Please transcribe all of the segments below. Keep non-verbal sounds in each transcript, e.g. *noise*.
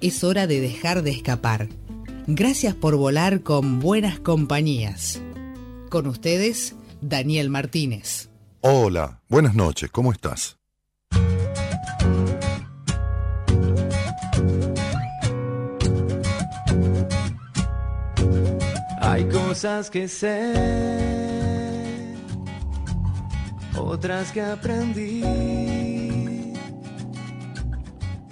Es hora de dejar de escapar. Gracias por volar con buenas compañías. Con ustedes, Daniel Martínez. Hola, buenas noches, ¿cómo estás? Hay cosas que sé, otras que aprendí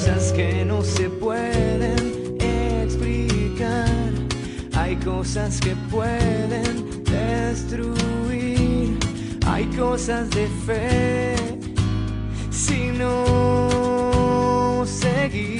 Cosas que no se pueden explicar. Hay cosas que pueden destruir. Hay cosas de fe si no seguir.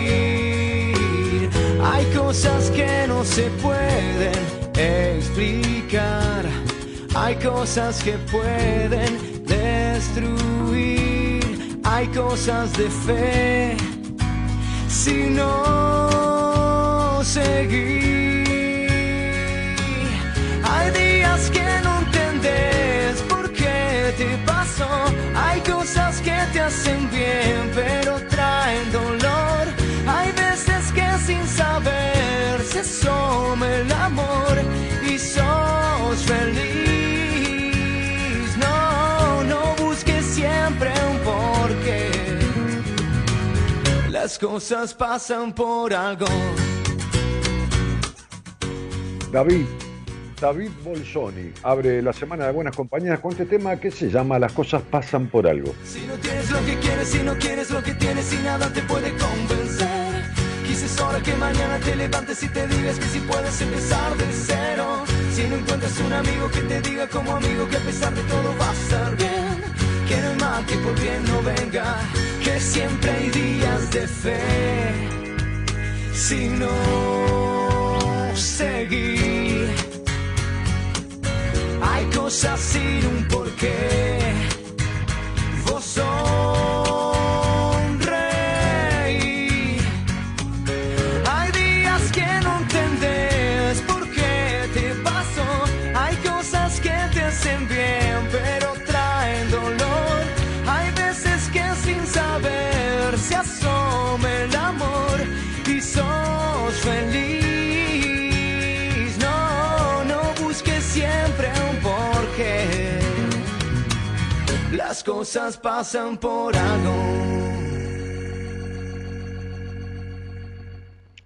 Hay cosas que no se pueden explicar. Hay cosas que pueden destruir. Hay cosas de fe si no seguir. Hay días que no entendés por qué te pasó. Hay cosas que te hacen bien, pero traen dolor. Asoma el amor y sos feliz. No, no busques siempre un porqué. Las cosas pasan por algo. David, David Bolsoni abre la semana de buenas compañías con este tema que se llama Las cosas pasan por algo. Si no tienes lo que quieres, si no quieres lo que tienes y nada te puede convencer. Quizás hora que mañana te levantes y te digas que si puedes empezar de cero. Si no encuentras un amigo que te diga como amigo que a pesar de todo va a estar bien. Que no hay mal que por bien no venga, que siempre hay días de fe. Si no seguir, hay cosas sin un porqué. Vos sonreí. Cosas pasan por algo.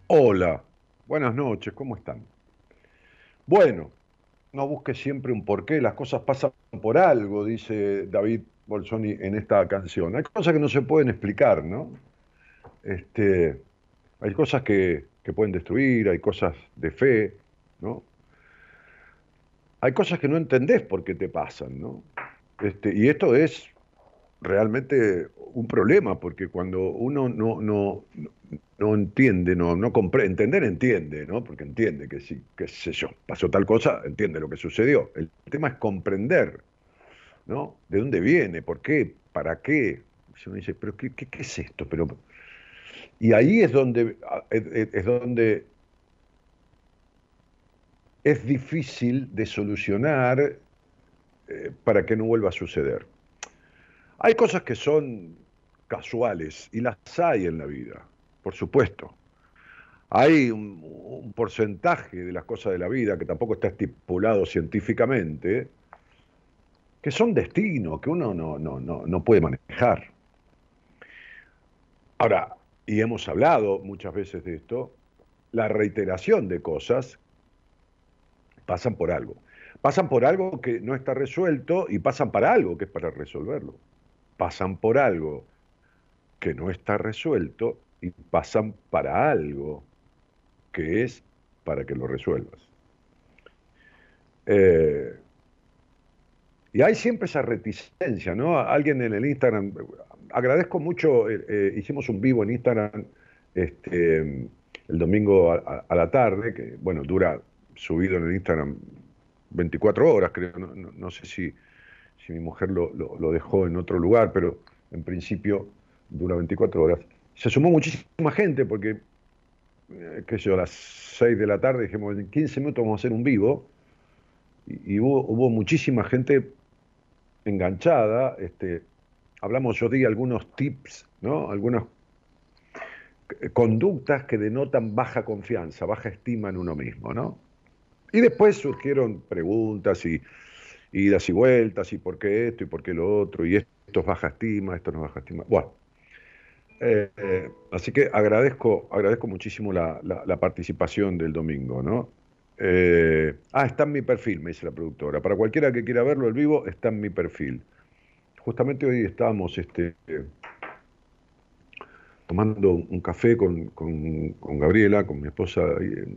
Hola, buenas noches, ¿cómo están? Bueno, no busques siempre un porqué, las cosas pasan por algo, dice David Bolsoni en esta canción. Hay cosas que no se pueden explicar, ¿no? Este, hay cosas que, que pueden destruir, hay cosas de fe, ¿no? Hay cosas que no entendés por qué te pasan, ¿no? Este, y esto es realmente un problema, porque cuando uno no, no, no entiende, no, no comprende, entender entiende, ¿no? Porque entiende que sí, qué sé yo, pasó tal cosa, entiende lo que sucedió. El tema es comprender, ¿no? ¿De dónde viene? ¿Por qué? ¿Para qué? Y uno dice, pero qué, qué, es esto? Pero, y ahí es donde, es donde es difícil de solucionar eh, para que no vuelva a suceder. Hay cosas que son casuales y las hay en la vida, por supuesto. Hay un, porcentaje de las cosas de la vida que tampoco está estipulado científicamente, que son destinos, que uno no, no, no, no puede manejar. Ahora, y hemos hablado muchas veces de esto, la reiteración de cosas pasan por algo. Pasan por algo que no está resuelto y pasan para algo que es para resolverlo. Pasan por algo que no está resuelto y pasan para algo que es para que lo resuelvas. Eh, y hay siempre esa reticencia, ¿no? Alguien en el Instagram, agradezco mucho, eh, eh, hicimos un vivo en Instagram este, el domingo a, la tarde, que bueno, dura subido en el Instagram 24 horas, creo. No, sé si, si, mi mujer lo, lo, dejó en otro lugar, pero en principio dura 24 horas. Se sumó muchísima gente porque, eh, qué sé yo, a las 6 de la tarde dijimos, en 15 minutos vamos a hacer un vivo. Y, hubo, hubo, muchísima gente enganchada. Este, hablamos, yo di algunos tips, ¿no? Algunas conductas que denotan baja confianza, baja estima en uno mismo, ¿no? Y después surgieron preguntas y idas y vueltas, y por qué esto y por qué lo otro, y esto es baja estima, esto no es baja estima. Bueno, eh, así que agradezco, agradezco muchísimo la, participación del domingo, ¿no? Eh, ah, está en mi perfil, me dice la productora. Para cualquiera que quiera verlo el vivo, está en mi perfil. Justamente hoy estábamos este, tomando un café con, con Gabriela, con mi esposa,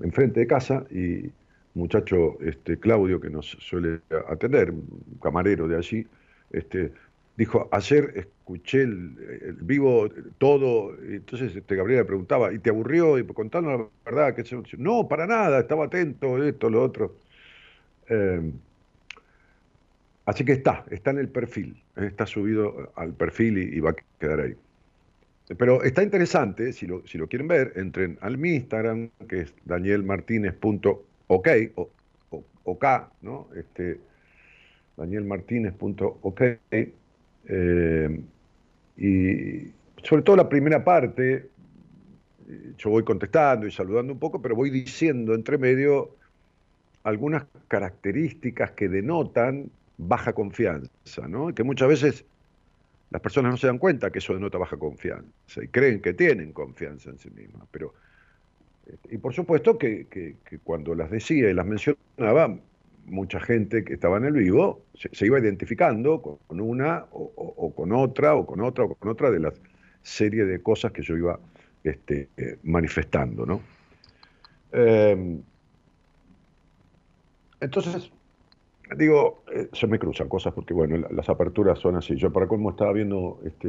enfrente de casa, y muchacho este, Claudio, que nos suele atender, un camarero de allí, este, dijo, ayer escuché el, vivo todo, entonces este, Gabriela preguntaba, ¿y te aburrió? Y contanos la verdad, que no, para nada, estaba atento, esto, lo otro. Em, así que está, está en el perfil, eh, está subido al perfil y, va a quedar ahí. Pero está interesante, si lo, si lo quieren ver, entren al mi Instagram, que es danielmartinez.com ok, o, o, ok, ¿no? Este, danielmartinez.ok, eh, y sobre todo la primera parte, yo voy contestando y saludando un poco, pero voy diciendo entre medio algunas características que denotan baja confianza, ¿no? Que muchas veces las personas no se dan cuenta que eso denota baja confianza y creen que tienen confianza en sí mismas, pero y por supuesto que, cuando las decía y las mencionaba, mucha gente que estaba en el vivo se, iba identificando con una o, con otra o con otra o con otra de las serie de cosas que yo iba este, manifestando. ¿no? Em, entonces, digo, eh, se me cruzan cosas porque, bueno, las aperturas son así. Yo para cómo estaba viendo este,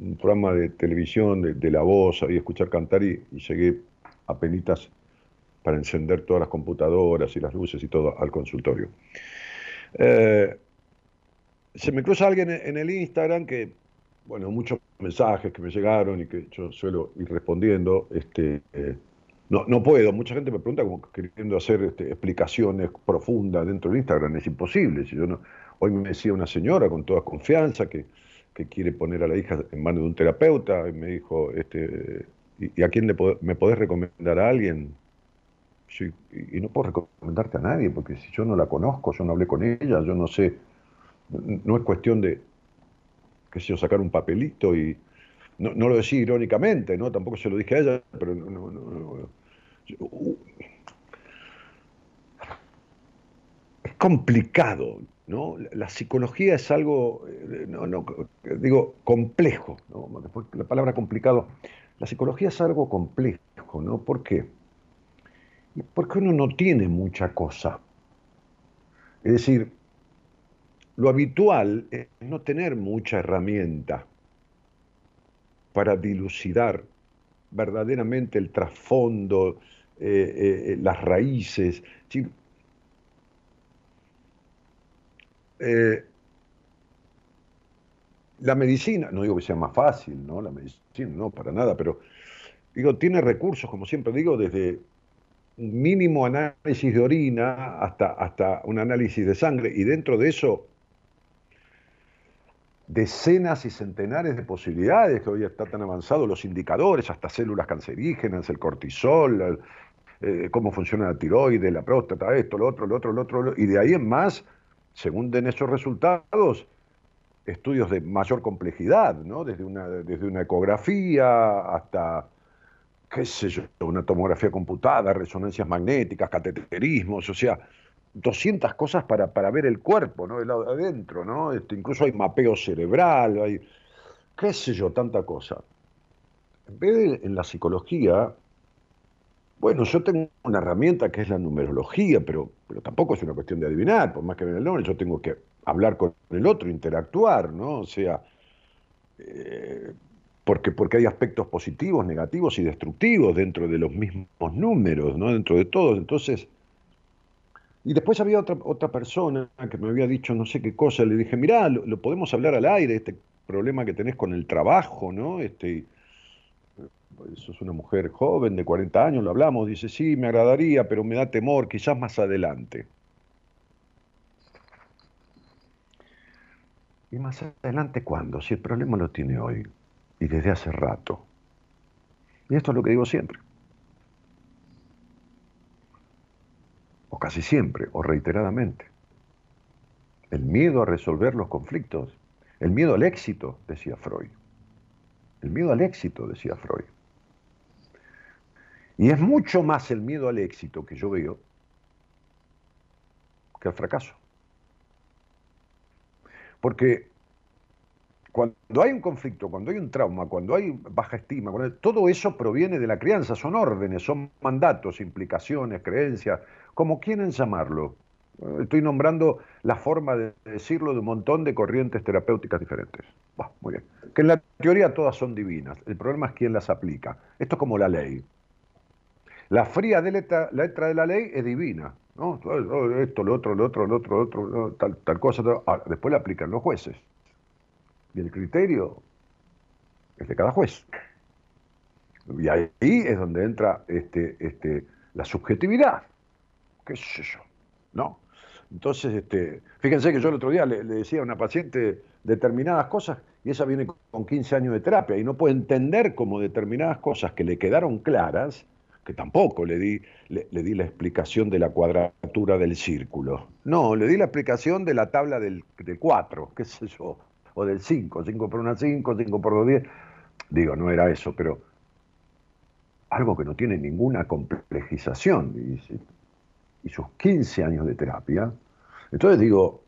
un programa de televisión de, La Voz, ahí escuchar cantar y llegué apenitas para encender todas las computadoras y las luces y todo al consultorio. Eh, se me cruza alguien en el Instagram que, bueno, muchos mensajes que me llegaron y que yo suelo ir respondiendo, este, eh, no, no, puedo, mucha gente me pregunta como queriendo hacer este, explicaciones profundas dentro del Instagram, es imposible. Hoy me decía una señora con toda confianza que, que quiere poner a la hija en manos de un terapeuta y me dijo, este, ¿Y, a quién le me podés recomendar a alguien? y, no puedo recomendarte a nadie, porque si yo no la conozco, yo no hablé con ella, yo no sé. No, es cuestión de, qué sé yo, sacar un papelito y. No, lo decía irónicamente, ¿no? Tampoco se lo dije a ella, pero no, es complicado, ¿no? La psicología es algo, eh, no, no, digo, complejo, ¿no? la palabra complicado la psicología es algo complejo, ¿no? ¿Por qué? Porque uno no tiene mucha cosa. Es decir, lo habitual es no tener mucha herramienta para dilucidar verdaderamente el trasfondo, eh, eh, las raíces. Eh, la medicina, no digo que sea más fácil, ¿no? La medicina, no, para nada, pero digo, tiene recursos, como siempre digo, desde un mínimo análisis de orina hasta, hasta un análisis de sangre, y dentro de eso decenas y centenares de posibilidades, que hoy está tan avanzado los indicadores, hasta células cancerígenas, el cortisol, eh, cómo funciona la tiroides, la próstata, esto, lo otro, lo otro, lo otro, y de ahí en más, según den esos resultados, estudios de mayor complejidad, ¿no? Desde una, desde una ecografía hasta, qué sé yo, una tomografía computada, resonancias magnéticas, cateterismos, o sea, 200 cosas para, para ver el cuerpo, ¿no? El lado de adentro, ¿no? Este, incluso hay mapeo cerebral, hay, qué sé yo, tanta cosa. En vez de en la psicología, bueno, yo tengo una herramienta que es la numerología, pero, pero tampoco es una cuestión de adivinar, por más que venga el nombre, yo tengo que hablar con el otro, interactuar, ¿no? O sea, eh, porque, porque hay aspectos positivos, negativos y destructivos dentro de los mismos números, ¿no? Dentro de todos. Entonces, y después había otra, otra persona que me había dicho no sé qué cosa, le dije, mirá, lo, podemos hablar al aire, este problema que tenés con el trabajo, ¿no? Este, sos una mujer joven de 40 años, lo hablamos, dice, sí, me agradaría, pero me da temor, quizás más adelante. ¿Y más adelante cuándo? Si el problema lo tiene hoy y desde hace rato. Y esto es lo que digo siempre. O casi siempre, o reiteradamente. El miedo a resolver los conflictos, el miedo al éxito, decía Freud. El miedo al éxito, decía Freud. Y es mucho más el miedo al éxito que yo veo que al fracaso. Porque cuando hay un conflicto, cuando hay un trauma, cuando hay baja estima, todo eso proviene de la crianza, son órdenes, son mandatos, implicaciones, creencias, como quieren llamarlo. Estoy nombrando la forma de decirlo de un montón de corrientes terapéuticas diferentes. muy bien. Que en la teoría todas son divinas. El problema es quién las aplica. Esto es como la ley. La fría letra de la ley es divina. ¿No? Esto, lo otro, lo otro, lo otro, lo otro, tal, tal cosa. después la aplican los jueces. Y el criterio es de cada juez. Y ahí es donde entra este, este, la subjetividad. ¿Qué sé yo? ¿No? Entonces, este, fíjense que yo el otro día le, decía a una paciente determinadas cosas y esa viene con 15 años de terapia y no puede entender como determinadas cosas que le quedaron claras que tampoco le di, le, di la explicación de la cuadratura del círculo. No, le di la explicación de la tabla del, 4, qué sé yo, o del 5, 5 por 1, 5, 5 por 2, 10. Digo, no era eso, pero algo que no tiene ninguna complejización. Y, y sus 15 años de terapia. Entonces digo,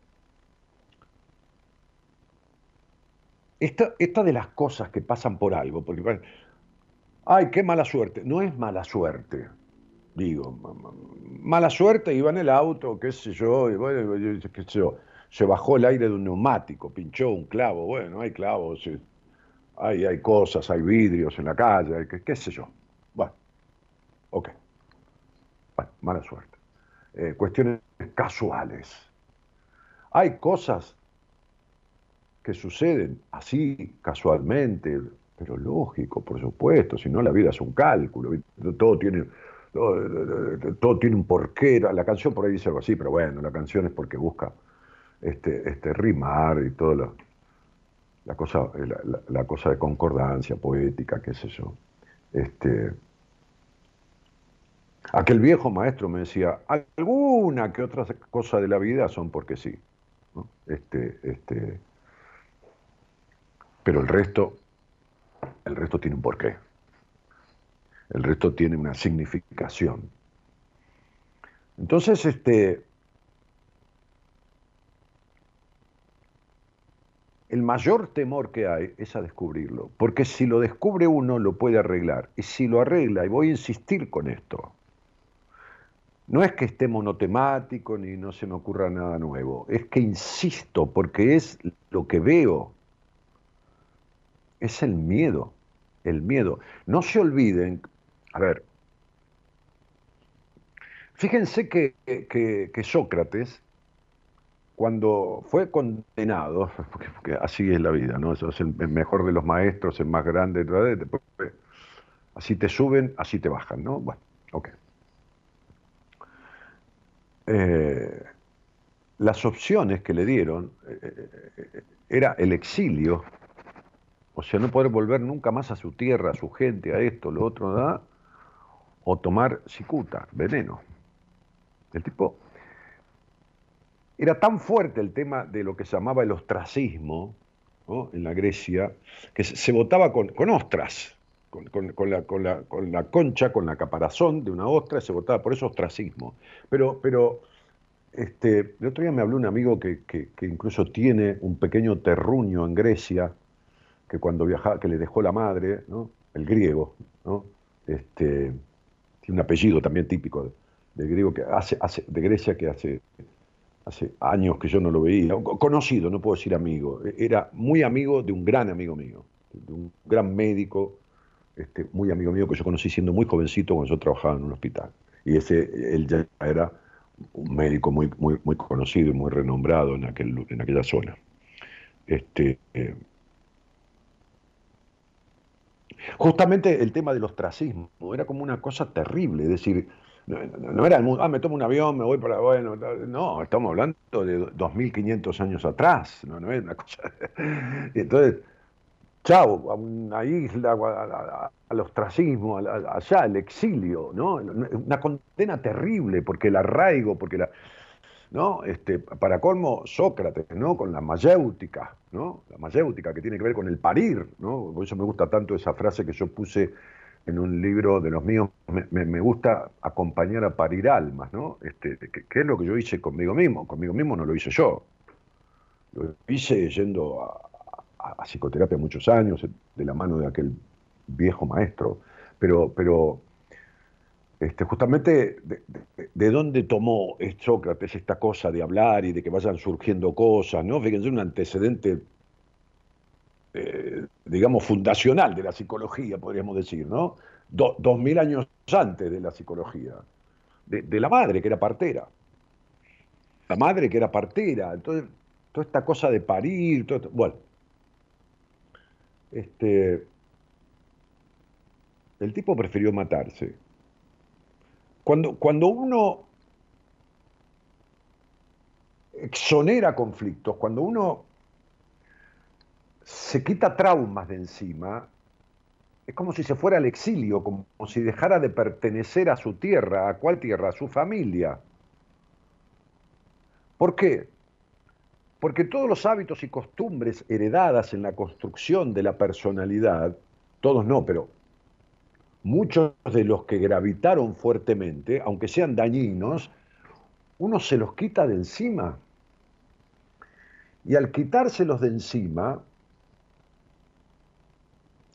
esta, esta de las cosas que pasan por algo, porque ay, qué mala suerte. No es mala suerte, digo, mala suerte, iba en el auto, qué sé yo, qué sé yo, se bajó el aire de un neumático, pinchó un clavo, bueno, hay clavos, hay, hay cosas, hay vidrios en la calle, qué, sé yo. Bueno, ok. Bueno, mala suerte. Eh, cuestiones casuales. Hay cosas que suceden así, casualmente, pero lógico, por supuesto, si no la vida es un cálculo, todo tiene, todo, tiene un porqué. La canción por ahí dice algo así, pero bueno, la canción es porque busca este, este rimar y toda la, cosa, la, cosa de concordancia poética, qué sé yo. Este, aquel viejo maestro me decía, alguna que otra cosa de la vida son porque sí. Este, este, pero el resto el resto tiene un porqué. El resto tiene una significación. Entonces, este, el mayor temor que hay es a descubrirlo, porque si lo descubre uno lo puede arreglar, y si lo arregla, y voy a insistir con esto, No es que esté monotemático ni no se me ocurra nada nuevo, es que insisto, porque es lo que veo, es el miedo, el miedo. No se olviden, a ver, fíjense que, que, Sócrates, cuando fue condenado, *laughs* porque, así es la vida, ¿no? Eso es el, mejor de los maestros, el más grande, así te suben, así te bajan, ¿no? Bueno, ok. Eh, las opciones que le dieron eh, eh, era el exilio, o sea, no poder volver nunca más a su tierra, a su gente, a esto, lo otro, ¿da? o tomar cicuta, veneno. El tipo era tan fuerte el tema de lo que se llamaba el ostracismo en la Grecia, que se, votaba con, con ostras, con, la, concha, con la caparazón de una ostra, se votaba por eso ostracismo. Pero, pero este, el otro día me habló un amigo que, incluso tiene un pequeño terruño en Grecia, que cuando viajaba, que le dejó la madre, ¿no? el griego, ¿no? este, tiene un apellido también típico del griego que hace, hace, de Grecia que hace, hace años que yo no lo veía, conocido, no puedo decir amigo, era muy amigo de un gran amigo mío, de un gran médico este, muy amigo mío que yo conocí siendo muy jovencito cuando yo trabajaba en un hospital. Y ese, él ya era un médico muy, muy, muy conocido y muy renombrado en, aquel, en aquella zona. Este, eh, justamente el tema del ostracismo era como una cosa terrible, es decir, no, era el mundo, ah, me tomo un avión, me voy para, bueno, no, estamos hablando de 2.500 años atrás, no, no es una cosa. Entonces, chao, a una isla, al ostracismo, allá, al exilio, ¿no? Una condena terrible, porque el arraigo, porque la. ¿No? Este, para colmo, Sócrates, ¿no? Con la mayéutica, ¿no? La mayéutica que tiene que ver con el parir, ¿no? Por eso me gusta tanto esa frase que yo puse en un libro de los míos, me, gusta acompañar a parir almas, ¿no? Este, ¿Qué es lo que yo hice conmigo mismo? Conmigo mismo no lo hice yo. Lo hice yendo a, a, psicoterapia muchos años, de la mano de aquel viejo maestro, pero, pero este, justamente de, dónde tomó Sócrates esta cosa de hablar y de que vayan surgiendo cosas, ¿no? Fíjense, un antecedente, eh, digamos, fundacional de la psicología, podríamos decir, ¿no? dos mil años antes de la psicología, de, la madre que era partera. La madre que era partera, entonces, toda esta cosa de parir, todo bueno, este, el tipo prefirió matarse. Cuando, cuando uno exonera conflictos, cuando uno se quita traumas de encima, es como si se fuera al exilio, como si dejara de pertenecer a su tierra. ¿A cuál tierra? A su familia. ¿Por qué? Porque todos los hábitos y costumbres heredadas en la construcción de la personalidad, todos no, pero muchos de los que gravitaron fuertemente, aunque sean dañinos, uno se los quita de encima. Y al quitárselos de encima,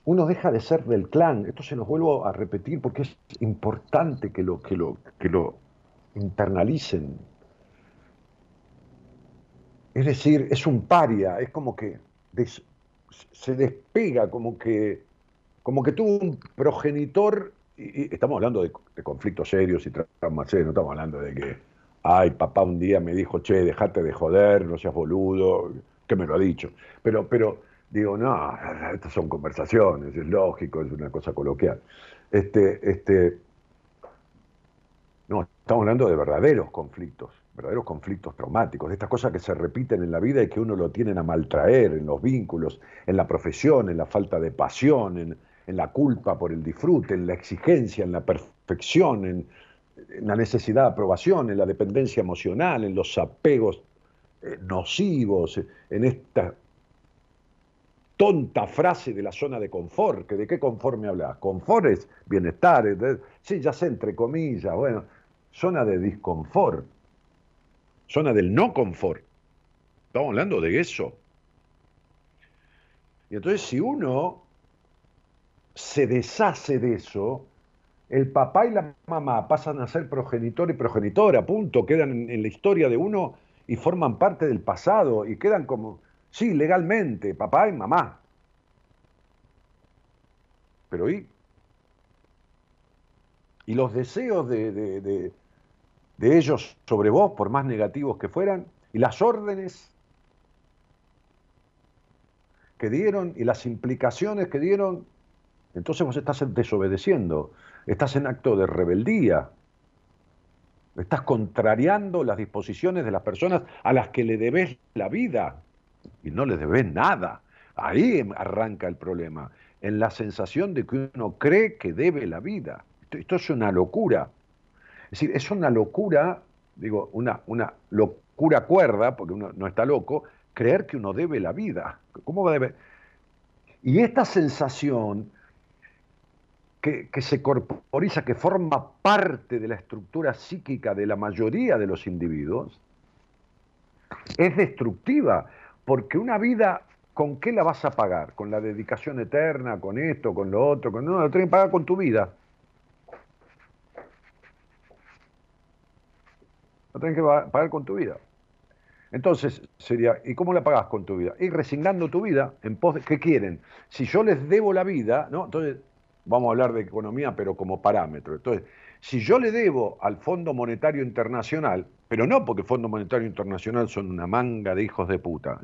uno deja de ser del clan. Esto se los vuelvo a repetir porque es importante que lo, que lo, que lo internalicen. Es decir, es un paria, es como que se despega, como que, como que tuvo un progenitor, y, estamos hablando de, conflictos serios y traumas serios, no estamos hablando de que, ay, papá un día me dijo, che, dejate de joder, no seas boludo, que me lo ha dicho. Pero, pero digo, no, estas son conversaciones, es lógico, es una cosa coloquial. Este, este, no, estamos hablando de verdaderos conflictos verdaderos conflictos traumáticos, de estas cosas que se repiten en la vida y que uno lo tienen a maltraer en los vínculos, en la profesión, en la falta de pasión, en, la culpa por el disfrute, en la exigencia, en la perfección, en, la necesidad de aprobación, en la dependencia emocional, en los apegos eh, nocivos, en esta tonta frase de la zona de confort, que de qué confort me hablas, confort es bienestar, sí, ya sé, entre comillas, bueno, zona de disconfort zona del no confort. Estamos hablando de eso. Y entonces si uno se deshace de eso, el papá y la mamá pasan a ser progenitor y progenitora, punto, quedan en, la historia de uno y forman parte del pasado y quedan como, sí, legalmente, papá y mamá. Pero ¿y? Y los deseos de, de, de ellos sobre vos, por más negativos que fueran, y las órdenes que dieron y las implicaciones que dieron, entonces vos estás desobedeciendo, estás en acto de rebeldía, estás contrariando las disposiciones de las personas a las que le debes la vida y no le debes nada. Ahí arranca el problema, en la sensación de que uno cree que debe la vida. Esto, es una locura. Es decir, es una locura, digo, una, una locura cuerda, porque uno no está loco, creer que uno debe la vida. ¿Cómo debe? Y esta sensación que, se corporiza, que forma parte de la estructura psíquica de la mayoría de los individuos, es destructiva, porque una vida, ¿con qué la vas a pagar? ¿Con la dedicación eterna? ¿Con esto? ¿Con lo otro? Con... No, la tienes que pagar con tu vida. La tienes que pagar con tu vida. Entonces sería, ¿y cómo la pagás con tu vida? Y resignando tu vida en pos de, ¿qué quieren? Si yo les debo la vida, ¿no? Entonces, vamos a hablar de economía, pero como parámetro. Entonces, si yo le debo al Fondo Monetario Internacional, pero no porque el Fondo Monetario Internacional son una manga de hijos de puta.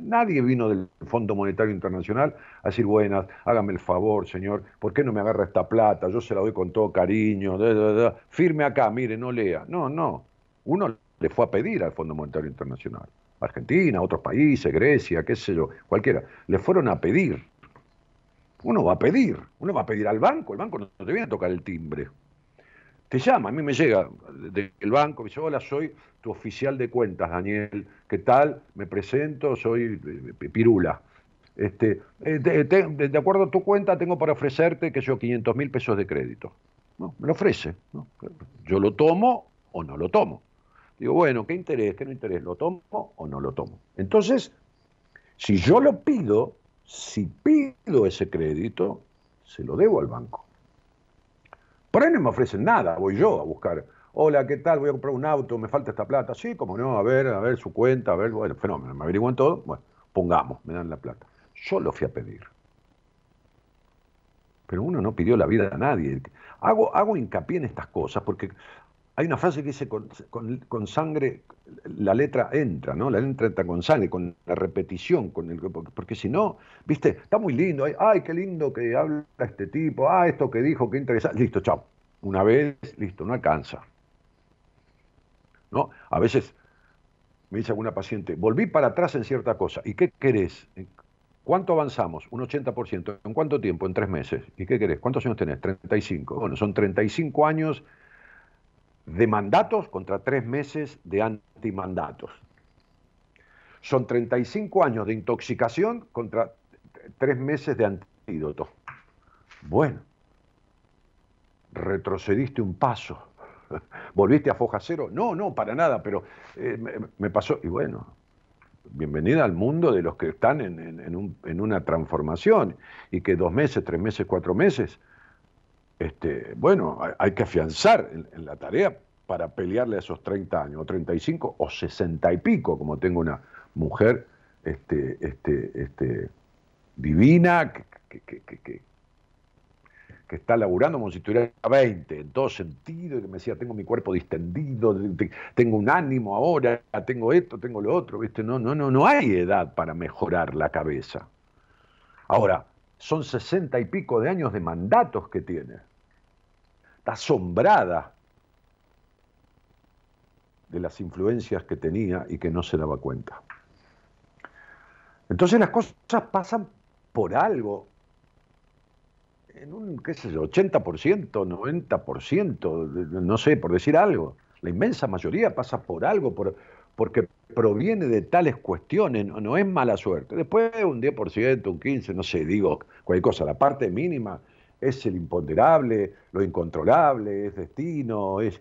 Nadie vino del Fondo Monetario Internacional a decir, buenas, hágame el favor, señor, ¿por qué no me agarra esta plata? Yo se la doy con todo cariño, firme acá, mire, no lea. No, no. Uno le fue a pedir al Fondo Monetario Internacional. Argentina, otros países, Grecia, qué sé yo, cualquiera. Le fueron a pedir. Uno va a pedir, uno va a pedir al banco, el banco no te viene a tocar el timbre. Te llama, a mí me llega del banco, me dice, hola, soy tu oficial de cuentas, Daniel, ¿qué tal? Me presento, soy eh, Pirula. Este, eh, de, acuerdo a tu cuenta, tengo para ofrecerte, que yo, 500 mil pesos de crédito. No, me lo ofrece. Yo lo tomo o no lo tomo. Digo, bueno, ¿qué interés? ¿Qué no interés? ¿Lo tomo o no lo tomo? Entonces, si yo lo pido, si pido ese crédito, se lo debo al banco. Por ahí no me ofrecen nada, voy yo a buscar. Hola, ¿qué tal? Voy a comprar un auto, me falta esta plata. Sí, como no, a ver, a ver su cuenta, a ver, bueno, fenómeno, me averiguan todo. Bueno, pongamos, me dan la plata. Yo lo fui a pedir. Pero uno no pidió la vida a nadie. Hago, hago hincapié en estas cosas porque hay una frase que dice con, sangre, la letra entra, ¿no? La letra entra con sangre, con la repetición, con el, porque si no, viste, está muy lindo, ay, qué lindo que habla este tipo, ah, esto que dijo, qué interesante, listo, chao. Una vez, listo, no alcanza. ¿No? A veces me dice alguna paciente, volví para atrás en cierta cosa, ¿y qué querés? ¿Cuánto avanzamos? Un 80%. ¿En cuánto tiempo? En tres meses. ¿Y qué querés? ¿Cuántos años tenés? 35. Bueno, son 35 años de mandatos contra tres meses de antimandatos. Son 35 años de intoxicación contra tres meses de antídoto. Bueno, retrocediste un paso. *laughs* ¿Volviste a foja cero? No, no, para nada, pero eh, me, pasó. Y bueno, bienvenida al mundo de los que están en, una transformación y que dos meses, tres meses, cuatro meses este, bueno, hay, que afianzar en, la tarea para pelearle a esos 30 años, o 35, o 60 y pico, como tengo una mujer este, este, este, divina que, está laburando como si tuviera 20, en todo sentido, y que me decía, tengo mi cuerpo distendido, tengo un ánimo ahora, tengo esto, tengo lo otro, ¿viste? No, no, no, no hay edad para mejorar la cabeza. Ahora, son sesenta y pico de años de mandatos que tiene. Está asombrada de las influencias que tenía y que no se daba cuenta. Entonces las cosas pasan por algo, en un, qué sé yo, 80%, 90%, no sé, por decir algo. La inmensa mayoría pasa por algo, por, porque proviene de tales cuestiones, no, es mala suerte. Después un 10%, un 15%, no sé, digo cualquier cosa, la parte mínima es el imponderable, lo incontrolable, es destino, es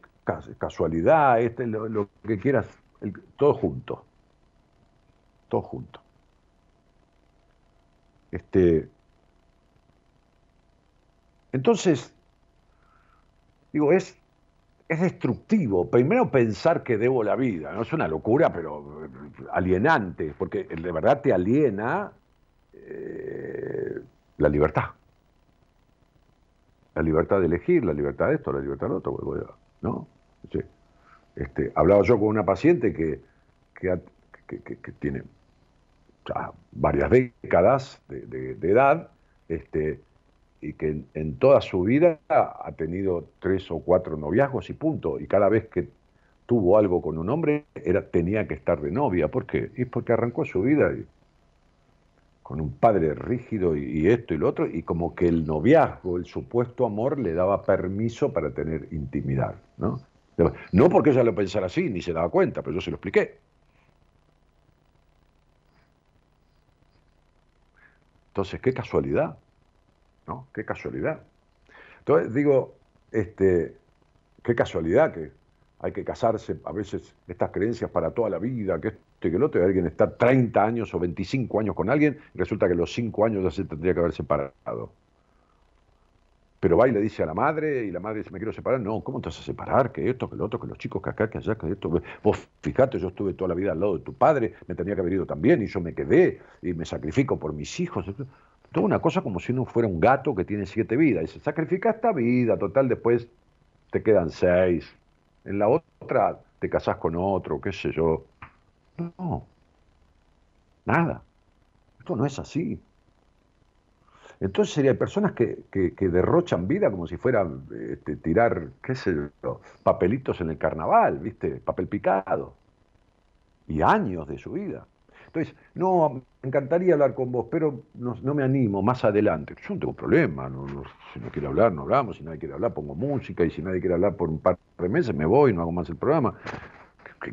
casualidad, este, lo, que quieras, todo junto. Todo junto. Este, entonces, digo, es, es destructivo. Primero pensar que debo la vida, ¿no? Es una locura, pero alienante, porque de verdad te aliena eh, la libertad. La libertad de elegir, la libertad de esto, la libertad de otro, ¿no? Este, hablaba yo con una paciente que, que, tiene varias décadas de, edad, este, y que en, toda su vida ha tenido tres o cuatro noviazgos y punto. Y cada vez que tuvo algo con un hombre, era, tenía que estar de novia. ¿Por qué? Y porque arrancó su vida con un padre rígido y, esto y lo otro, y como que el noviazgo, el supuesto amor, le daba permiso para tener intimidad. ¿no? no porque ella lo pensara así, ni se daba cuenta, pero yo se lo expliqué. Entonces, qué casualidad. ¿No? Qué casualidad. Entonces digo, este, qué casualidad que hay que casarse, a veces estas creencias para toda la vida, que esto y que lo otro, y alguien está 30 años o 25 años con alguien, y resulta que los 5 años ya se tendría que haber separado. Pero va y le dice a la madre, y la madre dice, me quiero separar. No, ¿cómo te vas a separar? Que esto, que lo otro, que los chicos, que acá, que allá, que esto. Vos fíjate, yo estuve toda la vida al lado de tu padre, me tenía que haber ido también, y yo me quedé, y me sacrifico por mis hijos toda una cosa como si uno fuera un gato que tiene siete vidas. Se sacrifica esta vida, total, después te quedan seis. En la otra te casás con otro, qué sé yo. No, nada. Esto no es así. Entonces serían personas que, derrochan vida como si fueran este, tirar, qué sé yo, papelitos en el carnaval, ¿viste? Papel picado. Y años de su vida. Entonces, no, me encantaría hablar con vos, pero no, me animo más adelante. Yo no tengo problema, si no quiere hablar, no hablamos, si nadie quiere hablar, pongo música, y si nadie quiere hablar por un par de meses, me voy, no hago más el programa.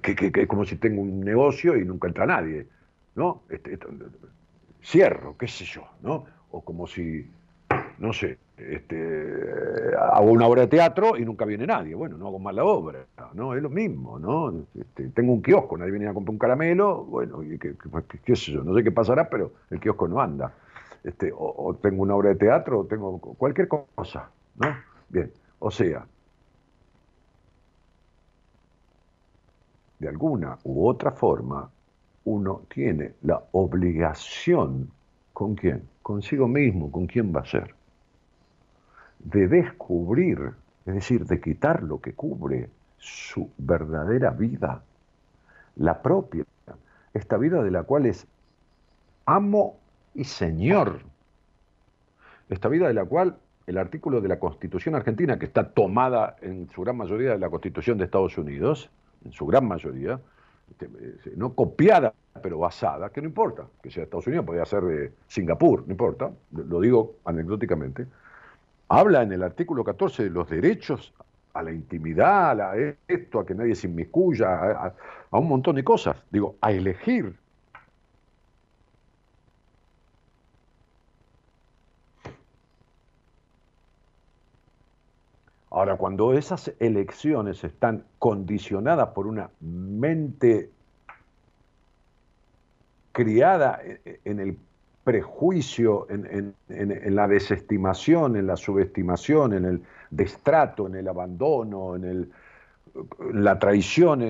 Que, es como si tengo un negocio y nunca entra nadie, ¿no? Este, cierro, qué sé yo, ¿no? O como si, no sé, este, hago una obra de teatro y nunca viene nadie. Bueno, no hago más la obra, ¿no? Es lo mismo, ¿no? Este, tengo un kiosco, nadie viene a comprar un caramelo, bueno, y qué, sé yo, no sé qué pasará, pero el kiosco no anda. Este, o, tengo una obra de teatro, o tengo cualquier cosa, ¿no? Bien, o sea, de alguna u otra forma, uno tiene la obligación, ¿con quién? Consigo mismo, ¿con quién va a ser? De descubrir, es decir, de quitar lo que cubre su verdadera vida, la propia, esta vida de la cual es amo y señor, esta vida de la cual el artículo de la Constitución argentina, que está tomada en su gran mayoría de la Constitución de Estados Unidos, en su gran mayoría, este, eh, no copiada, pero basada, que no importa, que sea Estados Unidos, podría ser de Singapur, no importa, lo digo anecdóticamente, habla en el artículo 14 de los derechos a la intimidad, a esto, a que nadie se inmiscuya, a, a un montón de cosas. Digo, a elegir. Ahora, cuando esas elecciones están condicionadas por una mente criada en el prejuicio, en, la desestimación, en la subestimación, en el destrato, en el abandono, en, el, la traición.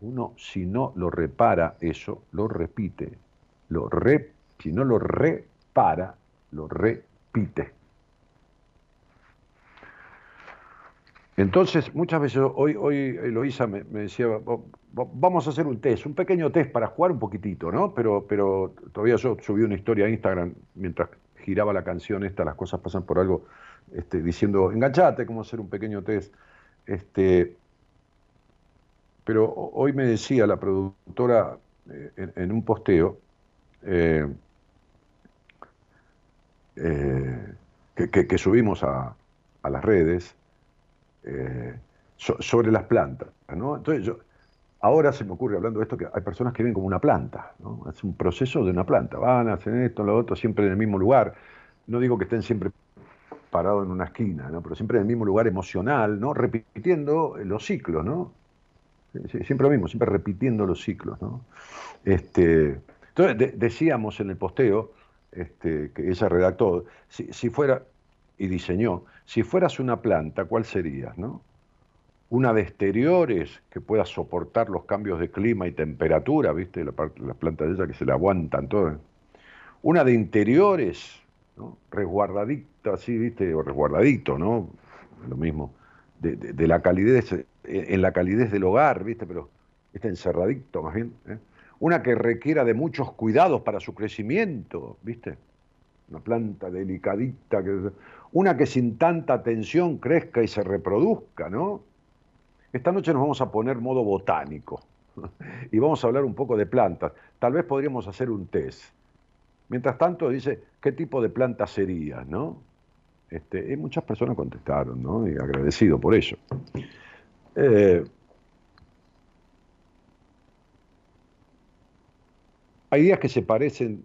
uno, si no lo repara eso, lo repite. Lo si no lo repara, lo repite. Entonces, muchas veces, hoy, hoy me, decía, vamos a hacer un test, un pequeño test para jugar un poquitito, ¿no? Pero, pero todavía yo subí una historia a Instagram mientras giraba la canción esta, las cosas pasan por algo, este, diciendo, enganchate, cómo hacer un pequeño test. Este, pero hoy me decía la productora eh, en, un posteo eh, eh, que, subimos a las redes, sobre las plantas. ¿no? Entonces yo, ahora se me ocurre hablando de esto que hay personas que ven como una planta, ¿no? es un proceso de una planta, van, hacen esto, lo otro, siempre en el mismo lugar. No digo que estén siempre parados en una esquina, ¿no? pero siempre en el mismo lugar emocional, ¿no? repitiendo los ciclos, ¿no? siempre lo mismo, siempre repitiendo los ciclos. ¿no? Este, entonces decíamos en el posteo este, que ella redactó, si, si fuera y diseñó, si fueras una planta, ¿cuál serías? No? Una de exteriores que pueda soportar los cambios de clima y temperatura, ¿viste? las plantas de ella que se le aguantan todas. Una de interiores, ¿no? resguardadito, así, ¿viste? O resguardadito, ¿no? Lo mismo. De, la calidez, en la calidez del hogar, ¿viste? Pero está encerradito más bien. ¿eh? Una que requiera de muchos cuidados para su crecimiento, ¿viste? Una planta delicadita, que, una que sin tanta atención crezca y se reproduzca, ¿no? Esta noche nos vamos a poner modo botánico *laughs* y vamos a hablar un poco de plantas. Tal vez podríamos hacer un test. Mientras tanto, dice, ¿qué tipo de planta sería? ¿no? Este, y muchas personas contestaron, ¿no? Y agradecido por ello. Eh, hay días que se parecen,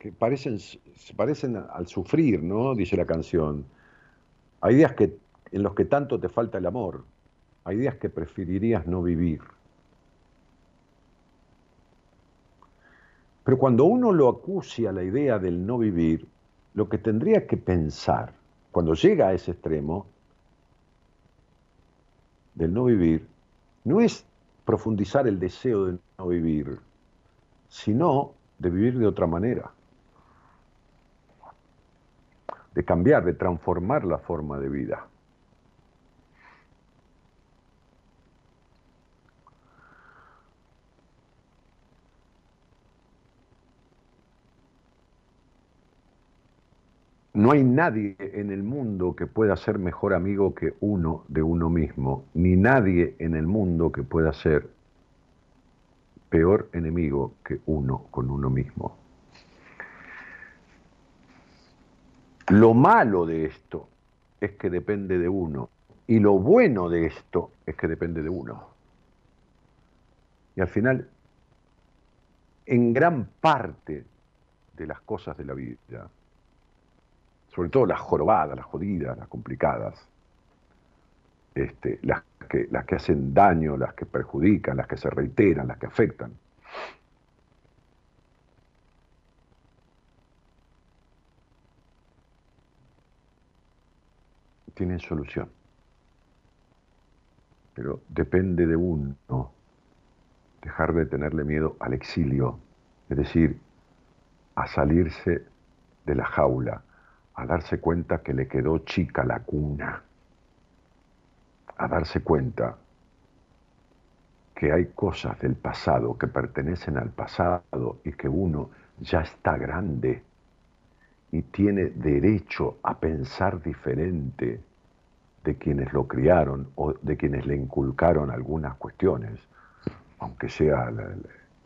que parecen, se parecen al sufrir, ¿no? Dice la canción. Hay días que, en los que tanto te falta el amor. Hay días que preferirías no vivir. Pero cuando uno lo acucia a la idea del no vivir, lo que tendría que pensar, cuando llega a ese extremo del no vivir, no es profundizar el deseo de no vivir, sino de vivir de otra manera, de cambiar, de transformar la forma de vida. No hay nadie en el mundo que pueda ser mejor amigo que uno de uno mismo, ni nadie en el mundo que pueda ser peor enemigo que uno con uno mismo. Lo malo de esto es que depende de uno y lo bueno de esto es que depende de uno. Y al final, en gran parte de las cosas de la vida, sobre todo las jorobadas, las jodidas, las complicadas, este, las, que, las que hacen daño, las que perjudican, las que se reiteran, las que afectan. Tienen solución. Pero depende de uno dejar de tenerle miedo al exilio, es decir, a salirse de la jaula, a darse cuenta que le quedó chica la cuna, a darse cuenta que hay cosas del pasado que pertenecen al pasado y que uno ya está grande y tiene derecho a pensar diferente de quienes lo criaron o de quienes le inculcaron algunas cuestiones, aunque sea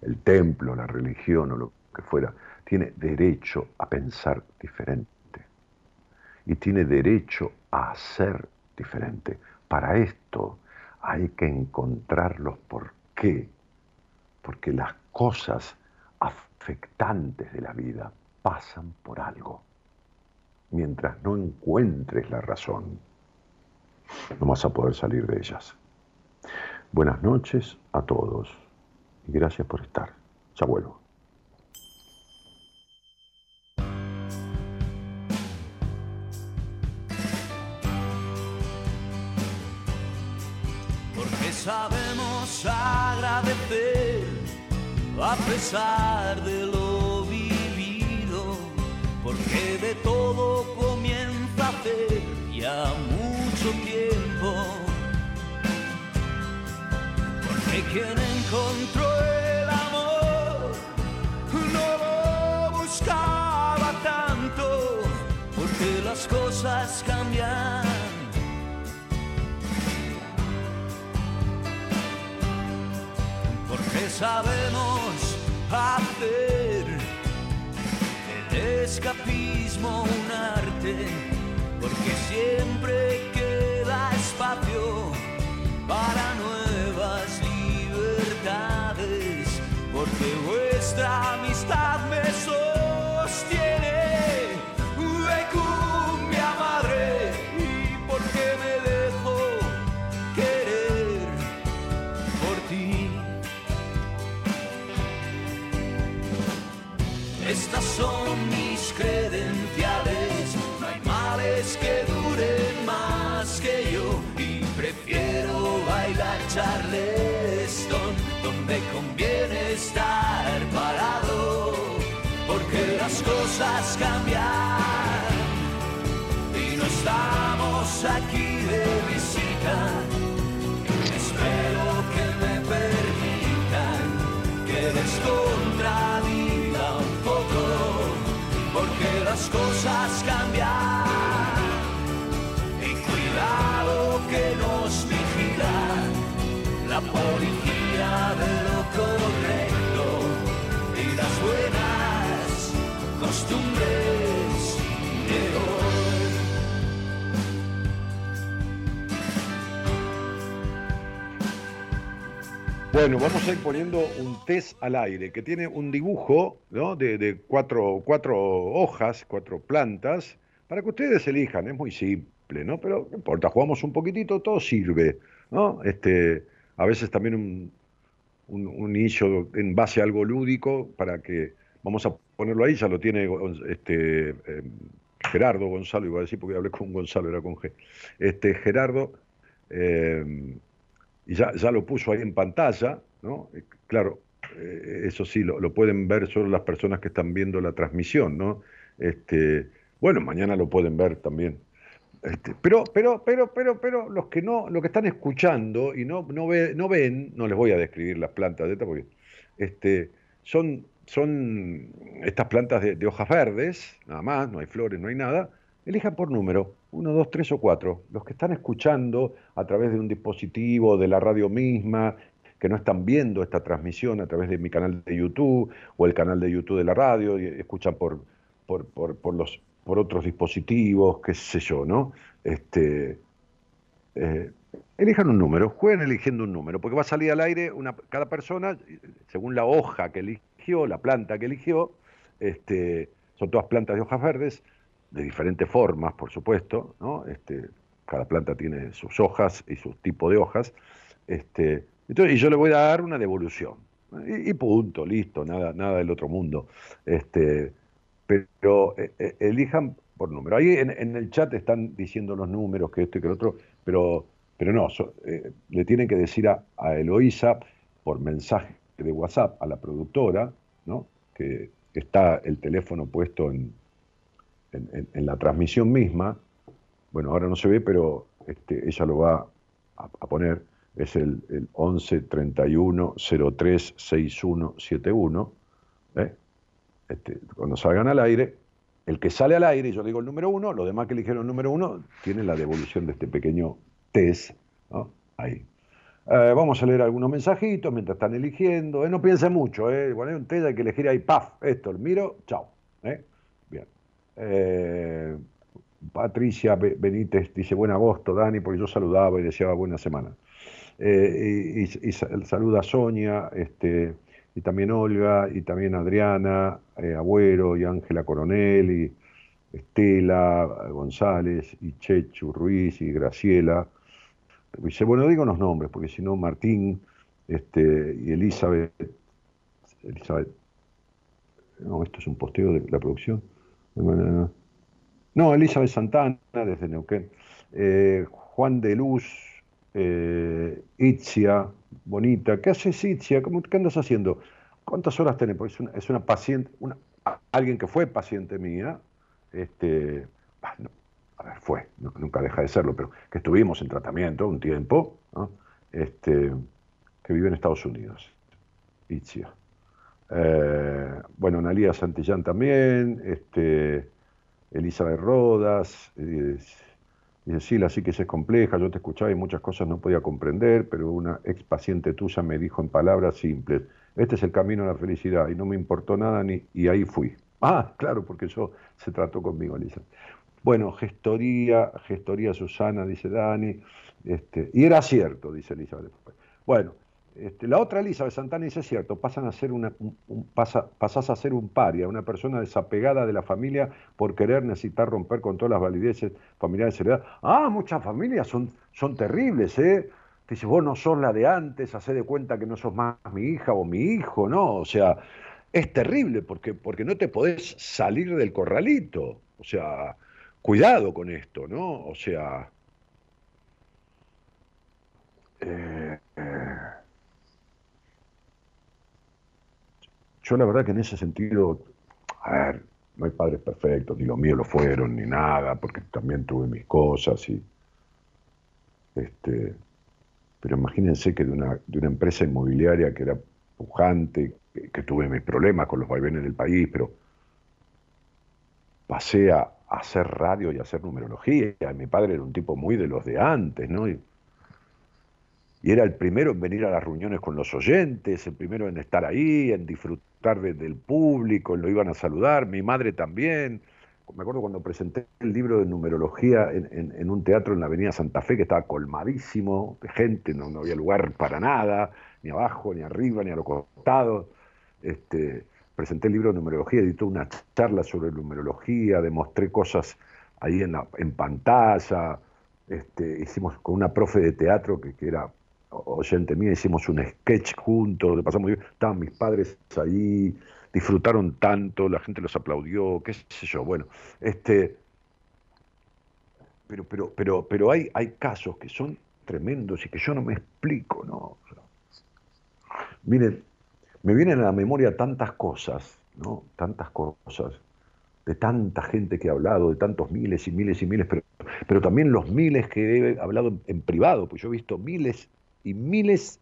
el templo, la religión o lo que fuera, tiene derecho a pensar diferente y tiene derecho a ser diferente. Para esto hay que encontrar los por qué. Porque las cosas afectantes de la vida pasan por algo. Mientras no encuentres la razón, no vas a poder salir de ellas. Buenas noches a todos y gracias por estar. Ya vuelvo. Sabemos agradecer a pesar de lo vivido, porque de todo comienza a hacer ya mucho tiempo. Porque quien encontró el amor no lo buscaba tanto, porque las cosas cambian sabemos hacer. El escapismo un arte, porque siempre queda espacio para nuevas libertades, porque vuestra Bueno, vamos a ir poniendo un test al aire que tiene un dibujo ¿no? de, de cuatro, cuatro hojas, cuatro plantas, para que ustedes elijan. Es muy simple, ¿no? Pero no importa, jugamos un poquitito, todo sirve, ¿no? Este, a veces también un, un, en base a algo lúdico para que, vamos a ponerlo ahí, ya lo tiene este, eh, Gerardo Gonzalo, iba a decir porque hablé con Gonzalo, era con G. Este, Gerardo. eh, y ya, ya lo puso ahí en pantalla, ¿no? Eh, Claro, eh, eso sí, lo, lo pueden ver solo las personas que están viendo la transmisión, ¿no? Este, bueno, mañana lo pueden ver también. Este, pero, pero, pero, pero, pero, los que no, los que están escuchando y no, no, ve- no ven, no les voy a describir las plantas de esta porque este, son, son estas plantas de, de hojas verdes, nada más, no hay flores, no hay nada. Elijan por número, uno, dos, tres o cuatro. Los que están escuchando a través de un dispositivo, de la radio misma, que no están viendo esta transmisión a través de mi canal de YouTube o el canal de YouTube de la radio, escuchan por, por, por, por los, por otros dispositivos, qué sé yo, ¿no? Este, eh, elijan un número, jueguen eligiendo un número, porque va a salir al aire una, cada persona, según la hoja que eligió, la planta que eligió, este, son todas plantas de hojas verdes, de diferentes formas, por supuesto, ¿no? Este, cada planta tiene sus hojas y su tipo de hojas, este, entonces, y yo le voy a dar una devolución. Y, punto, listo, nada, nada del otro mundo. Este, pero eh, eh, elijan por número. Ahí en, el chat están diciendo los números, que esto y que lo otro, pero, pero no, eh, le tienen que decir a, a Eloísa por mensaje de WhatsApp a la productora, ¿no? que está el teléfono puesto en, en- la transmisión misma. Bueno, ahora no se ve, pero este, ella lo va a, poner. Es el, el 11 31 03 61 71. ¿eh? Este, cuando salgan al aire, el que sale al aire, yo digo el número uno, los demás que eligieron el número uno, tienen la devolución de este pequeño test. ¿no? Ahí. Eh, vamos a leer algunos mensajitos mientras están eligiendo. eh, no piensen mucho, eh. cuando hay un test hay que elegir ahí, paf, esto, el miro, chao. eh. Eh, Patricia Be- Benítez dice buen agosto, Dani, porque yo saludaba y deseaba buena semana. Eh, y, y- y sa- saluda a Sonia, este, y también Olga, y también Adriana, eh, Agüero, y Ángela Coronel, y Estela González, y Chechu Ruiz, y Graciela. Dice, bueno, digo los nombres, porque si no, Martín este, y Elizabeth. Elizabeth. No, esto es un posteo de la producción. No, Elizabeth Santana, desde Neuquén. Eh, Juan de Luz, eh, Itzia, bonita. ¿Qué haces, Itzia? ¿Cómo, ¿Qué andas haciendo? ¿Cuántas horas tenés? Porque es una, es una paciente, alguien que fue paciente mía, este, no, a ver, fue, no- nunca deja de serlo, pero que estuvimos en tratamiento un tiempo, este, que vive en Estados Unidos, Itzia. Eh, bueno, Analia Santillán también, este, Elizabeth Rodas, eh, dice, sí, la psiquis es compleja, yo te escuchaba y muchas cosas no podía comprender, pero una ex paciente tuya me dijo en palabras simples, este es el camino a la felicidad y no me importó nada ni, y ahí fui. Ah, claro, porque yo se trató conmigo, Elizabeth. Bueno, gestoría, gestoría Susana, dice Dani, este, y era cierto, dice Elizabeth. Bueno, este, la otra Elizabeth Santana dice, es cierto, pasan a ser un- un- a ser un paria, una persona desapegada de la familia por querer necesitar romper con todas las valideces familiares heredadas. Ah, muchas familias son, son terribles, ¿eh? Te dice, vos no sos la de antes, hacé de cuenta que no sos más mi hija o mi hijo, ¿no? O sea, es terrible porque, porque no te podés salir del corralito. O sea, cuidado con esto, ¿no? O sea... eh, eh, yo la verdad que en ese sentido, a ver, no hay padres perfectos, ni los míos lo fueron, ni nada, porque también tuve mis cosas y este, pero imagínense que de una, de una empresa inmobiliaria que era pujante, que, tuve mis problemas con los vaivenes del país, pero pasé a, hacer radio y a hacer numerología. Mi padre era un tipo muy de los de antes, ¿no? Y, era el primero en venir a las reuniones con los oyentes, el primero en estar ahí, en disfrutar del público, lo iban a saludar, mi madre también me acuerdo cuando presenté el libro de numerología en, un teatro en la Avenida Santa Fe que estaba colmadísimo de gente, no, había lugar para nada, ni abajo, ni arriba, ni a los costados. Este, presenté el libro de numerología, edité una charla sobre numerología, demostré cosas ahí en pantalla. Este, hicimos con una profe de teatro que, que era oyente mía, hicimos un sketch juntos, pasamos bien, estaban mis padres ahí, disfrutaron tanto, la gente los aplaudió, qué sé yo, bueno, este, pero, pero, pero, pero hay, hay casos que son tremendos y que yo no me explico, ¿no? miren, me vienen a la memoria tantas cosas, ¿no? Tantas cosas, de tanta gente que ha hablado, de tantos miles y miles y miles, pero, pero también los miles que he hablado en privado, pues yo he visto miles y miles,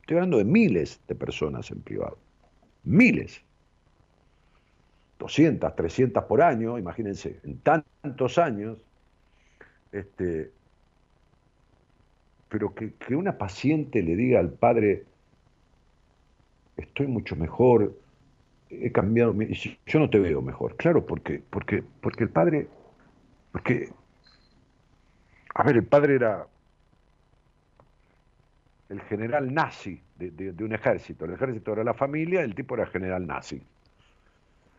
estoy hablando de miles de personas en privado, miles. 200, 300 por año, imagínense, en tantos años, este, pero que, una paciente le diga al padre, estoy mucho mejor, he cambiado, yo no te veo mejor, claro, porque, porque, porque el padre, porque, a ver, el padre era el general nazi de, de un ejército, el ejército era la familia, el tipo era general nazi.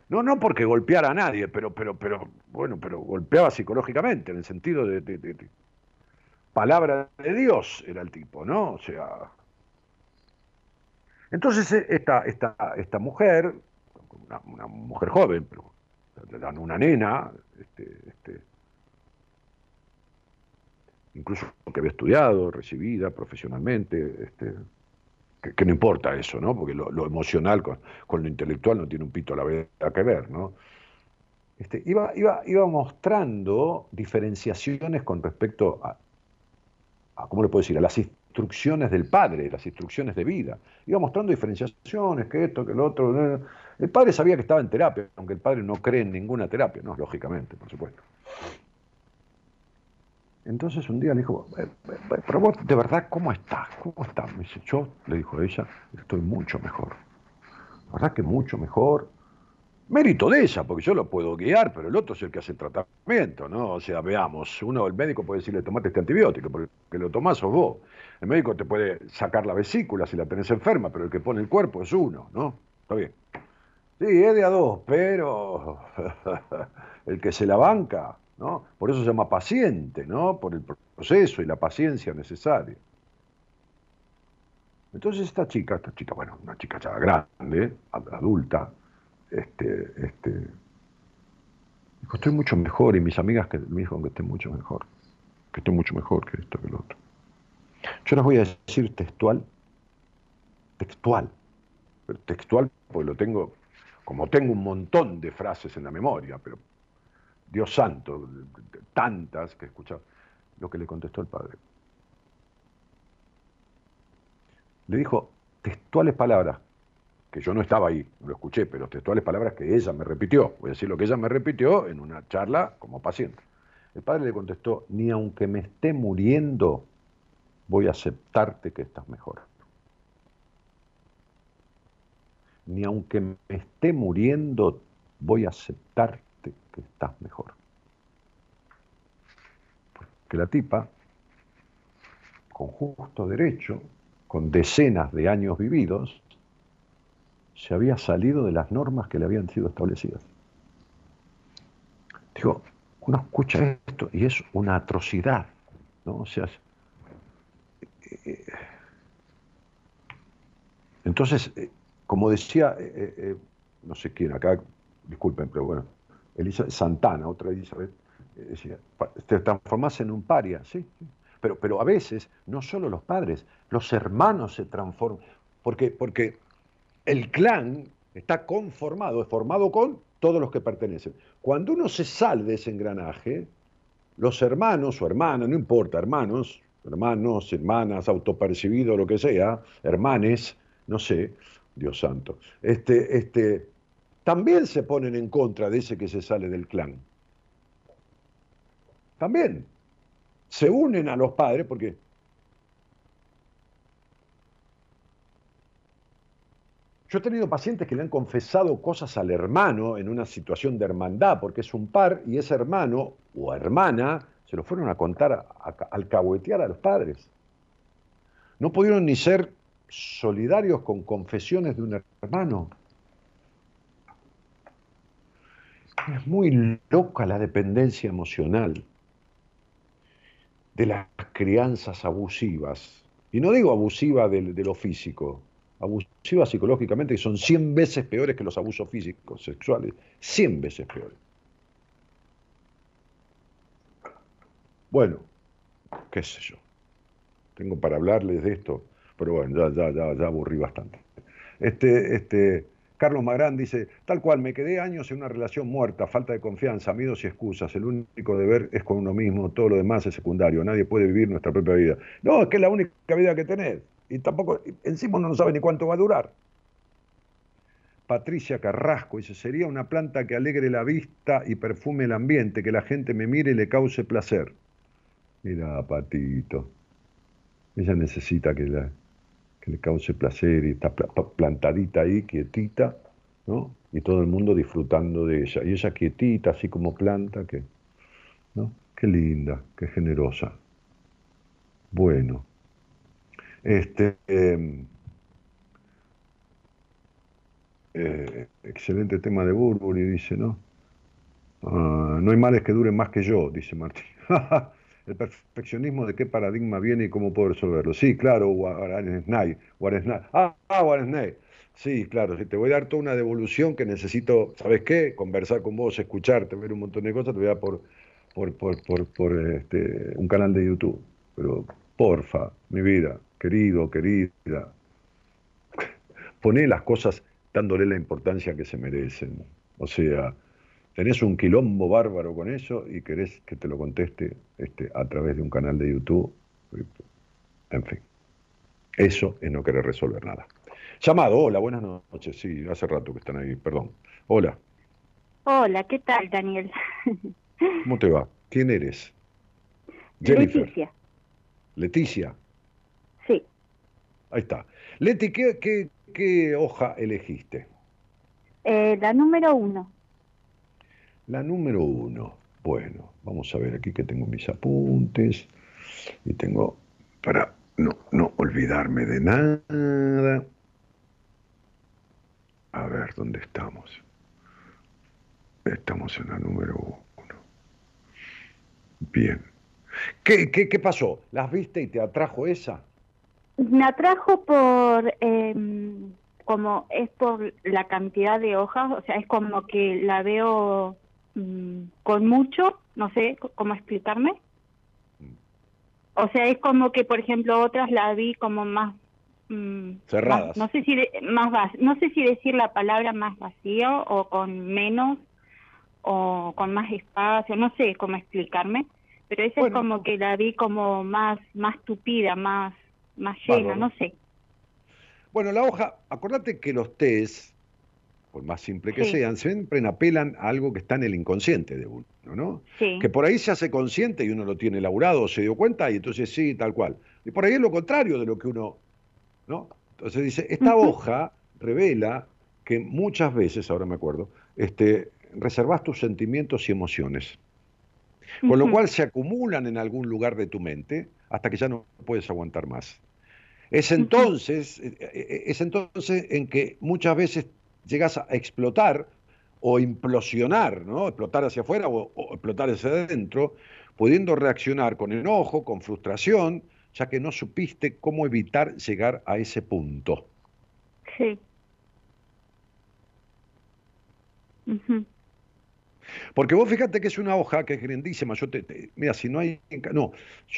No, no porque golpeara a nadie, pero, pero, pero, bueno, pero golpeaba psicológicamente, en el sentido de, palabra de Dios era el tipo, ¿no? O sea. Entonces eh, esta, esta, esta mujer, una, mujer joven, pero una nena, este, este, incluso que había estudiado, recibida profesionalmente, este, que, no importa eso, ¿no? Porque lo, emocional con, lo intelectual no tiene un pito a la vez que ver, ¿no? Este, iba, iba, iba mostrando diferenciaciones con respecto a, ¿cómo le puedo decir?, a las instrucciones del padre, las instrucciones de vida. Iba mostrando diferenciaciones, que esto, que lo otro. El padre sabía que estaba en terapia, aunque el padre no cree en ninguna terapia, ¿no? Lógicamente, por supuesto. Entonces un día le dijo, eh, eh, pero vos de verdad, ¿cómo estás? ¿Cómo estás? Me dice, yo, le dijo ella, estoy mucho mejor. La verdad que mucho mejor. Mérito de ella, porque yo lo puedo guiar, pero el otro es el que hace el tratamiento, ¿no? O sea, veamos, uno, el médico puede decirle, tomate este antibiótico, porque lo tomás sos vos. El médico te puede sacar la vesícula si la tenés enferma, pero el que pone el cuerpo es uno, ¿no? Está bien. Sí, es de a dos, pero *laughs* el que se la banca por eso se llama paciente, ¿no? Por el proceso y la paciencia necesaria. Entonces esta chica, esta chica, bueno, una chica ya grande, adulta, este, este, dijo, estoy mucho mejor, y mis amigas que me dijeron que estoy mucho mejor, que estoy mucho mejor que esto, que lo otro. Yo les voy a decir textual, textual, pero textual porque lo tengo, como tengo un montón de frases en la memoria, pero Dios santo, tantas que he escuchado, lo que le contestó el padre. Le dijo textuales palabras, que yo no estaba ahí, no lo escuché, pero textuales palabras que ella me repitió. Voy a decir lo que ella me repitió en una charla como paciente. El padre le contestó, ni aunque me esté muriendo, voy a aceptarte que estás mejor. Ni aunque me esté muriendo, voy a aceptar que estás mejor. Que la tipa, con justo derecho, con decenas de años vividos, se había salido de las normas que le habían sido establecidas. Digo, uno escucha esto y es una atrocidad, ¿no? O sea, eh, entonces, eh, como decía, eh, no sé quién acá, disculpen, pero bueno, Elizabeth Santana, otra Elizabeth, eh, decía, te transformas en un paria, sí, Pero, pero a veces no solo los padres, los hermanos se transforman, porque, porque el clan está conformado, es formado con todos los que pertenecen. Cuando uno se sale de ese engranaje, los hermanos o hermanas, no importa, hermanos, hermanos, hermanas, autopercibido, lo que sea, hermanes, no sé, Dios santo, este, este, también se ponen en contra de ese que se sale del clan. También se unen a los padres porque Yo he tenido pacientes que le han confesado cosas al hermano en una situación de hermandad, porque es un par, y ese hermano o hermana se lo fueron a contar, a, alcahuetear a los padres. No pudieron ni ser solidarios con confesiones de un hermano. Es muy loca la dependencia emocional de las crianzas abusivas. Y no digo abusiva de, de lo físico, abusiva psicológicamente, que son 100 veces peores que los abusos físicos, sexuales, 100 veces peores. Bueno, qué sé yo. Tengo para hablarles de esto, pero bueno, ya, ya, ya, aburrí bastante. Este, este, Carlos Magrán dice, tal cual, me quedé años en una relación muerta, falta de confianza, miedos y excusas, el único deber es con uno mismo, todo lo demás es secundario, nadie puede vivir nuestra propia vida. No, es que es la única vida que tenés y tampoco, encima no sabe ni cuánto va a durar. Patricia Carrasco dice, sería una planta que alegre la vista y perfume el ambiente, que la gente me mire y le cause placer. Mira, Patito, ella necesita que, le cause placer y está plantadita ahí, quietita, ¿no? Y todo el mundo disfrutando de ella. Y ella quietita, así como planta, que, ¿no? Qué linda, qué generosa. Bueno, este, em, eh, excelente tema de Burbury, dice, ¿no? Ah, no hay males que duren más que yo, dice Martín. *laughs* el perfeccionismo de qué paradigma viene y cómo puedo resolverlo. Sí, claro, Warren Ah, ah Sí, claro, si te voy a dar toda una devolución que necesito, ¿sabes qué? Conversar con vos, escucharte, ver un montón de cosas, te voy a dar por, por, por, por, este, un canal de YouTube. Pero porfa, mi vida, querido, querida, poné las cosas dándole la importancia que se merecen. O sea, tenés un quilombo bárbaro con eso y querés que te lo conteste este, a través de un canal de YouTube. En fin, eso es no querer resolver nada. Llamado, hola, buenas noches. Sí, hace rato que están ahí, perdón. Hola. Hola, ¿qué tal, Daniel? *laughs* ¿Cómo te va? ¿Quién eres? Leticia. Leticia. Sí. Ahí está. Leti, ¿qué, qué, hoja elegiste? Eh, la número uno. La número uno. Bueno, vamos a ver aquí que tengo mis apuntes y tengo para no, no olvidarme de nada. A ver, ¿dónde estamos? Estamos en la número uno. Bien. ¿Qué, qué, qué pasó? ¿Las viste y te atrajo esa? Me atrajo por, em, como es por la cantidad de hojas, o sea, es como que la veo mm, con mucho, no sé cómo explicarme. O sea, es como que, por ejemplo, otras la vi como más mm, cerradas. no sé si más no sé si decir la palabra más vacío o con menos o con más espacio, no sé cómo explicarme pero esa es como que la vi como más, más tupida, más, más llena, no sé. Bueno, la hoja, acordate que los test, por más simple que sean, siempre apelan a algo que está en el inconsciente de uno, ¿no? Que por ahí se hace consciente y uno lo tiene elaborado, se dio cuenta y entonces sí, tal cual. Y por ahí es lo contrario de lo que uno, ¿no? Entonces dice, esta hoja revela que muchas veces, ahora me acuerdo, este, reservas tus sentimientos y emociones. Con lo cual se acumulan en algún lugar de tu mente hasta que ya no puedes aguantar más. Es entonces, eh, es entonces en que muchas veces llegas a explotar o implosionar, ¿no? Explotar hacia afuera o, explotar hacia adentro, pudiendo reaccionar con enojo, con frustración, ya que no supiste cómo evitar llegar a ese punto. Sí. Porque vos fíjate que es una hoja que es grandísima. Yo te, mira, si no hay. No,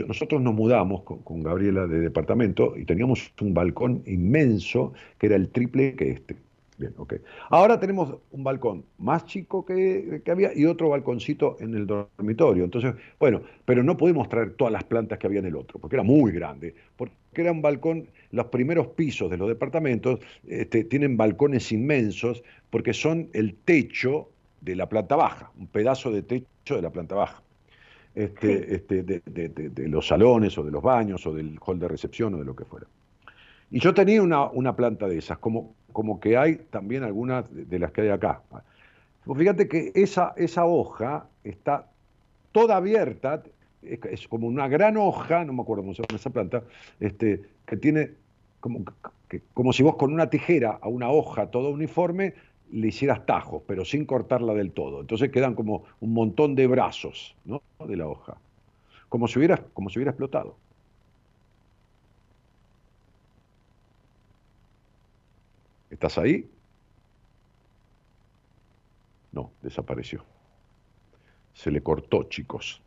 nosotros nos mudamos con, Gabriela de departamento y teníamos un balcón inmenso que era el triple que este. Bien, ok. Ahora tenemos un balcón más chico que, que, había y otro balconcito en el dormitorio. Entonces, bueno, pero no pudimos traer todas las plantas que había en el otro, porque era muy grande. Porque era un balcón, los primeros pisos de los departamentos este, tienen balcones inmensos porque son el techo de la planta baja, un pedazo de techo de la planta baja. Este, este, de, de, de, los salones o de los baños o del hall de recepción o de lo que fuera. Y yo tenía una, una planta de esas, como, como que hay también algunas de las que hay acá. Pues fíjate que esa, esa hoja está toda abierta, es, como una gran hoja, no me acuerdo cómo se llama esa planta, este, que tiene como, que, como si vos con una tijera a una hoja toda uniforme le hicieras tajos, pero sin cortarla del todo. Entonces quedan como un montón de brazos ¿no? de la hoja, como si hubiera, como si hubiera explotado. ¿Estás ahí? No, desapareció. Se le cortó, chicos.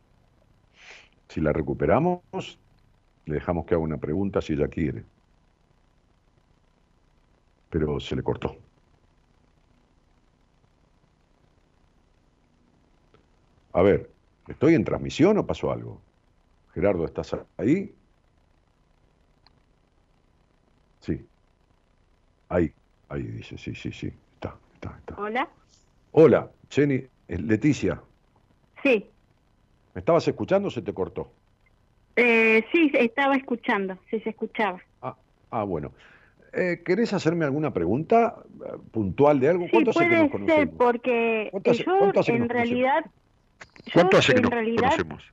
Si la recuperamos, le dejamos que haga una pregunta si ella quiere. Pero se le cortó. A ver, ¿estoy en transmisión o pasó algo? Gerardo, ¿estás ahí? Sí. Ahí, ahí dice, sí, sí, sí. Está, está, está. Hola. Hola, Jenny, Leticia. Sí. ¿Me estabas escuchando o se te cortó? Eh, sí, estaba escuchando, sí se escuchaba. Ah, ah bueno. Eh, ¿Querés hacerme alguna pregunta eh, puntual de algo? Sí, ¿Cuánto hace que nos conocemos? Ser porque hace, yo en realidad ¿Cuánto hace que nos realidad, conocemos?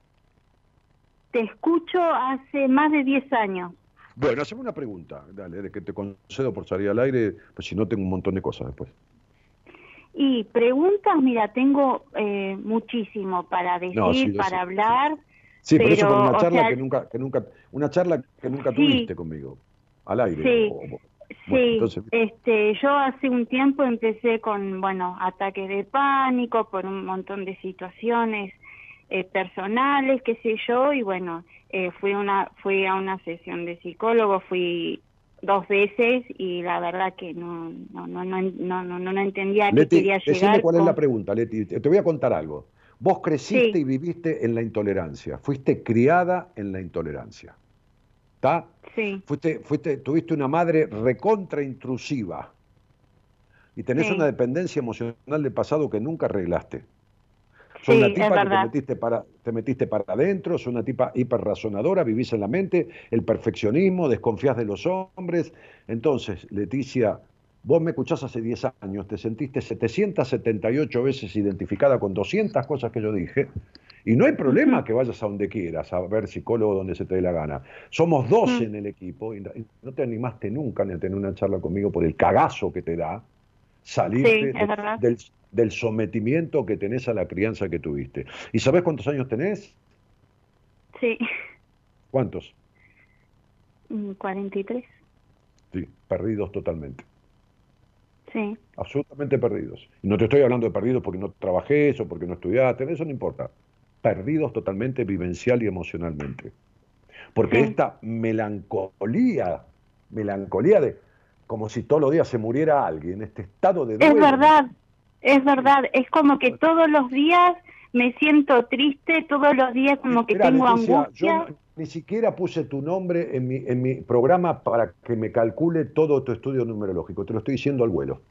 Te escucho hace más de 10 años. Bueno, haceme una pregunta, dale, de que te concedo por salir al aire, pues si no tengo un montón de cosas después. Y preguntas, mira, tengo eh, muchísimo para decir, No, sí, yo para sé, hablar. Sí, pero, eso Pero, por una charla sea- que nunca, que nunca, una charla que nunca Sí. tuviste conmigo, al aire. Sí. o- bueno, entonces, este, yo hace un tiempo empecé con, bueno, ataques de pánico por un montón de situaciones eh, personales, qué sé yo, y bueno, eh, fui una, fui a una sesión de psicólogo, fui dos veces y la verdad que no, no, no, no, no, no, no entendía Leti, quería decime llegar. cuál es la pregunta, Leti. Te te voy a contar algo. Vos creciste Sí. y viviste en la intolerancia, fuiste criada en la intolerancia. ¿Está? Sí, Fuiste, fuiste, tuviste una madre recontra intrusiva y tenés Sí. una dependencia emocional del pasado que nunca arreglaste. Sí, una tipa que te metiste, para, te metiste para adentro, sos una tipa hiperrazonadora, vivís en la mente, el perfeccionismo, desconfías de los hombres. Entonces, Leticia, vos me escuchás hace 10 años, te sentiste 778 veces identificada con 200 cosas que yo dije, y no hay problema que vayas a donde quieras, a ver psicólogo donde se te dé la gana. Somos dos en el equipo, y no- te animaste nunca ni a tener una charla conmigo por el cagazo que te da salirte Sí, de- del, del sometimiento que tenés a la crianza que tuviste. ¿Y sabés cuántos años tenés? sí, ¿Cuántos? Mm, 43, Sí, perdidos totalmente. sí, Absolutamente perdidos. Y no te estoy hablando de perdidos porque no trabajé eso, porque no estudiaste, eso no importa. Perdidos totalmente vivencial y emocionalmente. Porque Sí. esta melancolía, melancolía de como si todos los días se muriera alguien, este estado de Es duelo. verdad, es verdad, es como que todos los días me siento triste, todos los días como que tengo Leticia, angustia. Yo ni siquiera puse tu nombre en mi, en mi programa para que me calcule todo tu estudio numerológico. Te lo estoy diciendo al vuelo.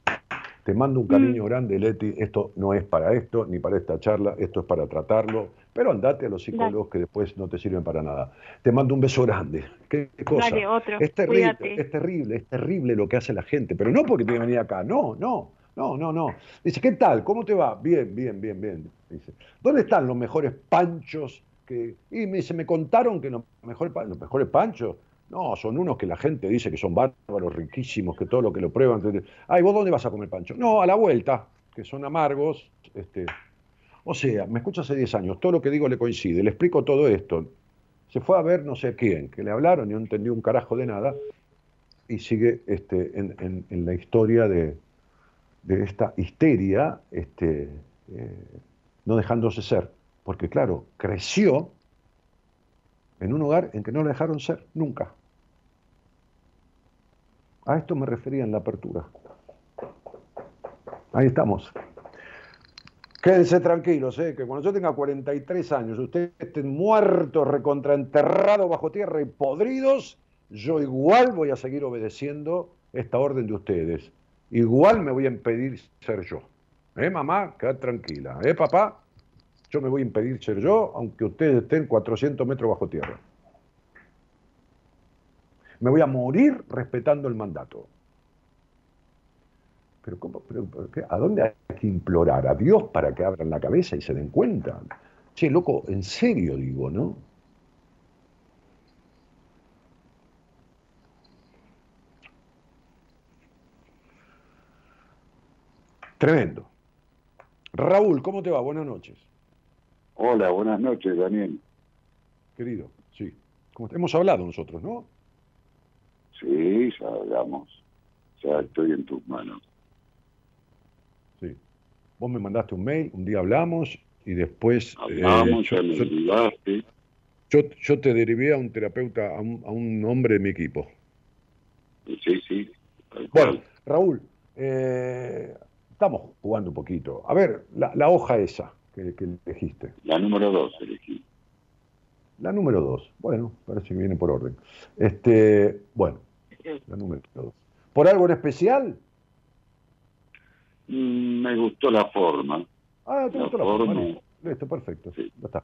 Te mando un cariño Mm. grande, Leti. Esto no es para esto, ni para esta charla. Esto es para tratarlo. Pero andate a los psicólogos que después no te sirven para nada. Te mando un beso grande. ¿Qué cosa? Dale, otro, es terrible, cuídate. es terrible, es terrible lo que hace la gente. Pero no porque tiene que venir acá. No, no, no, no, no. Dice, ¿qué tal? ¿Cómo te va? Bien, bien, bien, bien. Dice, ¿dónde están los mejores panchos? Que... Y me dice, me contaron que los mejores, los mejores panchos, no, son unos que la gente dice que son bárbaros, riquísimos, que todo lo que lo prueban. Ay, ¿vos dónde vas a comer pancho? No, a la vuelta, que son amargos. Este... O sea, me escucha hace 10 años, todo lo que digo le coincide, le explico todo esto. Se fue a ver no sé quién, que le hablaron y no entendió un carajo de nada, y sigue este, en, la historia de, esta histeria, este, eh, no dejándose ser. Porque claro, creció en un hogar en que no le dejaron ser nunca. A esto me refería en la apertura. Ahí estamos. Quédense tranquilos, ¿eh? que cuando yo tenga 43 años, ustedes estén muertos, recontraenterrados bajo tierra y podridos, yo igual voy a seguir obedeciendo esta orden de ustedes. Igual me voy a impedir ser yo. ¿Eh, mamá? Quedad tranquila. ¿Eh, papá? Yo me voy a impedir ser yo, aunque ustedes estén 400 metros bajo tierra. Me voy a morir respetando el mandato. Pero, ¿cómo, ¿a dónde hay que implorar? ¿A Dios para que abran la cabeza y se den cuenta? Che, loco, en serio digo, ¿no? Tremendo. Raúl, ¿cómo te va? Buenas noches. Hola, buenas noches, Daniel. Querido, sí. Hemos hablado nosotros, ¿no? Sí, ya hablamos. Ya estoy en tus manos. Vos me mandaste un mail, un día hablamos y después... Eh, hablamos, ya me yo, yo, te derivé a un terapeuta, a un, hombre de mi equipo. Sí, sí. Bueno, Raúl, eh, estamos jugando un poquito. A ver, la, hoja esa que, elegiste. La número dos elegí. La número dos. Bueno, parece que viene por orden. Este, bueno, la número dos. ¿Por algo en especial? Mm, me gustó la forma. Ah, te gustó la forma. Listo, perfecto. Sí. Ya está.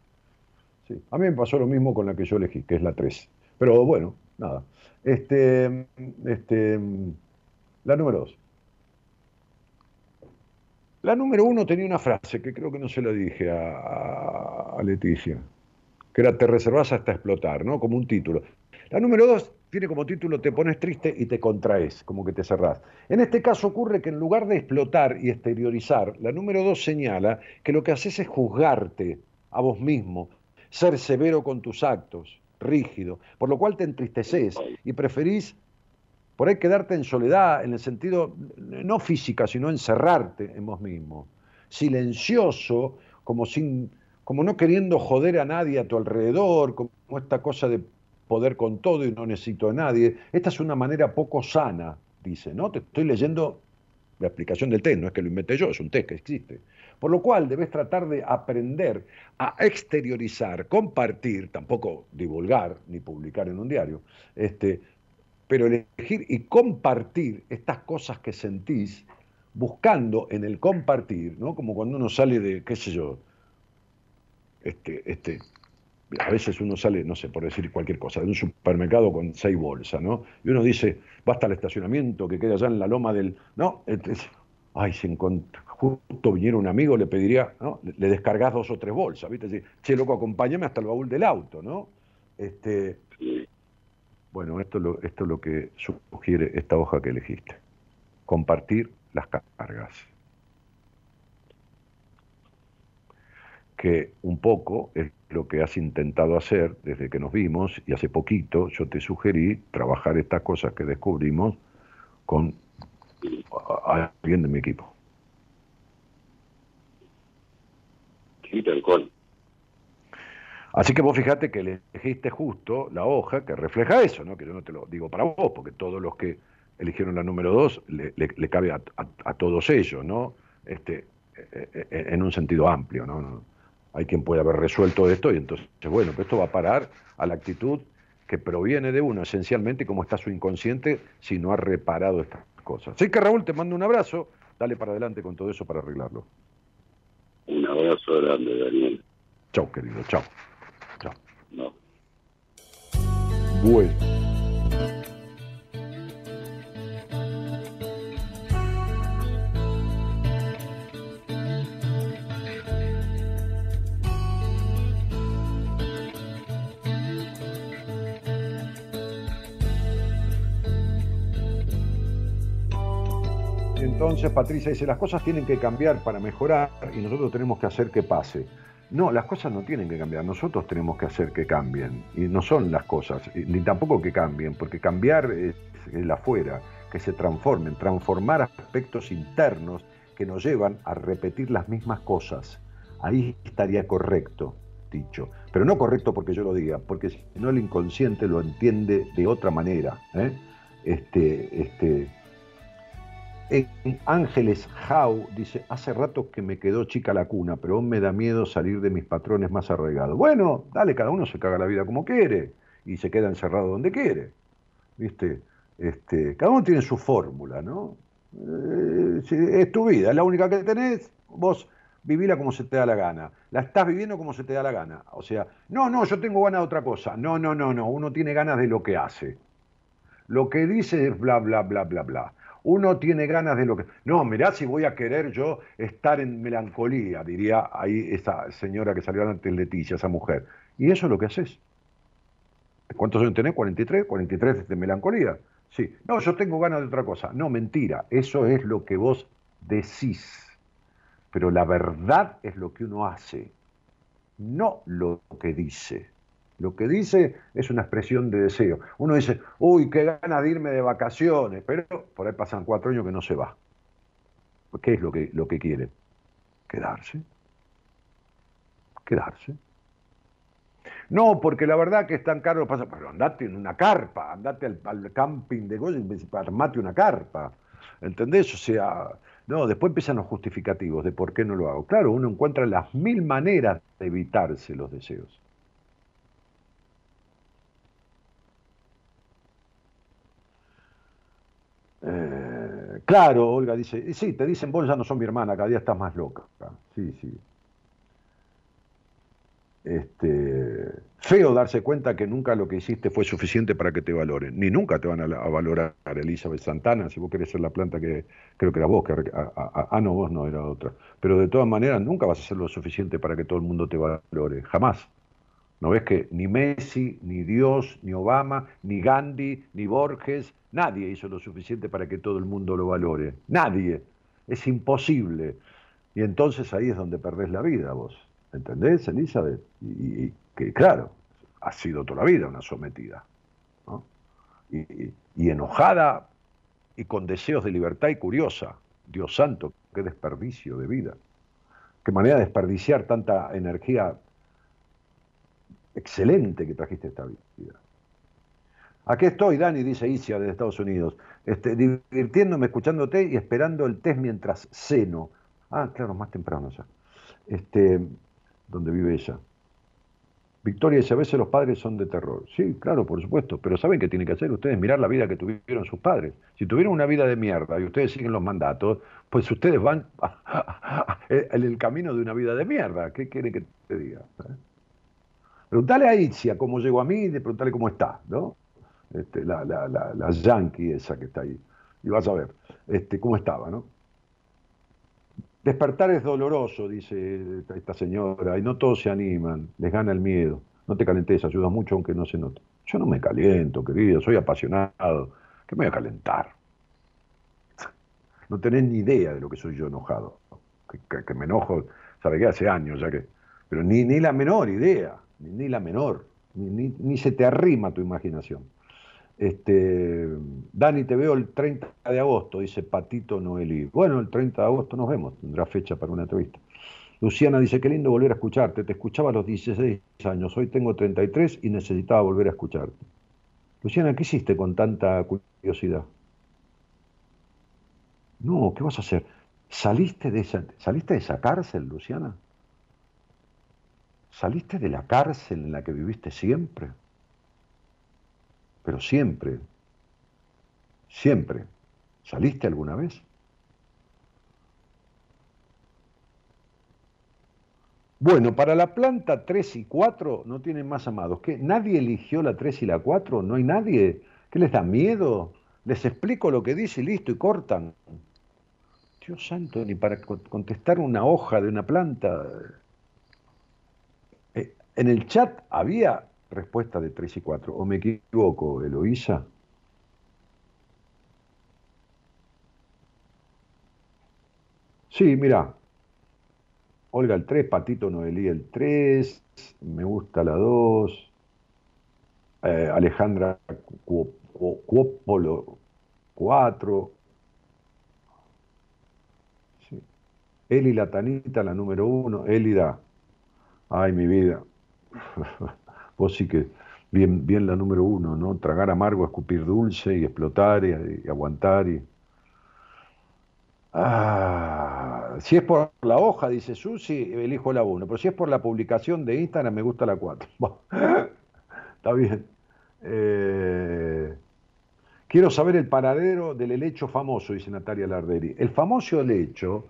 Sí. A mí me pasó lo mismo con la que yo elegí, que es la 3. Pero bueno, nada. Este, este, la número dos. La número uno tenía una frase que creo que no se la dije a, Leticia, que era te reservas hasta explotar, ¿no? Como un título. La número dos tiene como título te pones triste y te contraes, como que te cerrás. En este caso ocurre que en lugar de explotar y exteriorizar, la número dos señala que lo que haces es juzgarte a vos mismo, ser severo con tus actos, rígido, por lo cual te entristeces y preferís por ahí quedarte en soledad, en el sentido no física, sino encerrarte en vos mismo. Silencioso, como, sin, como no queriendo joder a nadie a tu alrededor, como esta cosa de poder con todo y no necesito a nadie. Esta es una manera poco sana, dice, ¿no? Te estoy leyendo la explicación del test, no es que lo inventé yo, es un test que existe. Por lo cual debes tratar de aprender a exteriorizar, compartir, tampoco divulgar ni publicar en un diario, este, pero elegir y compartir estas cosas que sentís, buscando en el compartir, ¿no? Como cuando uno sale de, qué sé yo, este, este, a veces uno sale, no sé, por decir cualquier cosa, de un supermercado con seis bolsas, ¿no? Y uno dice, basta el estacionamiento que queda allá en la loma del. No, ay, si justo viniera un amigo, le pediría, ¿no? Le descargas dos o tres bolsas, ¿viste? che, loco, acompáñame hasta el baúl del auto, ¿no? Este, bueno, esto, lo, esto es lo que sugiere esta hoja que elegiste. Compartir las cargas. Que un poco es lo que has intentado hacer desde que nos vimos y hace poquito yo te sugerí trabajar estas cosas que descubrimos con alguien de mi equipo. Sí, tal cual. Así que vos fijate que elegiste justo la hoja que refleja eso, ¿no? que yo no te lo digo para vos, porque todos los que eligieron la número dos le, cabe a, todos ellos, ¿no? Este, e, e, e, en un sentido amplio. ¿no? Hay quien puede haber resuelto esto y entonces, bueno, pues esto va a parar a la actitud que proviene de uno esencialmente y cómo está su inconsciente si no ha reparado estas cosas. Así que Raúl, te mando un abrazo, dale para adelante con todo eso para arreglarlo. Un abrazo grande, Daniel. Chau, querido, chao. No. Bueno. Entonces Patricia dice, las cosas tienen que cambiar para mejorar y nosotros tenemos que hacer que pase. No, las cosas no tienen que cambiar, nosotros tenemos que hacer que cambien, y no son las cosas, ni tampoco que cambien, porque cambiar es el afuera, que se transformen, transformar aspectos internos que nos llevan a repetir las mismas cosas. Ahí estaría correcto, dicho, pero no correcto porque yo lo diga, porque si no el inconsciente lo entiende de otra manera. ¿eh? Este, este, En Ángeles How dice, hace rato que me quedó chica la cuna, pero aún me da miedo salir de mis patrones más arraigados. Bueno, dale, cada uno se caga la vida como quiere y se queda encerrado donde quiere. ¿Viste? Este, cada uno tiene su fórmula, ¿no? Eh, es tu vida, es la única que tenés, vos vivila como se te da la gana. La estás viviendo como se te da la gana. O sea, no, no, yo tengo ganas de otra cosa. No, no, no, no, uno tiene ganas de lo que hace. Lo que dice es bla, bla, bla, bla, bla uno tiene ganas de lo que... No, mirá si voy a querer yo estar en melancolía, diría ahí esa señora que salió antes Leticia, esa mujer. Y eso es lo que haces. ¿Cuántos años tenés? ¿43? ¿43 de melancolía? Sí. No, yo tengo ganas de otra cosa. No, mentira. Eso es lo que vos decís. Pero la verdad es lo que uno hace, no lo que dice. Lo que dice es una expresión de deseo. Uno dice, uy, qué ganas de irme de vacaciones, pero por ahí pasan cuatro años que no se va. ¿Qué es lo que, lo que quiere? Quedarse. Quedarse. No, porque la verdad que es tan caro, pasa, pero andate en una carpa, andate al, camping de Goya y armate una carpa. ¿Entendés? O sea, no, después empiezan los justificativos de por qué no lo hago. Claro, uno encuentra las mil maneras de evitarse los deseos. Eh, claro, Olga dice, sí, te dicen vos ya no son mi hermana, cada día estás más loca. Sí, sí. Este, feo darse cuenta que nunca lo que hiciste fue suficiente para que te valoren. Ni nunca te van a, valorar Elizabeth Santana, si vos querés ser la planta que creo que era vos, que, ah, no, vos no, era otra. Pero de todas maneras nunca vas a ser lo suficiente para que todo el mundo te valore, jamás. ¿No ves que ni Messi, ni Dios, ni Obama, ni Gandhi, ni Borges, nadie hizo lo suficiente para que todo el mundo lo valore? Nadie. Es imposible. Y entonces ahí es donde perdés la vida vos. ¿Entendés, Elizabeth? Y, que claro, ha sido toda la vida una sometida. Y, y enojada y con deseos de libertad y curiosa. Dios santo, qué desperdicio de vida. Qué manera de desperdiciar tanta energía excelente que trajiste esta vida. Aquí estoy, Dani, dice Isia de Estados Unidos, este, divirtiéndome, escuchándote y esperando el test mientras ceno. Ah, claro, más temprano ya. Este, donde vive ella. Victoria dice, a veces los padres son de terror. Sí, claro, por supuesto, pero ¿saben qué tienen que hacer ustedes? Mirar la vida que tuvieron sus padres. Si tuvieron una vida de mierda y ustedes siguen los mandatos, pues ustedes van *laughs* en el camino de una vida de mierda. ¿Qué quiere que te diga? ¿Eh? Preguntale a Itzia cómo llegó a mí y preguntale cómo está, ¿no? Este, la, la, la, yankee esa que está ahí. Y vas a ver este, cómo estaba, ¿no? Despertar es doloroso, dice esta señora, y no todos se animan, les gana el miedo. No te calentes, ayuda mucho aunque no se note. Yo no me caliento, querido, soy apasionado. ¿Qué me voy a calentar? No tenés ni idea de lo que soy yo enojado. Que, me enojo, sabe que hace años ya que. Pero ni, ni la menor idea ni la menor, ni, se te arrima tu imaginación. Este, Dani, te veo el 30 de agosto, dice Patito Noelí. Bueno, el 30 de agosto nos vemos, tendrá fecha para una entrevista. Luciana dice, qué lindo volver a escucharte, te escuchaba a los 16 años, hoy tengo 33 y necesitaba volver a escucharte. Luciana, ¿qué hiciste con tanta curiosidad? No, ¿qué vas a hacer? ¿Saliste de ¿saliste de esa cárcel, Luciana? ¿Saliste de la cárcel en la que viviste siempre? Pero siempre, siempre. ¿Saliste alguna vez? Bueno, para la planta 3 y 4 no tienen más amados. ¿Qué? ¿Nadie eligió la 3 y la 4? ¿No hay nadie? ¿Qué les da miedo? Les explico lo que dice y listo, y cortan. Dios santo, ni para contestar una hoja de una planta. En el chat había respuesta de 3 y 4. ¿O me equivoco, Eloísa? Sí, mira. Olga el 3, Patito Noelí el 3, me gusta la 2. Eh, Alejandra Cuopolo 4. Sí. Eli la Tanita, la número 1. Elida. Ay, mi vida. Vos sí que bien, la número uno, ¿no? Tragar amargo, escupir dulce y explotar y, aguantar. Y... Ah, si es por la hoja, dice Susi, elijo la 1. Pero si es por la publicación de Instagram, me gusta la 4. *laughs* Está bien. Eh, quiero saber el paradero del helecho famoso, dice Natalia Larderi. El famoso helecho,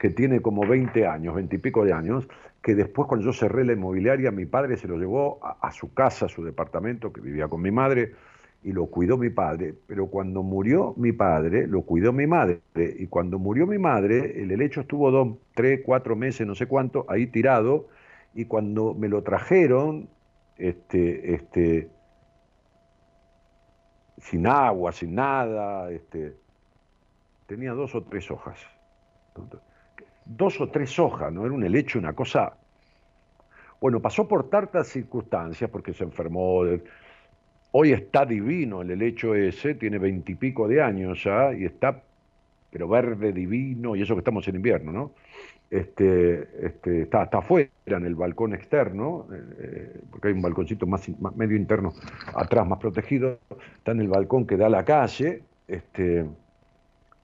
que tiene como 20 años, 20 y pico de años, que después cuando yo cerré la inmobiliaria, mi padre se lo llevó a, a su casa, a su departamento, que vivía con mi madre, y lo cuidó mi padre, pero cuando murió mi padre, lo cuidó mi madre, y cuando murió mi madre, el helecho estuvo dos, tres, cuatro meses, no sé cuánto, ahí tirado, y cuando me lo trajeron, este, este, sin agua, sin nada, este, tenía dos o tres hojas. Dos o tres hojas, no era un helecho, una cosa. Bueno, pasó por tantas circunstancias, porque se enfermó, Hoy está divino el helecho ese, tiene veintipico de años ya y está, pero verde divino, y eso que estamos en invierno, ¿no? Este, este, está, está afuera en el balcón externo, eh, porque hay un balconcito más, medio interno atrás, más protegido, está en el balcón que da a la calle, este,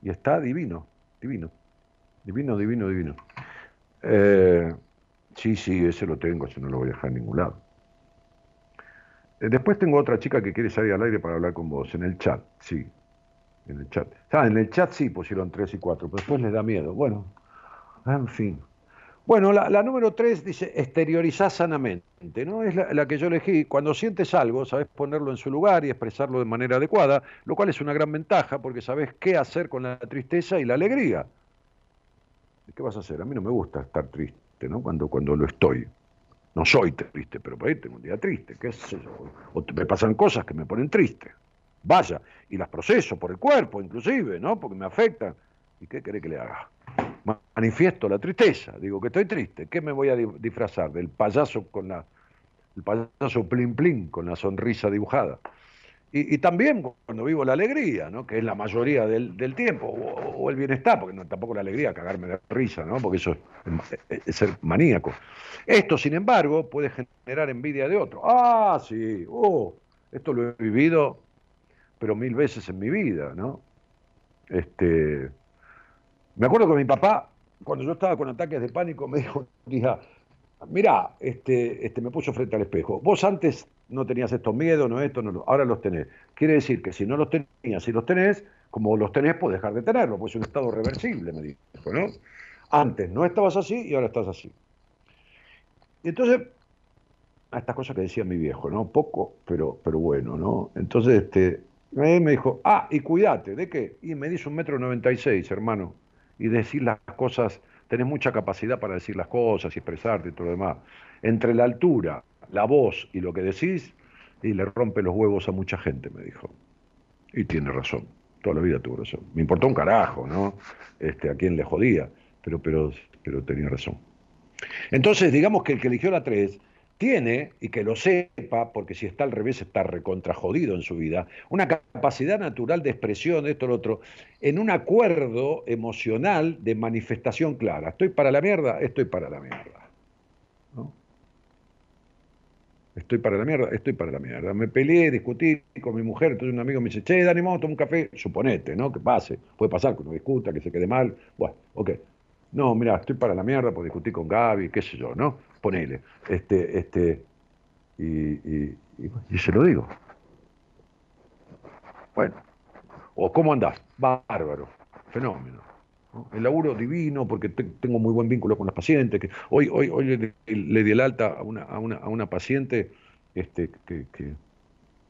y está divino, divino, divino, divino, divino. Eh, sí, sí, ese lo tengo, ese no lo voy a dejar en ningún lado. Eh, después tengo otra chica que quiere salir al aire para hablar con vos, en el chat, sí. En el chat. Ah, en el chat sí pusieron tres y cuatro, pero después les da miedo. Bueno, en fin. Bueno, la, número tres dice exteriorizar sanamente, ¿no? Es la, que yo elegí. Cuando sientes algo, sabes ponerlo en su lugar y expresarlo de manera adecuada, lo cual es una gran ventaja porque sabes qué hacer con la tristeza y la alegría. ¿Qué vas a hacer? A mí no me gusta estar triste, ¿no? Cuando, cuando lo estoy. No soy triste, pero por ahí tengo un día triste, qué sé yo. O me pasan cosas que me ponen triste. Vaya, y las proceso por el cuerpo inclusive, ¿no? Porque me afectan. ¿Y qué querés que le haga? Manifiesto la tristeza, digo que estoy triste. ¿Qué me voy a disfrazar? Del payaso con la, el payaso plin plin, con la sonrisa dibujada. Y, también cuando vivo la alegría, ¿no? que es la mayoría del, tiempo, o, el bienestar, porque tampoco la alegría, cagarme de risa, ¿no? porque eso es, ser maníaco. Esto, sin embargo, puede generar envidia de otro. Ah, sí, oh, esto lo he vivido, pero mil veces en mi vida, ¿no? Este, me acuerdo que mi papá, cuando yo estaba con ataques de pánico, me dijo, hija, mira, este, este, me puso frente al espejo. Vos antes no tenías estos miedos, no esto, no, ahora los tenés. Quiere decir que si no los tenías, si los tenés, como los tenés, puedes dejar de tenerlos, pues es un estado reversible, me dijo, ¿no? Antes no estabas así y ahora estás así. Y entonces, a estas cosas que decía mi viejo, ¿no? Poco, pero, pero bueno, ¿no? Entonces, este, me dijo, ah, y cuídate, ¿de qué? Y me dice un metro noventa y seis, hermano, y decir las cosas, tenés mucha capacidad para decir las cosas y expresarte y todo lo demás. Entre la altura la voz y lo que decís, y le rompe los huevos a mucha gente, me dijo. Y tiene razón, toda la vida tuvo razón. Me importó un carajo, ¿no? Este, a quién le jodía, pero, pero, pero tenía razón. Entonces, digamos que el que eligió la 3 tiene, y que lo sepa, porque si está al revés está recontrajodido en su vida, una capacidad natural de expresión, de esto, lo otro, en un acuerdo emocional de manifestación clara. Estoy para la mierda, estoy para la mierda. Estoy para la mierda, estoy para la mierda. Me peleé, discutí con mi mujer, entonces un amigo me dice, che, Dani, vamos a un café. Suponete, ¿no? Que pase. Puede pasar que uno discuta, que se quede mal. Bueno, ok. No, mira, estoy para la mierda por discutir con Gaby, qué sé yo, ¿no? Ponele. Este, este, y, y, se lo digo. Bueno. O ¿cómo andás? Bárbaro. Fenómeno. El laburo divino, porque tengo muy buen vínculo con los pacientes. Que hoy, hoy, hoy le, di el alta a una, a una, a una paciente este, que, que,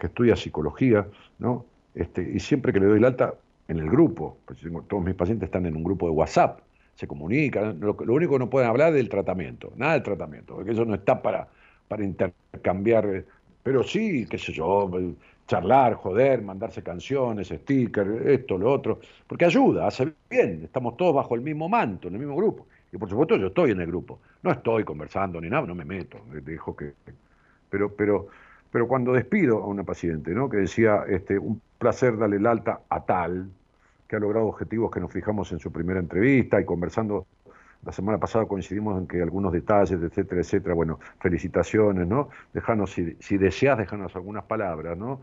estudia psicología, ¿no? Este, y siempre que le doy el alta en el grupo, pues todos mis pacientes están en un grupo de WhatsApp, se comunican, lo, único que no pueden hablar es del tratamiento, nada del tratamiento, porque eso no está para, para intercambiar, pero sí, qué sé yo, charlar, joder, mandarse canciones, stickers, esto, lo otro, porque ayuda, hace bien, estamos todos bajo el mismo manto, en el mismo grupo. Y por supuesto yo estoy en el grupo, no estoy conversando ni nada, no me meto, dejo que... Pero, pero, pero cuando despido a una paciente, ¿no? que decía, este, un placer darle el alta a tal, que ha logrado objetivos que nos fijamos en su primera entrevista y conversando la semana pasada coincidimos en que algunos detalles, etcétera, etcétera. Bueno, felicitaciones, ¿no? Dejanos, si, deseas, dejanos algunas palabras, ¿no?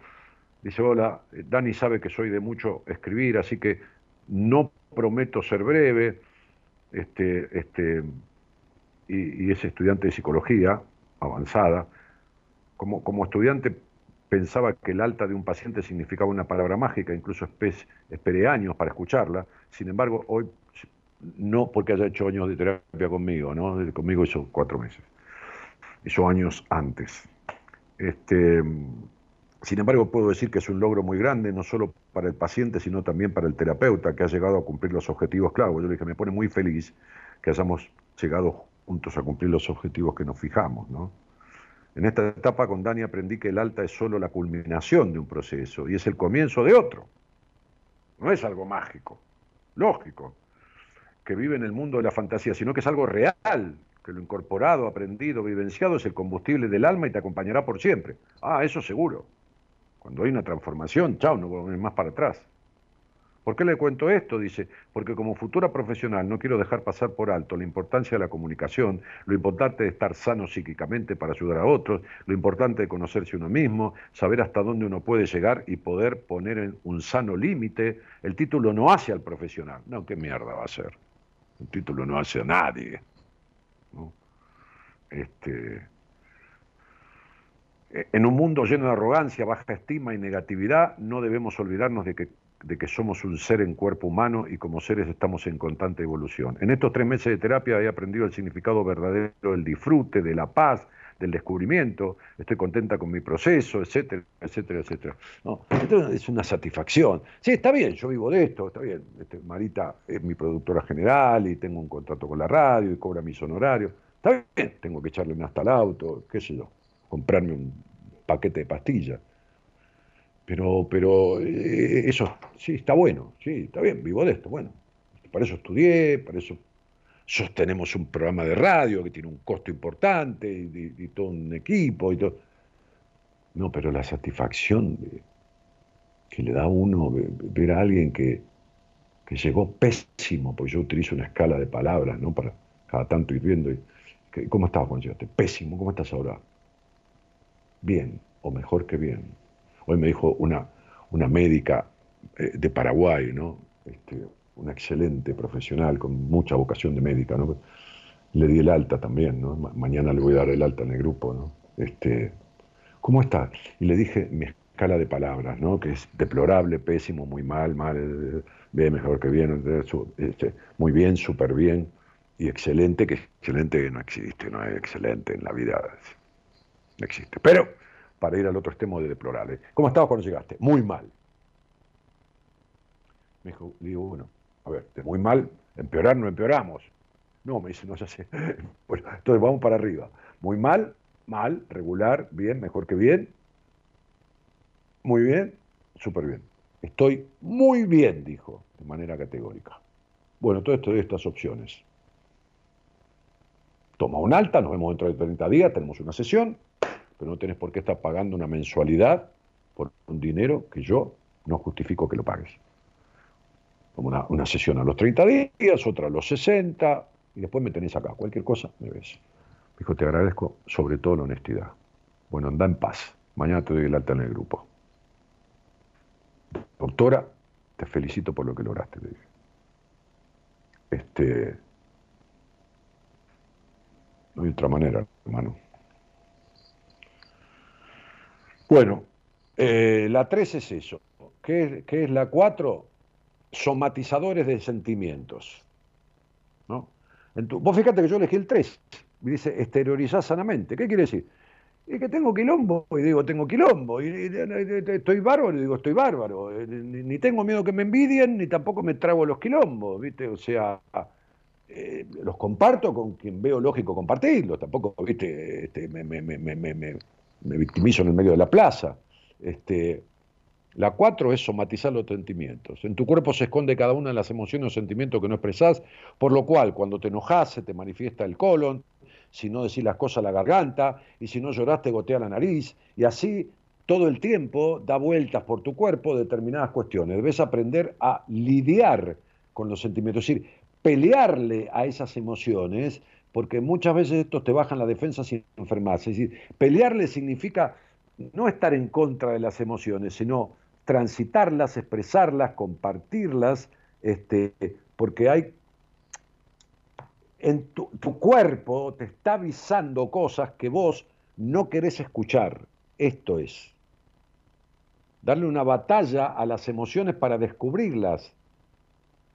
Dice, hola, Dani sabe que soy de mucho escribir, así que no prometo ser breve, este, este, y, es estudiante de psicología avanzada. Como, como estudiante pensaba que el alta de un paciente significaba una palabra mágica, incluso esperé años para escucharla. Sin embargo, hoy no porque haya hecho años de terapia conmigo, ¿no? Conmigo hizo cuatro meses. Hizo años antes. Este, sin embargo, puedo decir que es un logro muy grande, no solo para el paciente, sino también para el terapeuta, que ha llegado a cumplir los objetivos claro, Yo le dije, me pone muy feliz que hayamos llegado juntos a cumplir los objetivos que nos fijamos. ¿no? En esta etapa con Dani aprendí que el alta es solo la culminación de un proceso y es el comienzo de otro. No es algo mágico, lógico, que vive en el mundo de la fantasía, sino que es algo real, que lo incorporado, aprendido, vivenciado es el combustible del alma y te acompañará por siempre. Ah, eso seguro. Cuando hay una transformación, chao, no volvemos más para atrás. ¿Por qué le cuento esto? Dice, porque como futura profesional no quiero dejar pasar por alto la importancia de la comunicación, lo importante de estar sano psíquicamente para ayudar a otros, lo importante de conocerse uno mismo, saber hasta dónde uno puede llegar y poder poner en un sano límite. El título no hace al profesional. No, qué mierda va a ser. El título no hace a nadie. Este, en un mundo lleno de arrogancia, baja estima y negatividad, no debemos olvidarnos de que, de que somos un ser en cuerpo humano y como seres estamos en constante evolución. En estos tres meses de terapia he aprendido el significado verdadero del disfrute, de la paz, del descubrimiento, estoy contenta con mi proceso, etcétera, etcétera, etcétera. No, esto es una satisfacción. Sí, está bien, yo vivo de esto, está bien. Este, Marita es mi productora general y tengo un contrato con la radio y cobra mis honorarios. Está bien, tengo que echarle un hasta al auto, qué sé yo comprarme un paquete de pastillas. Pero, pero eh, eso, sí, está bueno, sí, está bien, vivo de esto. Bueno, para eso estudié, para eso sostenemos un programa de radio que tiene un costo importante y, todo un equipo y todo. No, pero la satisfacción que le da a uno ver a alguien que, que llegó pésimo, pues yo utilizo una escala de palabras, ¿no? Para cada tanto ir viendo. Y, ¿Cómo estás cuando llegaste? Pésimo, ¿cómo estás ahora? bien o mejor que bien. Hoy me dijo una, una médica eh, de Paraguay, ¿no? Este, una excelente profesional con mucha vocación de médica, ¿no? Le di el alta también, ¿no? mañana le voy a dar el alta en el grupo, ¿no? Este, ¿Cómo está? Y le dije mi escala de palabras, ¿no? Que es deplorable, pésimo, muy mal, mal, bien, mejor que bien, este, muy bien, súper bien, y excelente, que excelente no existe, no es excelente en la vida no existe. Pero, para ir al otro extremo de deplorable. ¿Cómo estabas cuando llegaste? Muy mal. Me dijo, digo, bueno, a ver, muy mal, empeorar no empeoramos. No, me dice, no, ya sé. *laughs* Bueno, entonces vamos para arriba. Muy mal, mal, regular, bien, mejor que bien. Muy bien, súper bien. Estoy muy bien, dijo, de manera categórica. Bueno, todo esto de estas opciones. Toma un alta, nos vemos dentro de 30 días, tenemos una sesión, pero no tenés por qué estar pagando una mensualidad por un dinero que yo no justifico que lo pagues. Como una, sesión a los 30 días, otra a los 60, y después me tenés acá. Cualquier cosa me ves. dijo, te agradezco sobre todo la honestidad. Bueno, anda en paz. Mañana te doy el alta en el grupo. Doctora, te felicito por lo que lograste, le dije. Este. No hay otra manera, hermano. Bueno, eh, la 3 es eso. ¿Qué, es la 4? Somatizadores de sentimientos. ¿no? vos fíjate que yo elegí el 3. Me dice exteriorizar sanamente. ¿Qué quiere decir? Es que tengo quilombo y digo, tengo quilombo. Y, estoy bárbaro y digo, estoy bárbaro. Eh, ni, tengo miedo que me envidien, ni tampoco me trago los quilombos, ¿viste? O sea, eh, los comparto con quien veo lógico compartirlos. Tampoco, ¿viste? Este, me victimizo en el medio de la plaza. Este, la cuatro es somatizar los sentimientos. En tu cuerpo se esconde cada una de las emociones o sentimientos que no expresás, por lo cual cuando te enojas se te manifiesta el colon, si no decís las cosas la garganta, y si no lloras te gotea la nariz, y así todo el tiempo da vueltas por tu cuerpo determinadas cuestiones. Debes aprender a lidiar con los sentimientos, es decir, pelearle a esas emociones porque muchas veces estos te bajan la defensa sin enfermarse. Es decir, pelearle significa no estar en contra de las emociones, sino transitarlas, expresarlas, compartirlas este, porque hay en tu, cuerpo te está avisando cosas que vos no querés escuchar. Esto es. Darle una batalla a las emociones para descubrirlas,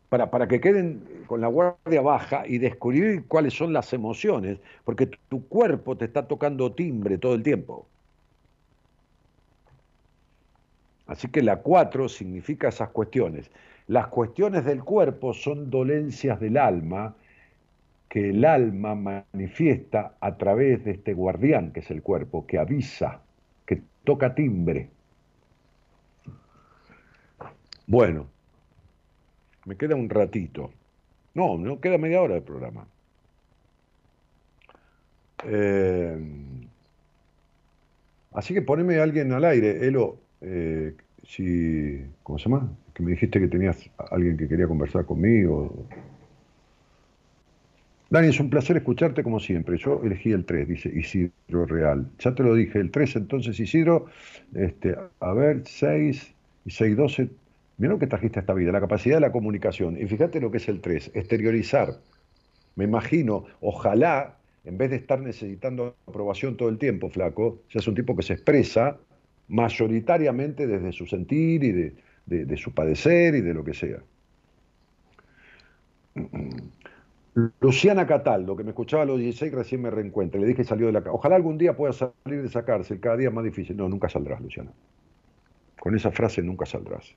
para, para que queden con la guardia baja y descubrir cuáles son las emociones, porque tu cuerpo te está tocando timbre todo el tiempo. Así que la 4 significa esas cuestiones. Las cuestiones del cuerpo son dolencias del alma que el alma manifiesta a través de este guardián que es el cuerpo, que avisa, que toca timbre. Bueno, me queda un ratito. No, no queda media hora del programa. Eh, así que poneme a alguien al aire, Elo, eh, si, ¿cómo se llama? Que me dijiste que tenías a alguien que quería conversar conmigo. Dani, es un placer escucharte como siempre. Yo elegí el 3, dice Isidro Real. Ya te lo dije, el 3 entonces Isidro, este, a ver, 6 y 6, 12. Mira lo que trajiste esta vida, la capacidad de la comunicación. Y fíjate lo que es el 3, exteriorizar. Me imagino, ojalá, en vez de estar necesitando aprobación todo el tiempo, flaco, seas un tipo que se expresa mayoritariamente desde su sentir y de, su padecer y de lo que sea. Luciana Cataldo, que me escuchaba a los 16, recién me reencuentra. Le dije salió de la cárcel. Ojalá algún día pueda salir de esa cárcel, cada día más difícil. No, nunca saldrás, Luciana. Con esa frase nunca saldrás.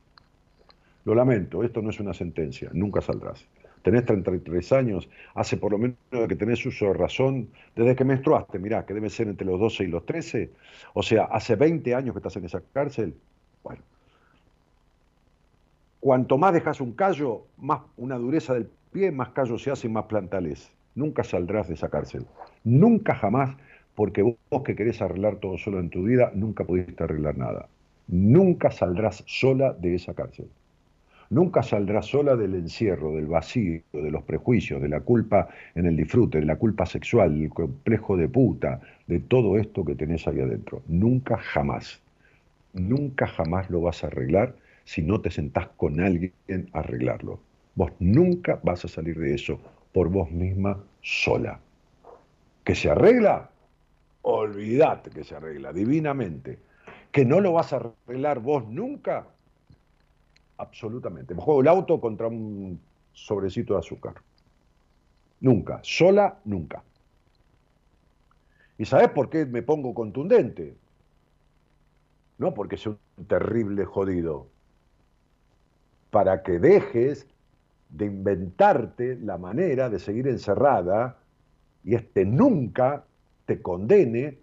Lo lamento, esto no es una sentencia, nunca saldrás. Tenés 33 años, hace por lo menos que tenés uso de razón, desde que menstruaste, mirá, que debe ser entre los 12 y los 13, o sea, hace 20 años que estás en esa cárcel. Bueno, cuanto más dejas un callo, más una dureza del pie, más callo se hace y más plantales. Nunca saldrás de esa cárcel. Nunca jamás, porque vos que querés arreglar todo solo en tu vida, nunca pudiste arreglar nada. Nunca saldrás sola de esa cárcel. Nunca saldrás sola del encierro, del vacío, de los prejuicios, de la culpa en el disfrute, de la culpa sexual, del complejo de puta, de todo esto que tenés ahí adentro. Nunca jamás. Nunca jamás lo vas a arreglar si no te sentás con alguien a arreglarlo. Vos nunca vas a salir de eso por vos misma sola. ¿Que se arregla? Olvídate que se arregla, divinamente. ¿Que no lo vas a arreglar vos nunca? Absolutamente. Me juego el auto contra un sobrecito de azúcar. Nunca. Sola, nunca. ¿Y sabes por qué me pongo contundente? No porque soy un terrible jodido. Para que dejes de inventarte la manera de seguir encerrada y este nunca te condene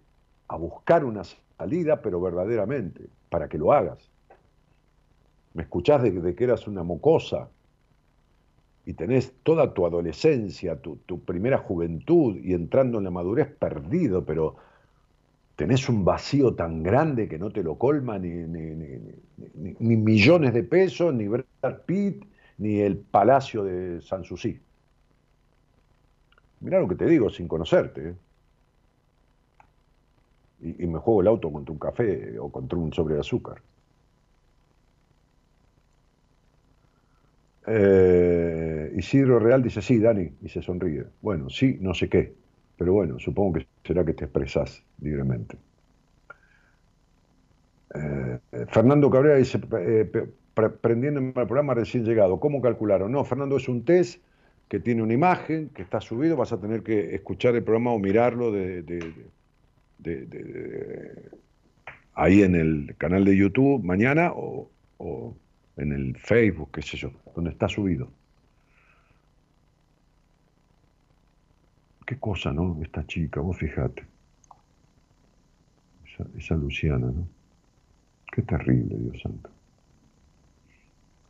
a buscar una salida, pero verdaderamente, para que lo hagas. Me escuchás de, que eras una mocosa y tenés toda tu adolescencia, tu, tu, primera juventud y entrando en la madurez perdido, pero tenés un vacío tan grande que no te lo colma ni millones de pesos, ni Brad Pitt, ni el palacio de Sanssouci. Mirá lo que te digo sin conocerte. ¿eh? Y, y, me juego el auto contra un café o contra un sobre de azúcar. Eh, Isidro Real dice, sí, Dani, y se sonríe. Bueno, sí, no sé qué, pero bueno, supongo que será que te expresás libremente. Eh, Fernando Cabrera dice, eh, prendiendo el programa recién llegado. ¿Cómo calcularon? No, Fernando, es un test que tiene una imagen, que está subido, vas a tener que escuchar el programa o mirarlo de, ahí en el canal de YouTube mañana o, o, en el Facebook, qué sé yo, donde está subido. Qué cosa, ¿no? Esta chica, vos fijate. Esa, Luciana, ¿no? Qué terrible, Dios santo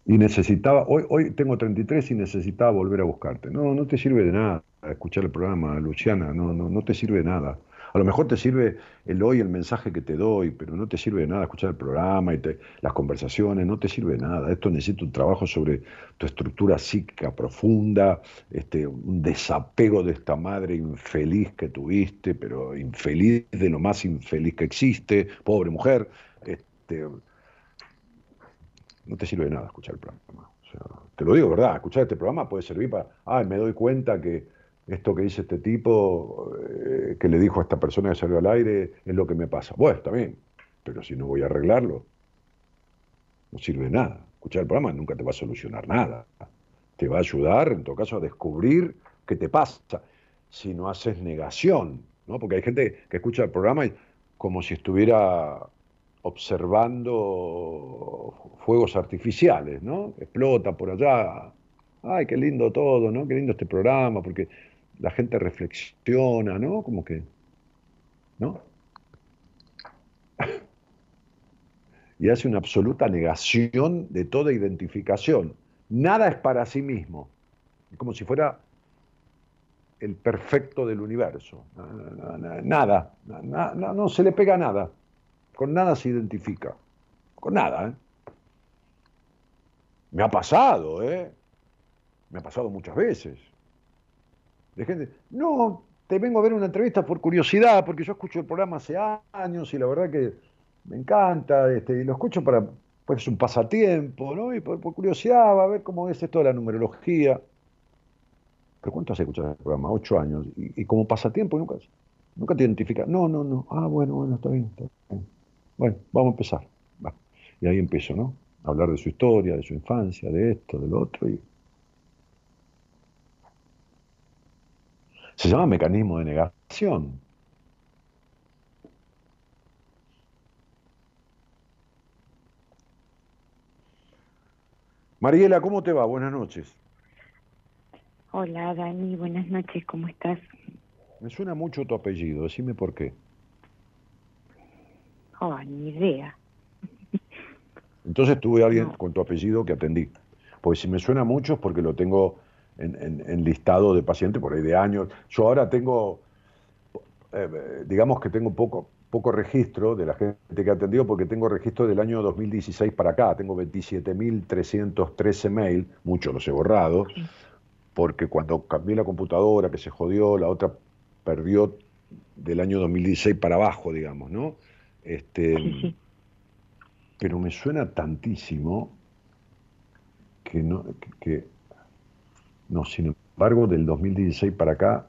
y necesitaba, hoy, hoy tengo 33 y necesitaba volver a buscarte. No, no te sirve de nada escuchar el programa, Luciana, no, no, no te sirve de nada. A lo mejor te sirve el hoy, el mensaje que te doy, pero no te sirve de nada escuchar el programa y te, las conversaciones, no te sirve de nada. Esto necesita un trabajo sobre tu estructura psíquica profunda, este, un desapego de esta madre infeliz que tuviste, pero infeliz de lo más infeliz que existe, pobre mujer. Este, no te sirve de nada escuchar el programa. te lo digo, ¿verdad? Escuchar este programa puede servir para, ay, me doy cuenta que esto que dice este tipo, eh, que le dijo a esta persona que salió al aire, es lo que me pasa. Bueno, está bien, pero si no voy a arreglarlo, no sirve de nada. Escuchar el programa nunca te va a solucionar nada. Te va a ayudar, en todo caso, a descubrir qué te pasa. Si no haces negación, ¿no? Porque hay gente que escucha el programa como si estuviera observando fuegos artificiales, ¿no? Explota por allá. Ay, qué lindo todo, ¿no? Qué lindo este programa, porque la gente reflexiona, ¿no? Como que, ¿no? *laughs* y hace una absoluta negación de toda identificación. Nada es para sí mismo, como si fuera el perfecto del universo. Nada, no se le pega nada, con nada se identifica, con nada. ¿eh? Me ha pasado, ¿eh? Me ha pasado muchas veces. De gente, no, te vengo a ver una entrevista por curiosidad, porque yo escucho el programa hace años y la verdad que me encanta, este, y lo escucho para, pues es un pasatiempo, ¿no? Y por, curiosidad, va a ver cómo es esto de la numerología. ¿Pero cuánto has escuchado el programa? Ocho años. Y, como pasatiempo nunca, nunca te identifica. No, no, no. Ah, bueno, bueno, está bien, está bien. Bueno, vamos a empezar. Y ahí empiezo, ¿no? A hablar de su historia, de su infancia, de esto, de lo otro. Y... Se llama mecanismo de negación. Mariela, ¿cómo te va? Buenas noches. Hola, Dani, buenas noches, ¿cómo estás? Me suena mucho tu apellido, decime por qué. Oh, ni idea. Entonces tuve alguien con tu apellido que atendí. Pues si me suena mucho es porque lo tengo en, listado de pacientes por ahí de años. Yo ahora tengo, eh, digamos que tengo poco, poco registro de la gente que ha atendido porque tengo registro del año 2016 para acá. Tengo 27.313 mail, muchos los he borrado, porque cuando cambié la computadora, que se jodió, la otra perdió del año 2016 para abajo, digamos, ¿no? Este, Pero me suena tantísimo que no, que, no, sin embargo, del 2016 para acá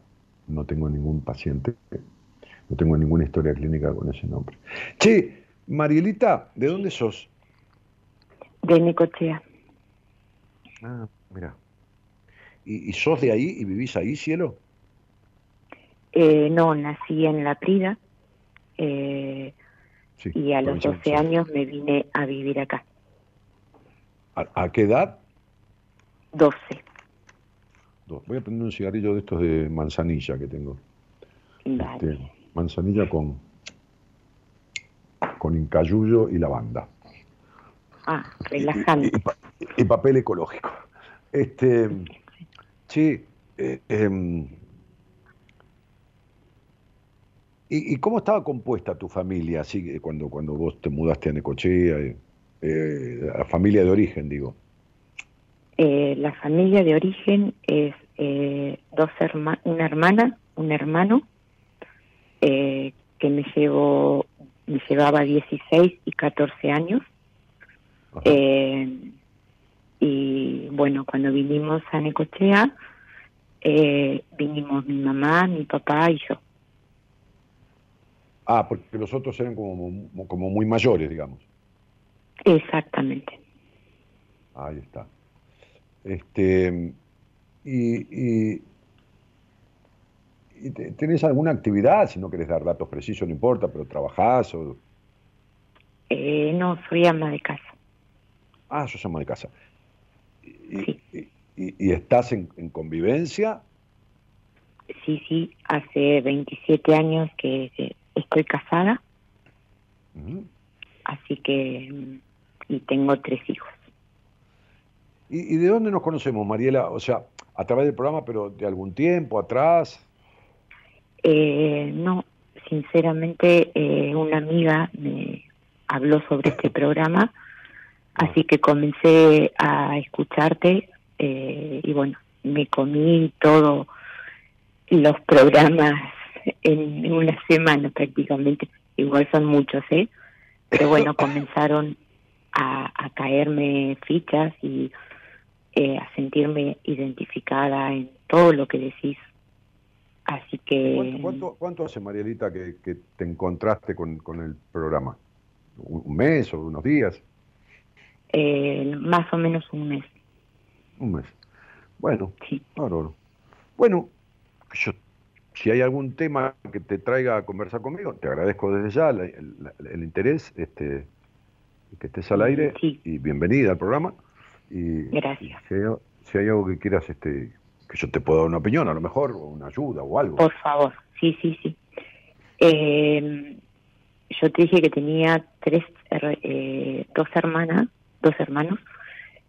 no tengo ningún paciente no tengo ninguna historia clínica con ese nombre. Che, Marielita, ¿de dónde sos? De Necochea. Ah, mira. ¿Y, sos de ahí y vivís ahí, cielo? Eh, no, nací en La Prida eh, y a los 12 años me vine a vivir acá. ¿A, qué edad? 12. Voy a prender un cigarrillo de estos de manzanilla que tengo. Vale. Este, manzanilla con, con incayuyo y lavanda. Ah, relajante. Y, papel ecológico. Este, sí, eh, em, ¿y, cómo estaba compuesta tu familia así cuando, cuando vos te mudaste a Necochea? Eh, la familia de origen, digo. Eh, la familia de origen es dos una hermana, un hermano eh, que me llevó, me llevaba 16 y 14 años. Eh, y bueno, cuando vinimos a Necochea, eh, vinimos mi mamá, mi papá y yo. Ah, porque los otros eran como, como muy mayores, digamos. Exactamente. Ahí está. Este, y, y, ¿Tenés alguna actividad? Si no querés dar datos precisos, no importa, pero ¿trabajás o...? Eh, no, soy ama de casa. Ah, sos ama de casa. ¿Y, y, estás en, convivencia? Sí, sí, hace 27 años que estoy casada. Así que... Y tengo tres hijos. ¿Y, ¿Y de dónde nos conocemos, Mariela? O sea, a través del programa, pero de algún tiempo atrás. Eh, no, sinceramente eh, una amiga me habló sobre este programa, así que comencé a escucharte eh, y bueno, me comí todos los programas *laughs* en, una semana prácticamente, igual son muchos, ¿eh? Pero bueno, *laughs* comenzaron a, a caerme fichas y eh, a sentirme identificada en todo lo que decís. Así que... ¿Cuánto, cuánto, cuánto hace, Marielita, que, que te encontraste con, con el programa? ¿Un mes o unos días? eh, más o menos un mes. Un mes. Bueno, Sí. bárbaro. Bueno, yo, si hay algún tema que te traiga a conversar conmigo, te agradezco desde ya la- el, la- el interés, este, que estés al aire Sí. y bienvenida al programa. Y, Gracias. y si, hay, si hay algo que quieras, este, que yo te pueda dar una opinión, a lo mejor, o una ayuda o algo. Por favor, sí, sí, sí. Eh, yo te dije que tenía tres, eh, dos hermanas, dos hermanos.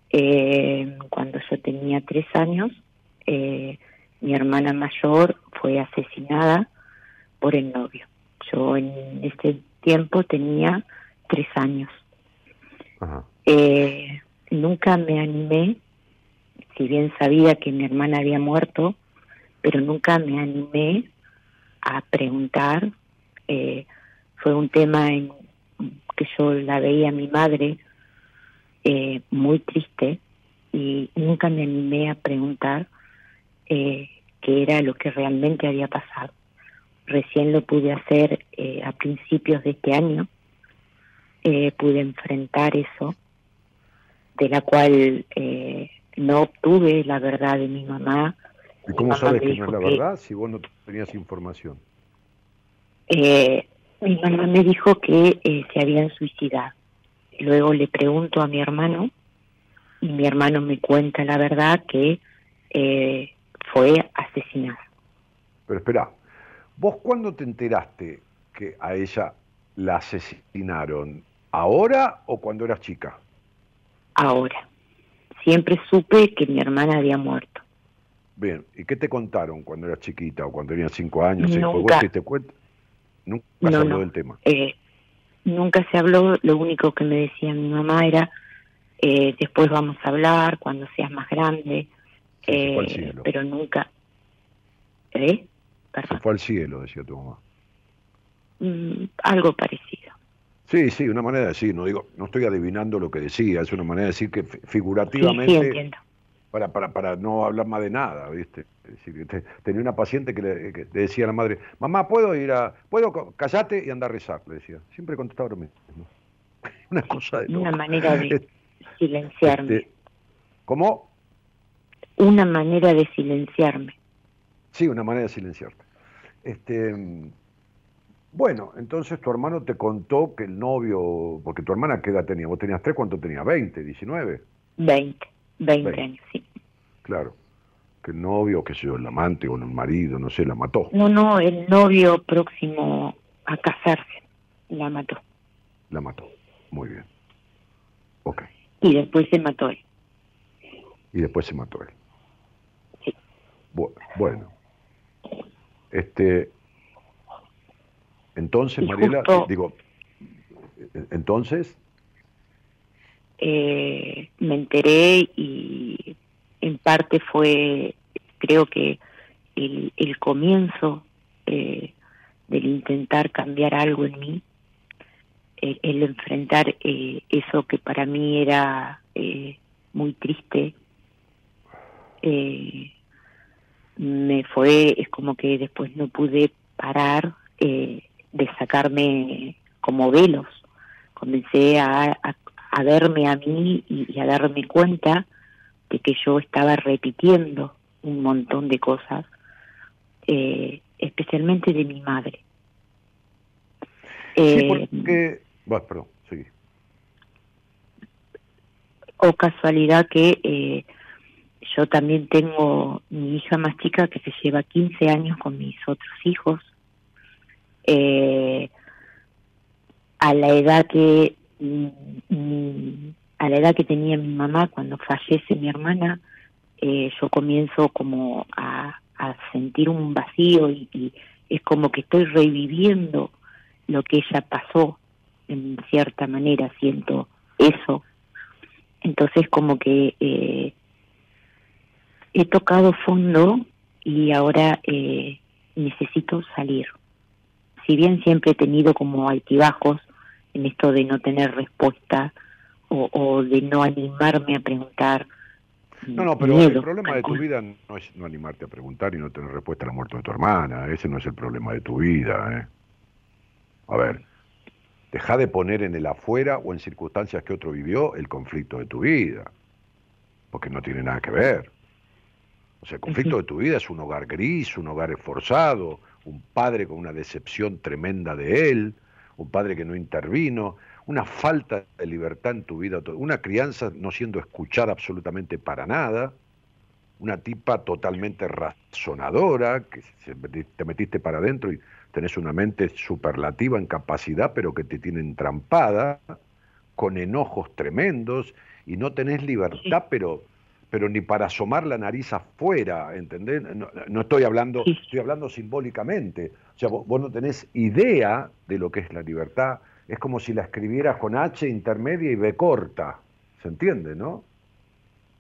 Eh, cuando yo tenía tres años, eh, mi hermana mayor fue asesinada por el novio. Yo en ese tiempo tenía tres años. Ajá. Eh, nunca me animé, si bien sabía que mi hermana había muerto, pero nunca me animé a preguntar. Eh, fue un tema en que yo la veía a mi madre eh, muy triste y nunca me animé a preguntar eh, qué era lo que realmente había pasado. Recién lo pude hacer eh, a principios de este año, eh, pude enfrentar eso, de la cual eh, no obtuve la verdad de mi mamá. ¿Y cómo mamá sabes que no es la que- verdad si vos no tenías información? Eh, mi mamá me dijo que eh, se habían suicidado. Luego le pregunto a mi hermano y mi hermano me cuenta la verdad que eh, fue asesinada. Pero espera, ¿vos cuándo te enteraste que a ella la asesinaron? ¿Ahora o cuando eras chica? Ahora, siempre supe que mi hermana había muerto. Bien, ¿y qué te contaron cuando eras chiquita o cuando tenías cinco años? después Nunca. vos te diste cuenta? Nunca se habló no. del tema. Eh, nunca se habló, lo único que me decía mi mamá era, eh, después vamos a hablar cuando seas más grande, se fue al eh, cielo. pero nunca... ¿Eh? Se fue al cielo, decía tu mamá. Mm, algo parecido. Sí, sí, una manera de decir, no digo, no estoy adivinando lo que decía, es una manera de decir que fi- Sí, sí, figurativamente, entiendo. para, para, para no hablar más de nada, ¿viste? Es decir, te- tenía una paciente que le, que le decía a la madre, mamá, ¿puedo ir a, puedo, callate y anda a rezar? Le decía. Siempre contestaba lo mismo. *laughs* Una cosa de Una loco. manera de Este, silenciarme. ¿Cómo? Una manera de silenciarme. Sí, una manera de silenciarte. Este, mm, bueno, entonces tu hermano te contó que el novio, porque tu hermana qué edad tenía, vos tenías tres, ¿cuánto tenía? ¿20, 19? 20, 20 Veinte. años, sí. Claro. Que el novio, qué sé yo, el amante o el marido, no sé, la mató. No, no, el novio próximo a casarse la mató. La mató. Muy bien. Ok. Y después se mató él. Y después se mató él. Sí. Bu- Bueno. Este. Entonces, Mariela, justo- digo, eh, entonces, Eh, me enteré y en parte fue, creo que el, el comienzo eh, del intentar cambiar algo en mí, el, el enfrentar eh, eso que para mí era eh, muy triste, eh, me fue, es como que después no pude parar eh, de sacarme como velos. Comencé a, a, a verme a mí y, y a darme cuenta de que yo estaba repitiendo un montón de cosas, eh, especialmente de mi madre. sí, Eh, porque. Bueno, perdón, seguí. o casualidad que eh, yo también tengo mi hija más chica que se lleva 15 años con mis otros hijos. Eh, a la edad que mm, mm, a la edad que tenía mi mamá cuando fallece mi hermana, eh, yo comienzo como a, a sentir un vacío y, es como que estoy reviviendo lo que ella pasó en cierta manera siento eso entonces como que eh, he tocado fondo y ahora eh, necesito salir. Si bien siempre he tenido como altibajos en esto de no tener respuesta o, o de no animarme a preguntar, No, no, pero miedo, el problema de tu vida no es no animarte a preguntar y no tener respuesta a la muerte de tu hermana. Ese no es el problema de tu vida. ¿eh? A ver, deja de poner en el afuera o en circunstancias que otro vivió el conflicto de tu vida. Porque no tiene nada que ver. O sea, el conflicto de tu vida es un hogar gris, un hogar esforzado, un padre con una decepción tremenda de él, un padre que no intervino, una falta de libertad en tu vida, una crianza no siendo escuchada absolutamente para nada, una tipa totalmente razonadora, que te metiste para adentro y tenés una mente superlativa en capacidad, pero que te tiene entrampada, con enojos tremendos, y no tenés libertad, pero pero ni para asomar la nariz afuera, ¿entendés? No, no estoy hablando, estoy hablando simbólicamente. O sea, vos, vos no tenés idea de lo que es la libertad. Es como si la escribieras con H intermedia y B corta. ¿Se entiende, no?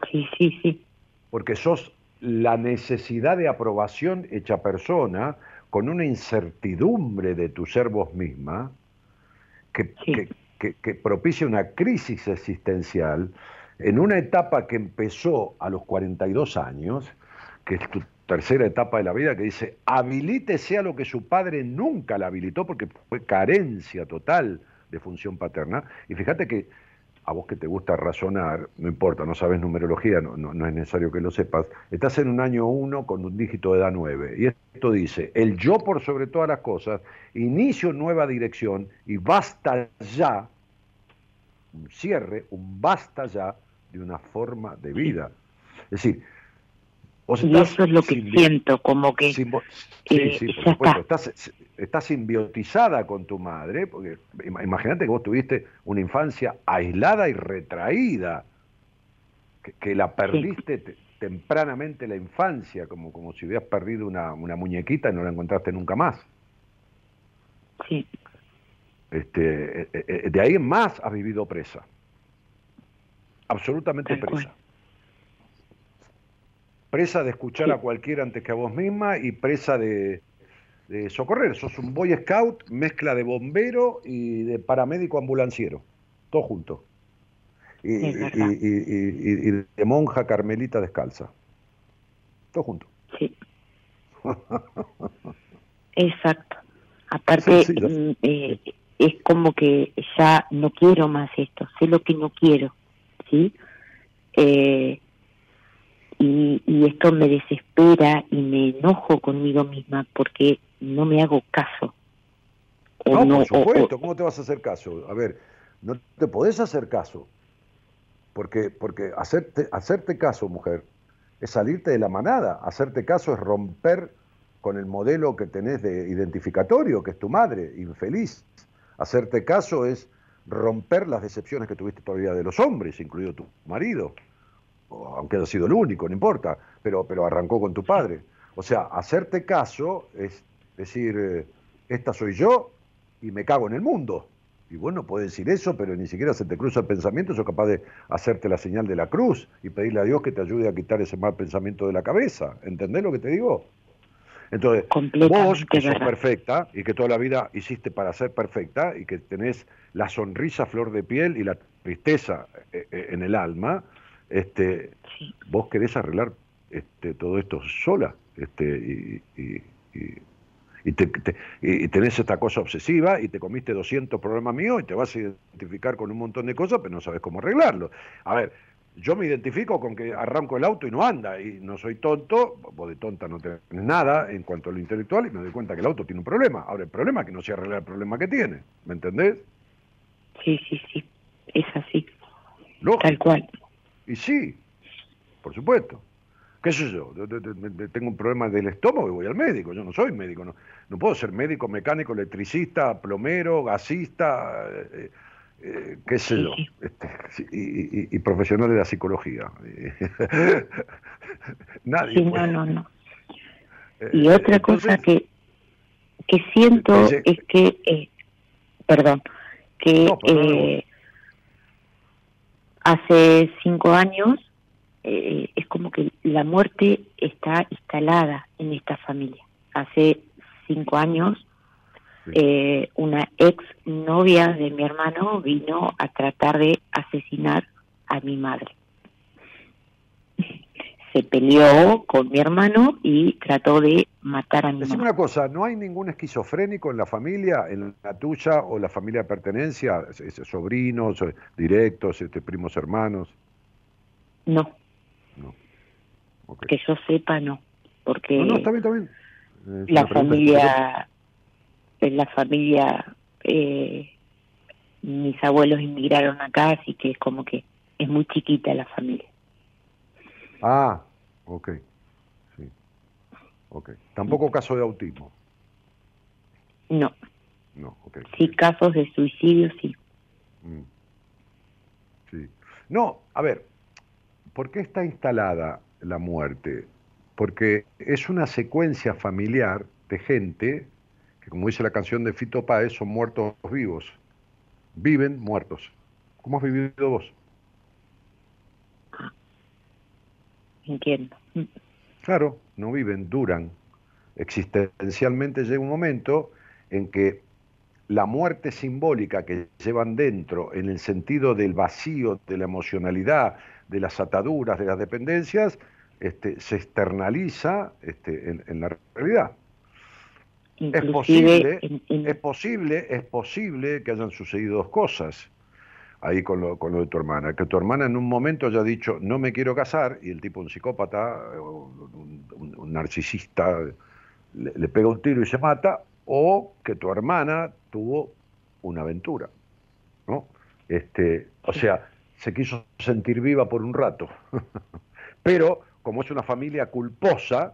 Sí, sí, sí. Porque sos la necesidad de aprobación hecha persona con una incertidumbre de tu ser vos misma que, Sí. que- que- que propicia una crisis existencial en una etapa que empezó a los 42 años, que es tu tercera etapa de la vida, que dice, habilítese a lo que su padre nunca la habilitó porque fue carencia total de función paterna. Y fíjate que a vos que te gusta razonar, no importa, no sabes numerología, no, no- no es necesario que lo sepas, estás en un año 1 con un dígito de edad 9. Y esto dice, el yo por sobre todas las cosas, inicio nueva dirección y basta ya, un cierre, un basta ya de una forma de vida. Es decir, vos Y estás eso es lo que siento, como que sí, eh, sí, por supuesto. está. Estás, estás simbiotizada con tu madre, porque ima- imagínate que vos tuviste una infancia aislada y retraída, que, que la perdiste te- tempranamente la infancia, como, como si hubieras perdido una, una muñequita y no la encontraste nunca más. sí, Este, eh, eh, de ahí en más has vivido presa. Absolutamente presa. Presa de escuchar Sí. a cualquiera antes que a vos misma y presa de, de socorrer. Sos un boy scout, mezcla de bombero y de paramédico ambulanciero. Todo junto. Y, y- y- y- de monja carmelita descalza. Todo junto. sí. *laughs* Exacto. Aparte, Sí, sí, mm, eh, es como que ya no quiero más esto, sé lo que no quiero, Eh, y, y esto me desespera y me enojo conmigo misma porque no me hago caso. O No, no- por o- o- supuesto, ¿cómo te vas a hacer caso? A ver, no te podés hacer caso, porque, porque hacerte, hacerte caso, mujer, es salirte de la manada, hacerte caso es romper con el modelo que tenés de identificatorio, que es tu madre, infeliz. Hacerte caso es romper las decepciones que tuviste todavía de los hombres, incluido tu marido, o aunque haya sido el único, no importa, pero, pero arrancó con tu padre. O sea, hacerte caso es decir, eh, esta soy yo y me cago en el mundo. Y vos no podés decir eso, pero ni siquiera se te cruza el pensamiento, sos capaz de hacerte la señal de la cruz y pedirle a Dios que te ayude a quitar ese mal pensamiento de la cabeza. ¿Entendés lo que te digo? Entonces, vos que sos perfecta y que toda la vida hiciste para ser perfecta y que tenés la sonrisa flor de piel y la tristeza eh, eh, en el alma, este, Sí. vos querés arreglar este, todo esto sola este, y, y- y- y te- te- y tenés esta cosa obsesiva y te comiste 200 problemas míos y te vas a identificar con un montón de cosas, pero no sabes cómo arreglarlo. A ver, yo me identifico con que arranco el auto y no anda, y no soy tonto, vos de tonta no tenés nada en cuanto a lo intelectual, y me doy cuenta que el auto tiene un problema. Ahora, el problema es que no se arregla el problema que tiene, ¿me entendés? Sí, sí, sí, es así, Lógico. tal cual. Y sí, por supuesto. ¿Qué sé yo? Tengo un problema del estómago y voy al médico. Yo no soy médico, no, no puedo ser médico, mecánico, electricista, plomero, gasista, eh, eh, qué sé yo, este, y, y- y profesional de la psicología. *laughs* Nadie Sí, no, no, no. Eh, Y otra entonces, cosa que, que siento es que, eh, perdón, que No, perdón, hace cinco años eh, es como que la muerte está instalada en esta familia. Hace cinco años. Eh, una ex novia de mi hermano vino a tratar de asesinar a mi madre. se peleó con mi hermano y trató de matar a mi Decime mamá. una cosa, ¿no hay ningún esquizofrénico en la familia, en la tuya o la familia de pertenencia? Sobrinos, eh, directos, este, primos hermanos. No, Ok. que yo sepa no, porque No, no, está bien, está bien. Eh, la familia, en la familia, eh, mis abuelos inmigraron acá, así que es como que es muy chiquita la familia. Ah, ok. Sí. Ok. Tampoco caso de autismo. No, No, ok. sí casos de suicidio, sí. Mm. Sí. No, a ver, ¿por qué está instalada la muerte? Porque es una secuencia familiar de gente como dice la canción de Fito Páez, son muertos vivos. Viven muertos. ¿Cómo has vivido vos? Entiendo. Mm. Claro, no viven, duran. Existencialmente llega un momento en que la muerte simbólica que llevan dentro, en el sentido del vacío, de la emocionalidad, de las ataduras, de las dependencias, este, se externaliza este, en, en la realidad. Es posible, en- en- es posible, es posible que hayan sucedido dos cosas ahí con lo, con lo de tu hermana. Que tu hermana en un momento haya dicho, no me quiero casar, y el tipo, un psicópata, o un, un- un narcisista, le, le pega un tiro y se mata, o que tu hermana tuvo una aventura. ¿no? Este, o sea, se quiso sentir viva por un rato. *laughs* Pero, como es una familia culposa,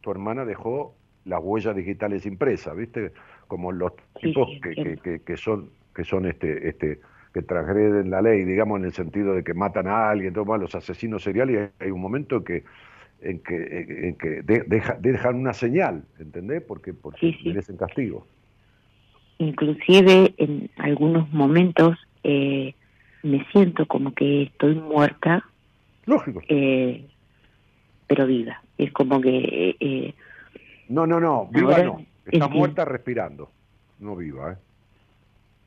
tu hermana dejó las huellas digitales impresas, ¿viste? Como los tipos sí, que, que- entiendo. que- que son, que son este, este, que transgreden la ley, digamos, en el sentido de que matan a alguien, todo mal, los asesinos seriales, hay un momento en que, en que, en que de- deja- dejan una señal, ¿entendés? Porque, porque Sí, sí. merecen castigo. inclusive en algunos momentos eh, me siento como que estoy muerta, Lógico. eh, pero viva. Es como que eh, eh, No, no, no, viva Ahora no. Está muerta respirando, no viva, ¿eh?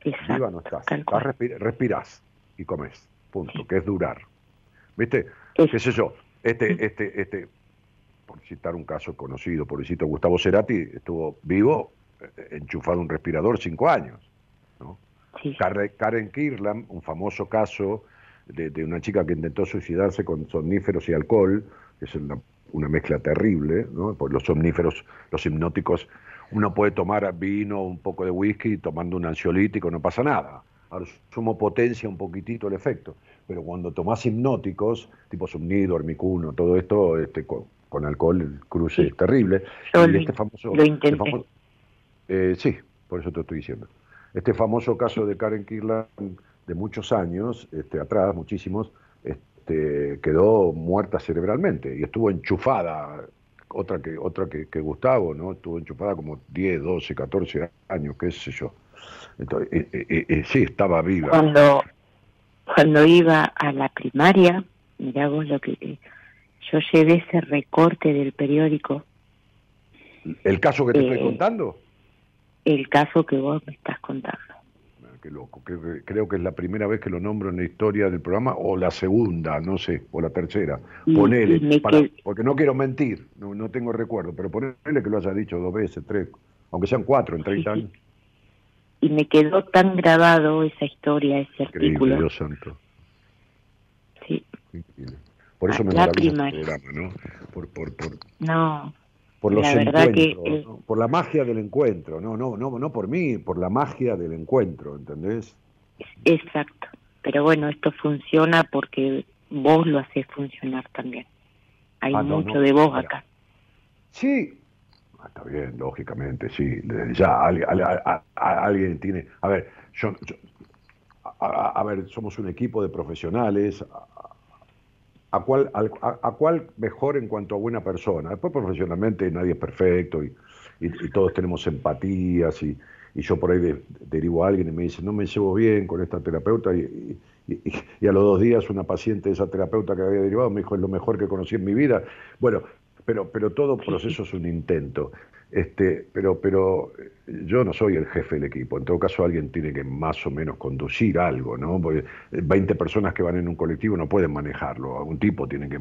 exacto, Viva no estás. Estás respi- respirás y comes. Punto. Sí. Que es durar. ¿Viste? Es- ¿Qué sé yo? Este, este, este, por citar un caso conocido, pobrecito Gustavo Cerati, estuvo vivo, eh, enchufado un respirador cinco años. ¿no? sí, Karen, Karen Kirlan, un famoso caso de, de una chica que intentó suicidarse con somníferos y alcohol, que es una, una mezcla terrible, ¿no? Porque los somníferos, los hipnóticos, uno puede tomar vino, un poco de whisky, tomando un ansiolítico, no pasa nada. Ahora, sumo potencia un poquitito el efecto, pero cuando tomás hipnóticos, tipo Sumnido, Armicuno, todo esto, este, con, con alcohol, el cruce Sí. es terrible. Yo y lo este famoso, lo este intenté. famoso- eh, sí, por eso te estoy diciendo. Este famoso caso de Karen Kirlan de muchos años este, atrás, muchísimos, este, quedó muerta cerebralmente y estuvo enchufada, otra que otra que, que Gustavo, ¿no? Estuvo enchufada como 10, 12, 14 años, qué sé yo. Entonces, eh, eh, eh, sí, estaba viva. cuando cuando iba a la primaria, mirá vos lo que yo llevé ese recorte del periódico, ¿El caso que te estoy contando? el caso que vos me estás contando. Qué loco, creo que, creo que es la primera vez que lo nombro en la historia del programa, o la segunda, no sé, o la tercera. Y- Ponele, y para- porque no quiero mentir, no, no tengo recuerdo, pero ponele que lo haya dicho dos veces, tres, aunque sean cuatro en 30 Sí, sí. años. Y me quedó tan grabado esa historia, ese Increíble, artículo. Dios santo. Sí, increíble. Por eso Ah, me la el primaria. programa, ¿no? Por, por, por, no, por los La que encuentros, por la magia del encuentro, no, no, no, no por mí, por la magia del encuentro, ¿entendés? exacto. Pero bueno, esto funciona porque vos lo haces funcionar también. Hay Ah, mucho no, de vos acá. Sí, Ah, está bien, lógicamente, sí. desde Ya a- a- alguien tiene. A ver, yo, yo- a ver, somos un equipo de profesionales. A, cuál, a, a cuál mejor en cuanto a buena persona. Después, profesionalmente, nadie es perfecto y, y- todos tenemos empatías. Y, y yo por ahí de- derivo a alguien y me dice, no me llevo bien con esta terapeuta. Y- y a los dos días, una paciente de esa terapeuta que había derivado me dijo, es lo mejor que conocí en mi vida. Bueno, pero, pero todo proceso es un intento. Este, pero, pero eh, yo no soy el jefe del equipo. En todo caso, alguien tiene que más o menos conducir algo, ¿no? Porque 20 personas que van en un colectivo no pueden manejarlo. Algún tipo tiene que,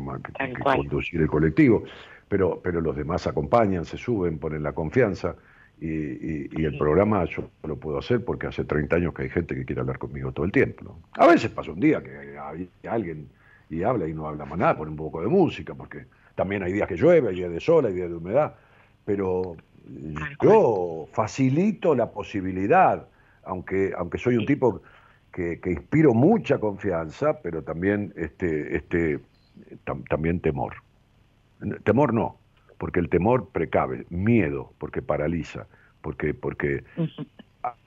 conducir el colectivo. Pero, pero los demás acompañan, se suben, ponen la confianza. Y, el programa yo lo puedo hacer porque hace 30 años que hay gente que quiere hablar conmigo todo el tiempo. A veces pasa un día que hay alguien y habla y no habla más nada, pone un poco de música, porque también hay días que llueve, hay días de sol, hay días de humedad pero yo facilito la posibilidad, aunque, aunque soy un tipo que, inspiro mucha confianza, pero también, este, este, también temor. Temor no, porque el temor precave, miedo, porque paraliza, porque, porque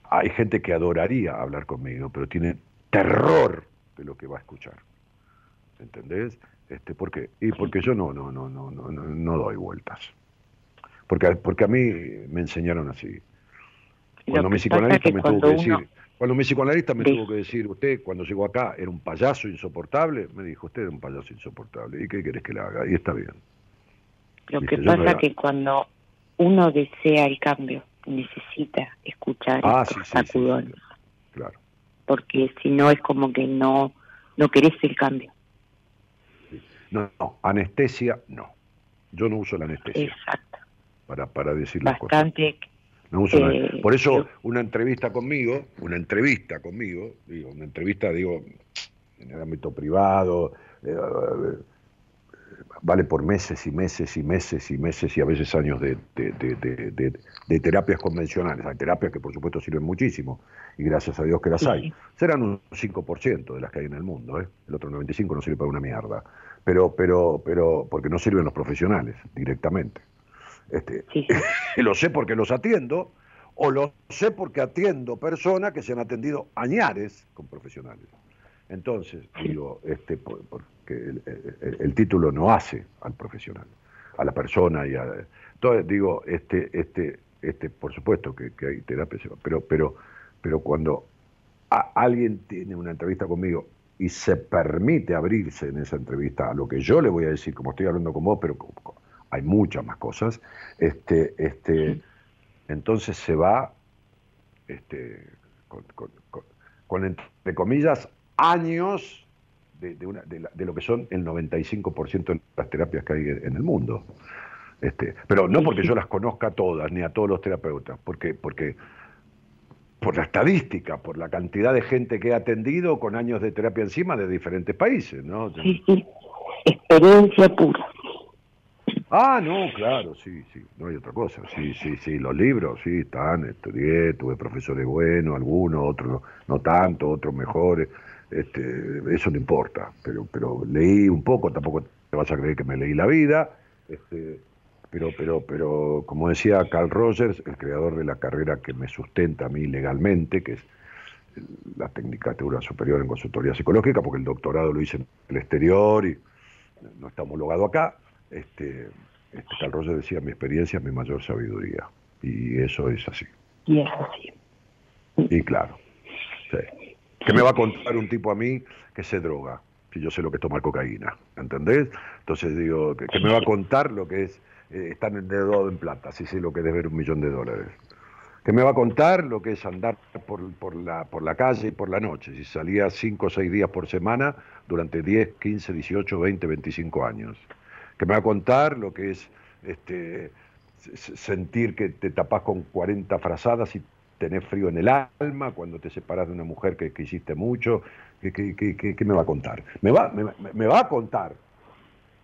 hay gente que adoraría hablar conmigo, pero tiene terror de lo que va a escuchar. ¿Entendés? Este, ¿Por qué? Y porque yo no, no, no, no, no, no doy vueltas. Porque, porque a mí me enseñaron así. Cuando mi psicoanalista me tuvo que decir, cuando mi psicoanalista me tuvo que decir, usted cuando llegó acá era un payaso insoportable, me dijo, usted era un payaso insoportable, ¿y qué querés que le haga? Y está bien. Lo que pasa es que cuando uno desea el cambio, necesita escuchar ah, estos sacudones. claro. Porque si no es como que no, no querés el cambio. No, no, anestesia no. Yo no uso la anestesia. Exacto para, para decir las Bastante, cosas. Eh, por eso una entrevista conmigo, una entrevista conmigo, digo, una entrevista, digo, en el ámbito privado, eh, vale por meses y meses y meses y meses y a veces años de, de, terapias convencionales. Hay terapias que por supuesto sirven muchísimo y gracias a Dios que las hay. Serán un 5% de las que hay en el mundo, ¿eh? el otro 95% no sirve para una mierda. Pero, pero, pero, porque no sirven los profesionales directamente. Este, *laughs* lo sé porque los atiendo, o lo sé porque atiendo personas que se han atendido añares con profesionales. Entonces, digo, este, porque el, título no hace al profesional, a la persona y a... Entonces, digo, este, este, este, por supuesto que, hay terapia, pero, pero, pero cuando alguien tiene una entrevista conmigo y se permite abrirse en esa entrevista a lo que yo le voy a decir, como estoy hablando con vos, pero hay muchas más cosas, este, este, entonces se va este, con, entre comillas, años de, de, lo que son el 95% de las terapias que hay en el mundo. Este, pero no porque yo las conozca todas, ni a todos los terapeutas, porque, porque por la estadística, por la cantidad de gente que he atendido con años de terapia encima de diferentes países, ¿no? Sí, sí, experiencia pura. Ah, no, claro, sí, sí, no hay otra cosa. Sí, sí, sí, los libros, sí, están, estudié, tuve profesores buenos, algunos, otros no tanto, otros mejores. Este, eso no importa, pero, pero leí un poco, tampoco te vas a creer que me leí la vida. Este, pero, pero, pero, como decía Carl Rogers, el creador de la carrera que me sustenta a mí legalmente, que es la Tecnicatura Superior en Consultoría Psicológica, porque el doctorado lo hice en el exterior y no está homologado acá este, este Carl Rogers decía, mi experiencia es mi mayor sabiduría. Y eso es así. Y es así. Y claro. Sí. ¿Qué me va a contar un tipo a mí que se droga? Si yo sé lo que es tomar cocaína, ¿entendés? Entonces digo, ¿qué, me va a contar lo que es eh, estar endeudado en plata? Si sé lo que es ver un millón de dólares. ¿Qué me va a contar lo que es andar por, por, la, por la calle y por la noche? Si salía cinco o seis días por semana durante 10, 15, 18, 20, 25 años que me va a contar lo que es este, sentir que te tapás con 40 frazadas y tenés frío en el alma cuando te separas de una mujer que, hiciste mucho. ¿Qué, me va a contar? Me va, me, va a contar,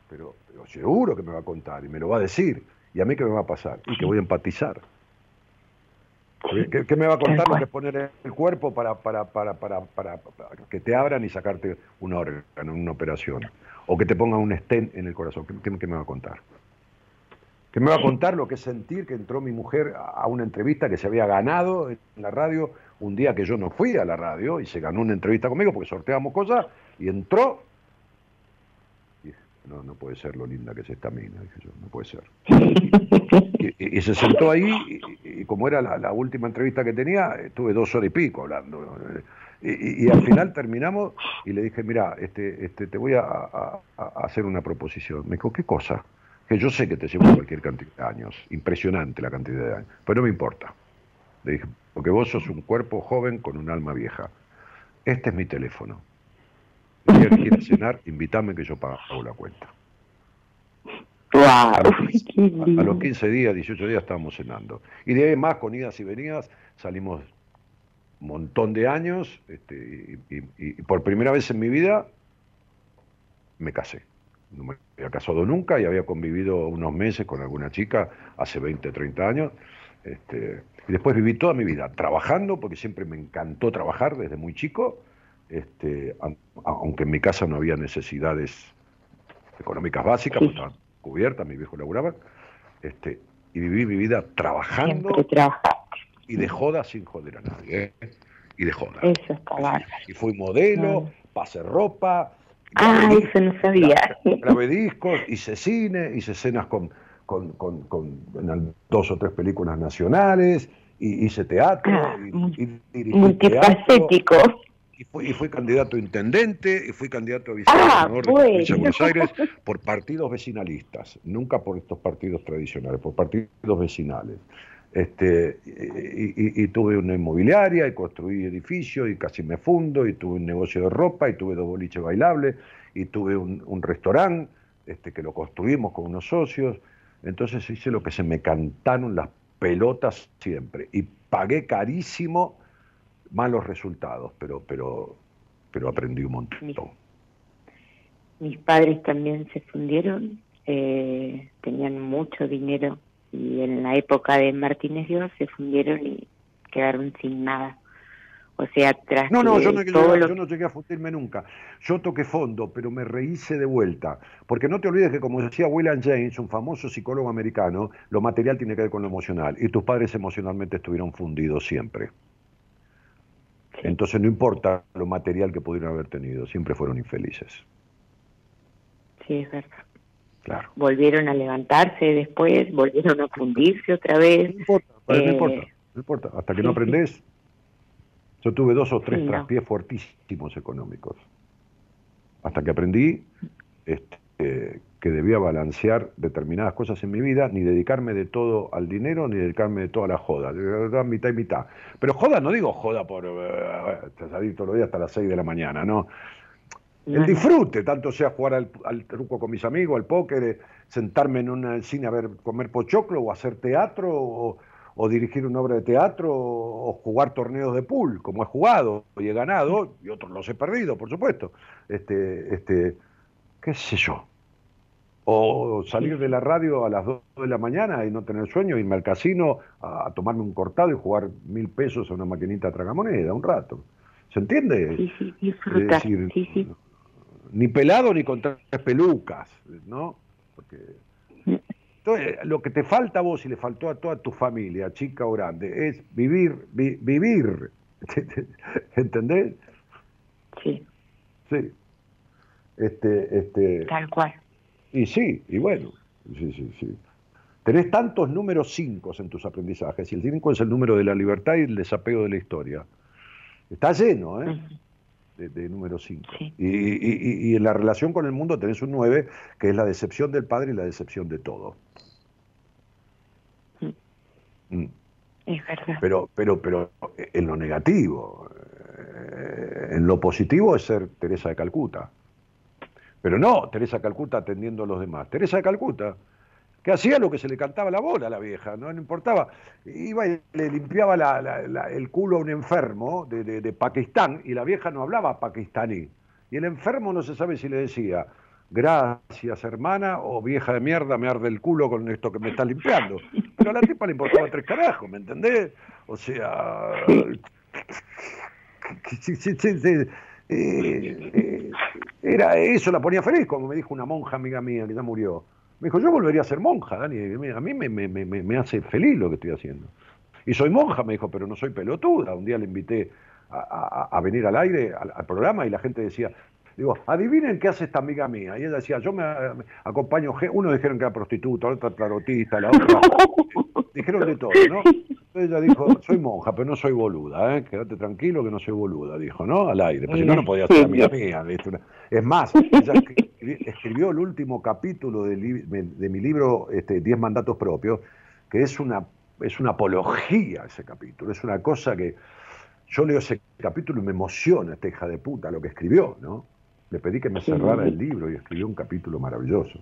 pero, seguro que me va a contar y me lo va a decir. ¿Y a mí qué me va a pasar? Y que voy a empatizar. ¿Qué, me va a contar lo que es poner el cuerpo para, para, para, para, que te abran y sacarte un órgano, una operación? O que te ponga un stent en el corazón. ¿Qué, me va a contar? ¿Qué me va a contar lo que es sentir que entró mi mujer a una entrevista que se había ganado en la radio un día que yo no fui a la radio y se ganó una entrevista conmigo porque sorteamos cosas y entró? No, no puede ser lo linda que es esta mina, dije yo, no puede ser. Y, se sentó ahí y, como era la, la, última entrevista que tenía, estuve dos horas y pico hablando. Y, al final terminamos y le dije, mira, este, este, te voy a, hacer una proposición. Me dijo, ¿qué cosa? que yo sé que te llevo cualquier cantidad de años, impresionante la cantidad de años, pero no me importa. Le dije, porque vos sos un cuerpo joven con un alma vieja. Este es mi teléfono. El día que quieras cenar, invítame que yo pago la cuenta. A los, *laughs* 15, a los 15 días, 18 días estábamos cenando. Y de ahí más, con idas y venidas, salimos montón de años este, y, por primera vez en mi vida me casé. No me había casado nunca y había convivido unos meses con alguna chica hace 20, 30 años. Este, y después viví toda mi vida trabajando, porque siempre me encantó trabajar desde muy chico, este, aunque en mi casa no había necesidades económicas básicas, pues estaban cubiertas, mi viejo laburaba, este, y viví mi vida trabajando y de joda sin joder a nadie, ¿eh? y de joda. Eso está Y fui modelo, pasé ropa. Ah, eso no sabía. *laughs* Grabé discos, hice cine, hice escenas con, con, con, con dos o tres películas nacionales, y hice teatro, ah, y, y multifacético. Y fui, y fui, candidato a intendente, y fui candidato a viceministro ah, de Buenos Aires por partidos vecinalistas, nunca por estos partidos tradicionales, por partidos vecinales. Este, y, tuve una inmobiliaria y construí edificios y casi me fundo y tuve un negocio de ropa y tuve dos boliches bailables y tuve un, un restaurante este, que lo construimos con unos socios. Entonces hice lo que se me cantaron las pelotas siempre y pagué carísimo malos resultados, pero, pero, pero aprendí un montón. Mis, padres también se fundieron, eh, tenían mucho dinero y en la época de Martínez Dios se fundieron y quedaron sin nada. O sea, tras No, no, yo no, yo no llegué a fundirme nunca. Yo toqué fondo, pero me rehice de vuelta. Porque no te olvides que, como decía William James, un famoso psicólogo americano, lo material tiene que ver con lo emocional. Y tus padres emocionalmente estuvieron fundidos siempre. Entonces no importa lo material que pudieron haber tenido, siempre fueron infelices. Sí, es verdad. Claro. Volvieron a levantarse después, volvieron a fundirse otra vez. No importa, no importa, eh, no importa. Hasta que no aprendes, yo tuve dos o tres traspiés fuertísimos económicos. Hasta que aprendí este, que debía balancear determinadas cosas en mi vida, ni dedicarme de todo al dinero, ni dedicarme de todo a la joda. mitad y mitad. Pero joda, no digo joda por uh, salir todos los días hasta las 6 de la mañana, ¿no? El disfrute, tanto sea jugar al, truco con mis amigos, al póker, eh, sentarme en un cine a ver comer pochoclo o hacer teatro o, o dirigir una obra de teatro o jugar torneos de pool, como he jugado y he ganado, y otros los he perdido, por supuesto. Este, este, qué sé yo. O salir de la radio a las 2 de la mañana y no tener sueño, irme al casino a, tomarme un cortado y jugar mil pesos a una maquinita tragamoneda un rato. ¿Se entiende? Sí, sí, disfrutar. sí, sí. Ni pelado ni con tres pelucas, ¿no? Porque. Entonces, lo que te falta a vos y le faltó a toda tu familia, chica o grande, es vivir, vivir. *laughs* ¿Entendés? Sí. Sí. Este, este... Tal cual. Y sí, y bueno, sí, sí, sí. Tenés tantos números 5 en tus aprendizajes, y el 5 es el número de la libertad y el desapego de la historia. Está lleno, ¿eh? De, número 5. Y, y, en la relación con el mundo tenés un 9, que es la decepción del padre y la decepción de todo. Mm. Es verdad. Pero, pero, pero en lo negativo, eh, en lo positivo es ser Teresa de Calcuta. Pero no Teresa de Calcuta atendiendo a los demás. Teresa de Calcuta, que hacía lo que se le cantaba la bola a la vieja, no, importaba. Iba y le limpiaba el culo a un enfermo de, de, Pakistán y la vieja no hablaba pakistaní. Y el enfermo no se sabe si le decía, gracias hermana, o vieja de mierda, me arde el culo con esto que me está limpiando. Pero a la tipa le importaba tres carajos, ¿me entendés? O sea... Eh, era eso, la ponía feliz, como me dijo una monja amiga mía que ya murió. Me dijo, yo volvería a ser monja, Dani, a mí me, me, me, hace feliz lo que estoy haciendo. Y soy monja, me dijo, pero no soy pelotuda. Un día le invité a, venir al aire, al, programa, y la gente decía, Digo, adivinen qué hace esta amiga mía. Y ella decía, yo me, acompaño, uno dijeron que era prostituta, otra tarotista, la otra. *laughs* dijeron de todo, ¿no? Ella dijo, *laughs* soy monja, pero no soy boluda, ¿eh? quédate tranquilo que no soy boluda, dijo, ¿no? Al aire, pues si no, no podía ser amiga *laughs* mía. Es más, ella escribió el último capítulo de, mi libro, este, Diez mandatos propios, que es una, es una apología ese capítulo, es una cosa que yo leo ese capítulo y me emociona esta hija de puta lo que escribió, ¿no? Le pedí que me cerrara el libro y escribió un capítulo maravilloso.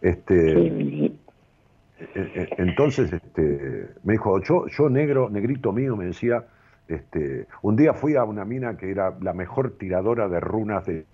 Este, entonces este, me dijo, yo, yo negro, negrito mío, me decía, este, un día fui a una mina que era la mejor tiradora de runas de,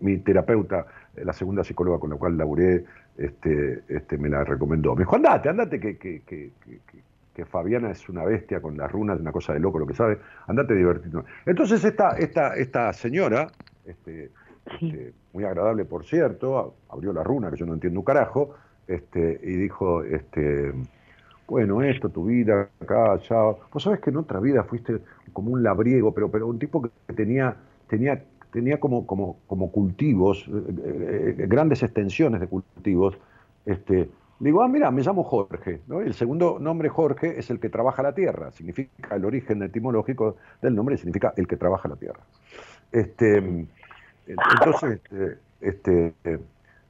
mi, terapeuta, la segunda psicóloga con la cual laburé, este, este, me la recomendó. Me dijo, andate, andate, que, que, que, que, Fabiana es una bestia con las runas, una cosa de loco lo que sabe, andate divertido. Entonces esta, esta, esta señora, este, este, muy agradable por cierto, abrió la runa, que yo no entiendo un carajo, este, y dijo, este, bueno, esto, tu vida, acá, allá. Vos sabés que en otra vida fuiste como un labriego, pero, pero un tipo que tenía, tenía, tenía como, como, como cultivos, eh, eh, grandes extensiones de cultivos. Este, digo, ah, mira, me llamo Jorge. ¿no? El segundo nombre Jorge es el que trabaja la tierra. Significa el origen etimológico del nombre, significa el que trabaja la tierra. Este, entonces, este, este,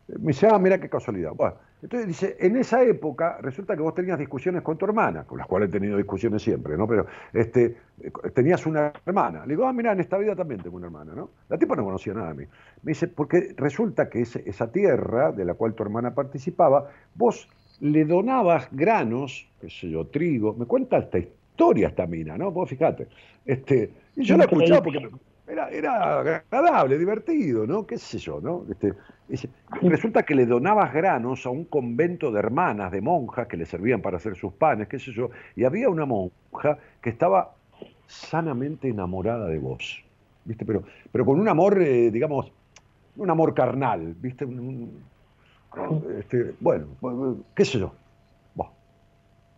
me dice, ah, mira qué casualidad. Bueno, entonces dice, en esa época resulta que vos tenías discusiones con tu hermana, con las cuales he tenido discusiones siempre, ¿no? Pero este, tenías una hermana. Le digo, ah, mira, en esta vida también tengo una hermana, ¿no? La tipo no conocía nada de mí. Me dice, porque resulta que esa tierra de la cual tu hermana participaba, vos le donabas granos, qué sé yo, trigo. Me cuenta esta historia esta mina, ¿no? Vos fíjate. Este, y yo la escuchaba porque era, era agradable, divertido, ¿no? ¿Qué sé yo, no? Este, resulta que le donabas granos a un convento de hermanas, de monjas, que le servían para hacer sus panes, qué sé yo, y había una monja que estaba sanamente enamorada de vos, ¿viste? Pero, pero con un amor, eh, digamos, un amor carnal, ¿viste? Este, bueno, qué sé yo.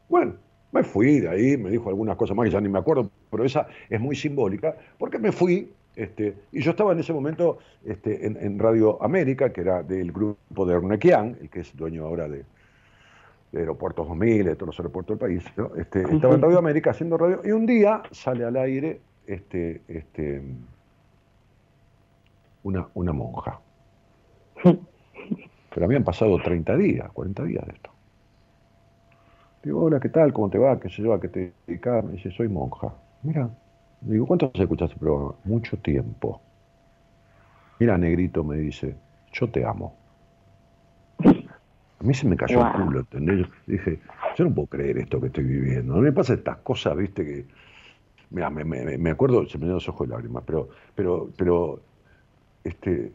Bueno, me fui de ahí, me dijo algunas cosas más que ya ni me acuerdo, pero esa es muy simbólica, porque me fui este, y yo estaba en ese momento este, en, Radio América, que era del grupo de Ernequian, el que es dueño ahora de, Aeropuertos 2000, de todos los aeropuertos del país. Este, estaba en Radio América haciendo radio, y un día sale al aire este, este, una, una monja. *laughs* Pero habían pasado 30 días, 40 días de esto. Digo, hola, ¿qué tal? ¿Cómo te va? ¿Qué sé yo? ¿A qué te dedicas? Me dice, soy monja. Mira, Digo, ¿cuánto has escuchado este programa? Mucho tiempo. Mira, negrito, me dice, yo te amo. A mí se me cayó el culo, ¿entendés? dije, yo no puedo creer esto que estoy viviendo. A mí me pasa estas cosas, viste, que. Mira, me, me, acuerdo, se me dio los ojos de lágrimas, pero, pero, pero, este,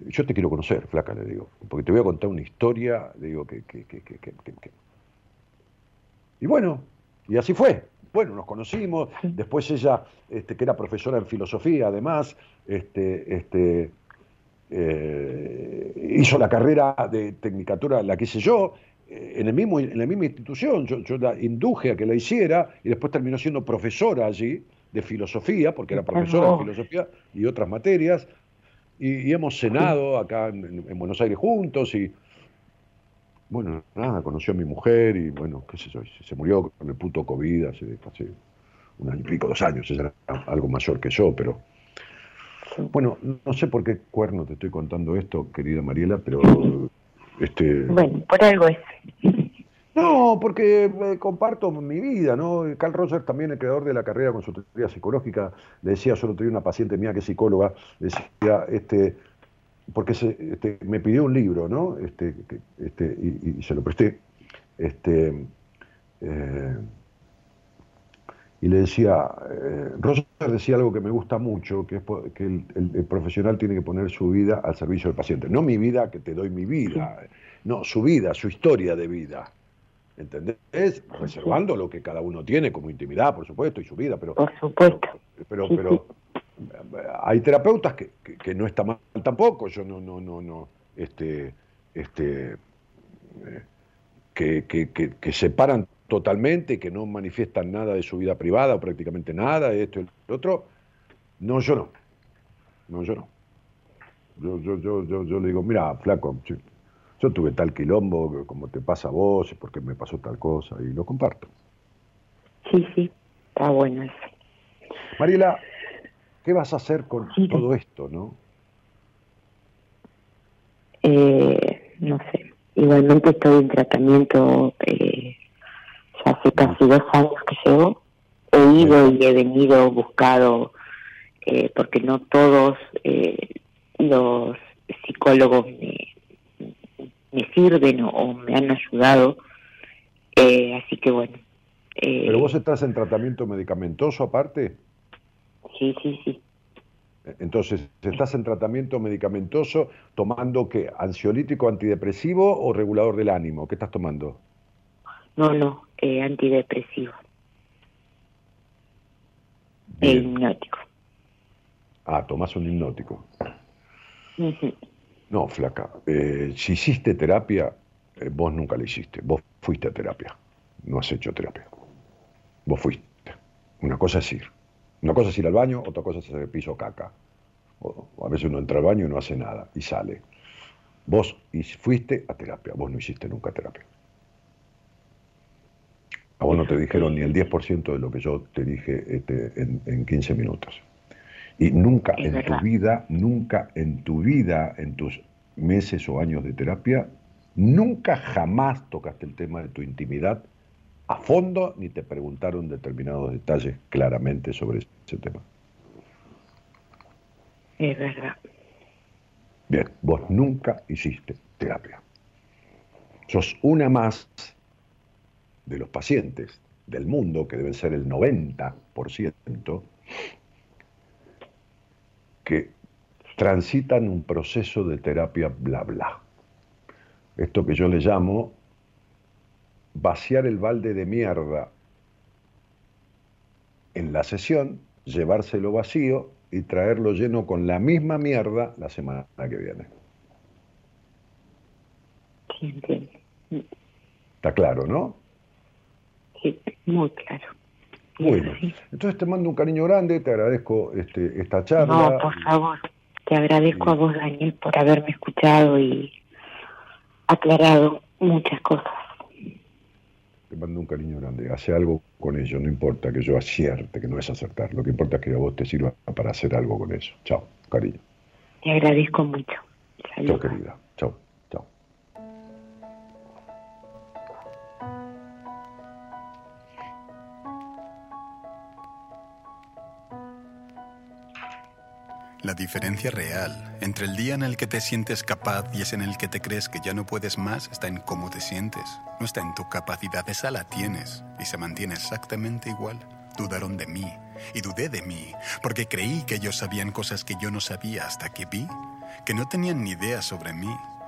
yo te quiero conocer, flaca, le digo, porque te voy a contar una historia, le digo, que, que, que, que, que. Y bueno, y así fue bueno, nos conocimos, después ella, este, que era profesora en filosofía además, este, este, eh, hizo la carrera de tecnicatura, la que hice yo, eh, en, el mismo, en la misma institución, yo, la induje a que la hiciera y después terminó siendo profesora allí de filosofía, porque era profesora de filosofía y otras materias, y, hemos cenado acá en Buenos Aires juntos y bueno, nada, conoció a mi mujer y bueno, qué sé yo, se murió con el puto COVID hace, hace un año y pico, dos años, ella era algo mayor que yo, pero bueno, no sé por qué cuerno te estoy contando esto, querida Mariela, pero este Bueno, por algo es. No, porque eh, comparto mi vida, ¿no? Carl Rogers, también el creador de la carrera con su teoría psicológica, le decía, yo lo una paciente mía que es psicóloga, decía, este, porque se, este, me pidió un libro, ¿no? Este, este, y, se lo presté. Este, eh, y le decía, eh, Roger decía algo que me gusta mucho, que es que el, profesional tiene que poner su vida al servicio del paciente. No mi vida, que te doy mi vida, no, su vida, su historia de vida. ¿Entendés? Reservando lo que cada uno tiene como intimidad, por supuesto, y su vida, pero... Por supuesto. pero, pero hay terapeutas que, no está mal tampoco, yo no, no, no, no, este, este, eh, que, que, separan totalmente, que no manifiestan nada de su vida privada o prácticamente nada, esto y lo otro. No, yo no. No, yo no. Yo, yo, yo, yo, yo le digo, mira, flaco, yo, tuve tal quilombo como te pasa a vos, porque me pasó tal cosa, y lo comparto. Sí, sí, está bueno eso. Mariela, ¿qué vas a hacer con todo esto, no? Eh, no sé. Igualmente estoy en tratamiento eh, ya hace casi dos años que llevo. He ido y he venido, buscado, eh, porque no todos eh, los psicólogos me, me sirven o, me han ayudado. Eh, así que bueno. ¿Pero vos estás en tratamiento medicamentoso aparte? Sí, sí, sí. Entonces, ¿estás en tratamiento medicamentoso tomando qué? ¿Ansiolítico, antidepresivo o regulador del ánimo? ¿Qué estás tomando? No, no, eh, antidepresivo. El hipnótico. Ah, tomás un hipnótico. No, flaca. Eh, si hiciste terapia, eh, vos nunca la hiciste. Vos fuiste a terapia. No has hecho terapia. Vos fuiste. Una cosa es ir. Una cosa es ir al baño, otra cosa es hacer el piso caca. O, a veces uno entra al baño y no hace nada y sale. Vos fuiste a terapia, vos no hiciste nunca terapia. A vos no te dijeron ni el 10% de lo que yo te dije este, en, en 15 minutos. Y nunca en tu vida, nunca en tu vida, en tus meses o años de terapia, nunca jamás tocaste el tema de tu intimidad a fondo ni te preguntaron determinados detalles claramente sobre ese tema. Es verdad. Bien, vos nunca hiciste terapia. Sos una más de los pacientes del mundo, que deben ser el 90%, que transitan un proceso de terapia bla bla. Esto que yo le llamo vaciar el balde de mierda en la sesión, llevárselo vacío y traerlo lleno con la misma mierda la semana que viene. Está claro, ¿no? Sí, muy claro. Bueno, entonces te mando un cariño grande, te agradezco este, esta charla. No, por favor, te agradezco a vos, Daniel, por haberme escuchado y aclarado muchas cosas. Te mando un cariño grande, hace algo con ello, no importa que yo acierte, que no es acertar, lo que importa es que a vos te sirva para hacer algo con eso. Chao, cariño. Te agradezco mucho. Chao, querida. Diferencia real entre el día en el que te sientes capaz y es en el que te crees que ya no puedes más está en cómo te sientes. No está en tu capacidad, esa la tienes y se mantiene exactamente igual. Dudaron de mí y dudé de mí porque creí que ellos sabían cosas que yo no sabía hasta que vi que no tenían ni idea sobre mí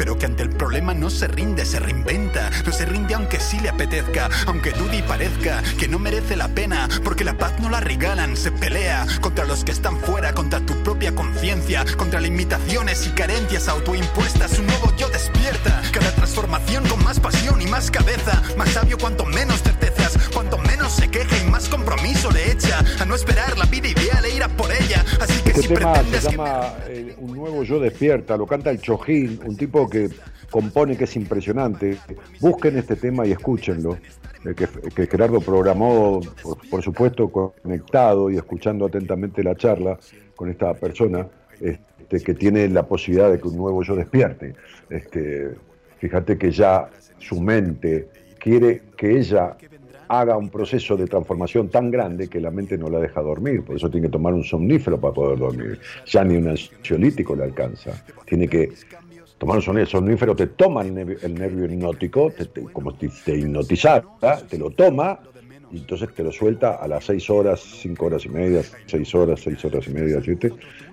pero que ante el problema no se rinde, se reinventa. No se rinde aunque sí le apetezca, aunque dude y parezca que no merece la pena, porque la paz no la regalan, se pelea contra los que están fuera, contra tu propia conciencia, contra limitaciones y carencias autoimpuestas. Un nuevo yo despierta, cada transformación con más pasión y más cabeza, más sabio cuanto menos cuanto menos se queja y más compromiso le echa a no esperar la vida ideal e ir a por ella. Así que este si tema se llama eh, Un nuevo yo despierta, lo canta el Chojín, un tipo que compone que es impresionante. Busquen este tema y escúchenlo. eh, que, que Gerardo programó, por, por supuesto, conectado y escuchando atentamente la charla con esta persona este, que tiene la posibilidad de que un nuevo yo despierte. Este, fíjate que ya su mente quiere que ella haga un proceso de transformación tan grande que la mente no la deja dormir, por eso tiene que tomar un somnífero para poder dormir. Ya ni un ansiolítico le alcanza. Tiene que tomar un somnífero, el somnífero te toma el nervio, hipnótico, te- te- como te hipnotizara, te lo toma y entonces te lo suelta a las seis horas, cinco horas y media, seis horas, seis horas y media,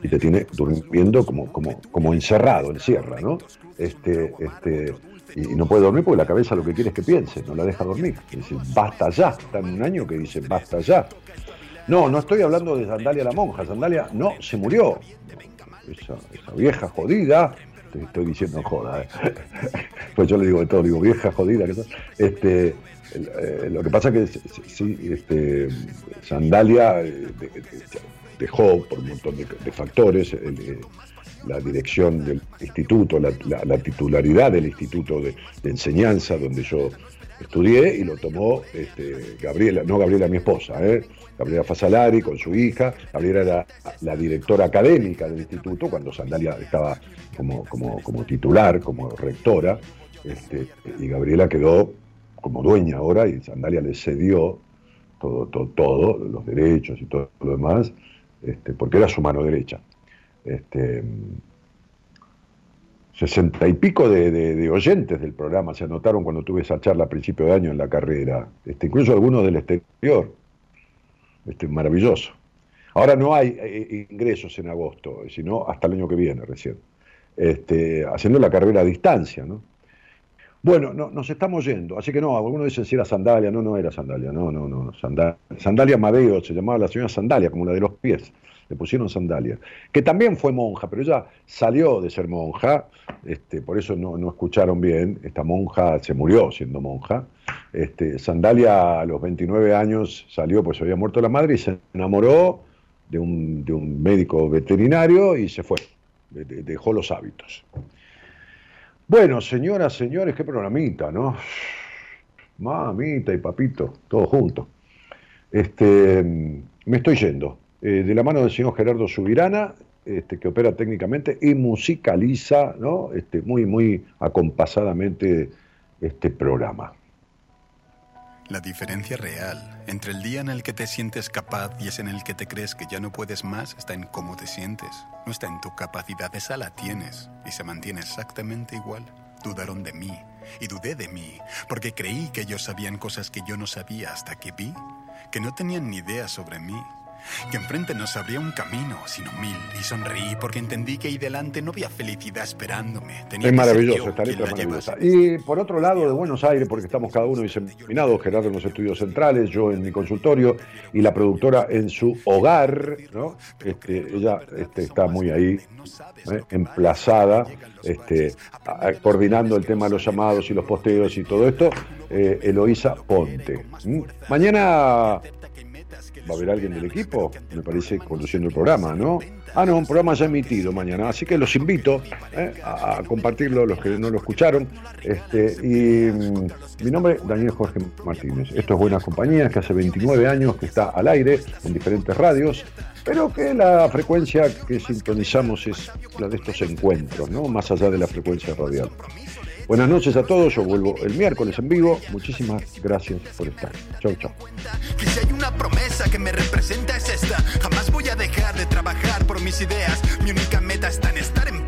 y te tiene durmiendo como, como, como encerrado, encierra, ¿no? Este, este, y no puede dormir porque la cabeza lo que quiere es que piense, no la deja dormir. Dice, basta ya, está en un año que dice, basta ya. No, no estoy hablando de Sandalia la monja, Sandalia no se murió. Esa, vieja jodida, te estoy diciendo joda, ¿eh? *laughs* pues yo le digo de todo, digo vieja jodida, este, eh, lo que pasa es que sí, este, Sandalia eh, dejó por un montón de, factores la dirección del instituto, la, titularidad del instituto de, enseñanza donde yo estudié y lo tomó este, Gabriela, no Gabriela mi esposa, ¿eh? Gabriela Fasalari con su hija, Gabriela era la directora académica del instituto cuando Sandalia estaba como, como, titular, como rectora, este, y Gabriela quedó como dueña ahora y Sandalia le cedió todo, todo, todo los derechos y todo lo demás, este, porque era su mano derecha. Este, sesenta y pico de, oyentes del programa se anotaron cuando tuve esa charla a principio de año en la carrera, este, incluso algunos del exterior. Este, maravilloso. Ahora no hay eh, eh, ingresos en agosto, sino hasta el año que viene recién, este, haciendo la carrera a distancia. ¿no? Bueno, no, nos estamos yendo, así que no, algunos dicen si era sandalia, no, no era sandalia, no, no, no, sandalia, sandalia Madeo, se llamaba la señora sandalia, como la de los pies le pusieron sandalia, que también fue monja, pero ella salió de ser monja, este, por eso no, escucharon bien, esta monja se murió siendo monja, este, Sandalia a los 29 años salió, pues había muerto la madre y se enamoró de un, de un médico veterinario y se fue, dejó los hábitos. Bueno, señoras, señores, qué programita, ¿no? Mamita y papito, todos juntos. Este, me estoy yendo. Eh, de la mano del señor Gerardo Subirana, este, que opera técnicamente y musicaliza ¿no? este, muy, muy acompasadamente este programa. La diferencia real entre el día en el que te sientes capaz y es en el que te crees que ya no puedes más está en cómo te sientes. No está en tu capacidad, esa la tienes y se mantiene exactamente igual. Dudaron de mí y dudé de mí porque creí que ellos sabían cosas que yo no sabía hasta que vi que no tenían ni idea sobre mí que enfrente no se abría un camino, sino mil, y sonreí porque entendí que ahí delante no había felicidad esperándome. es maravilloso, esta letra es maravillosa. Y por otro lado, de Buenos Aires, porque estamos cada uno diseminados, Gerardo en los estudios centrales, yo en mi consultorio, y la productora en su hogar, ¿no? Este, ella este, está muy ahí, ¿eh? emplazada, este, coordinando el tema de los llamados y los posteos y todo esto, eh, Eloísa Ponte. ¿Mm? Mañana va a haber alguien del equipo, me parece, conduciendo el programa, ¿no? Ah, no, un programa ya emitido mañana, así que los invito ¿eh? a, compartirlo, los que no lo escucharon. Este, y mm, mi nombre es Daniel Jorge Martínez. Esto es Buenas Compañías, que hace 29 años que está al aire en diferentes radios, pero que la frecuencia que sintonizamos es la de estos encuentros, ¿no? Más allá de la frecuencia radial. Buenas noches a todos, yo vuelvo el miércoles en vivo. Muchísimas gracias por estar. Chau, chau. Me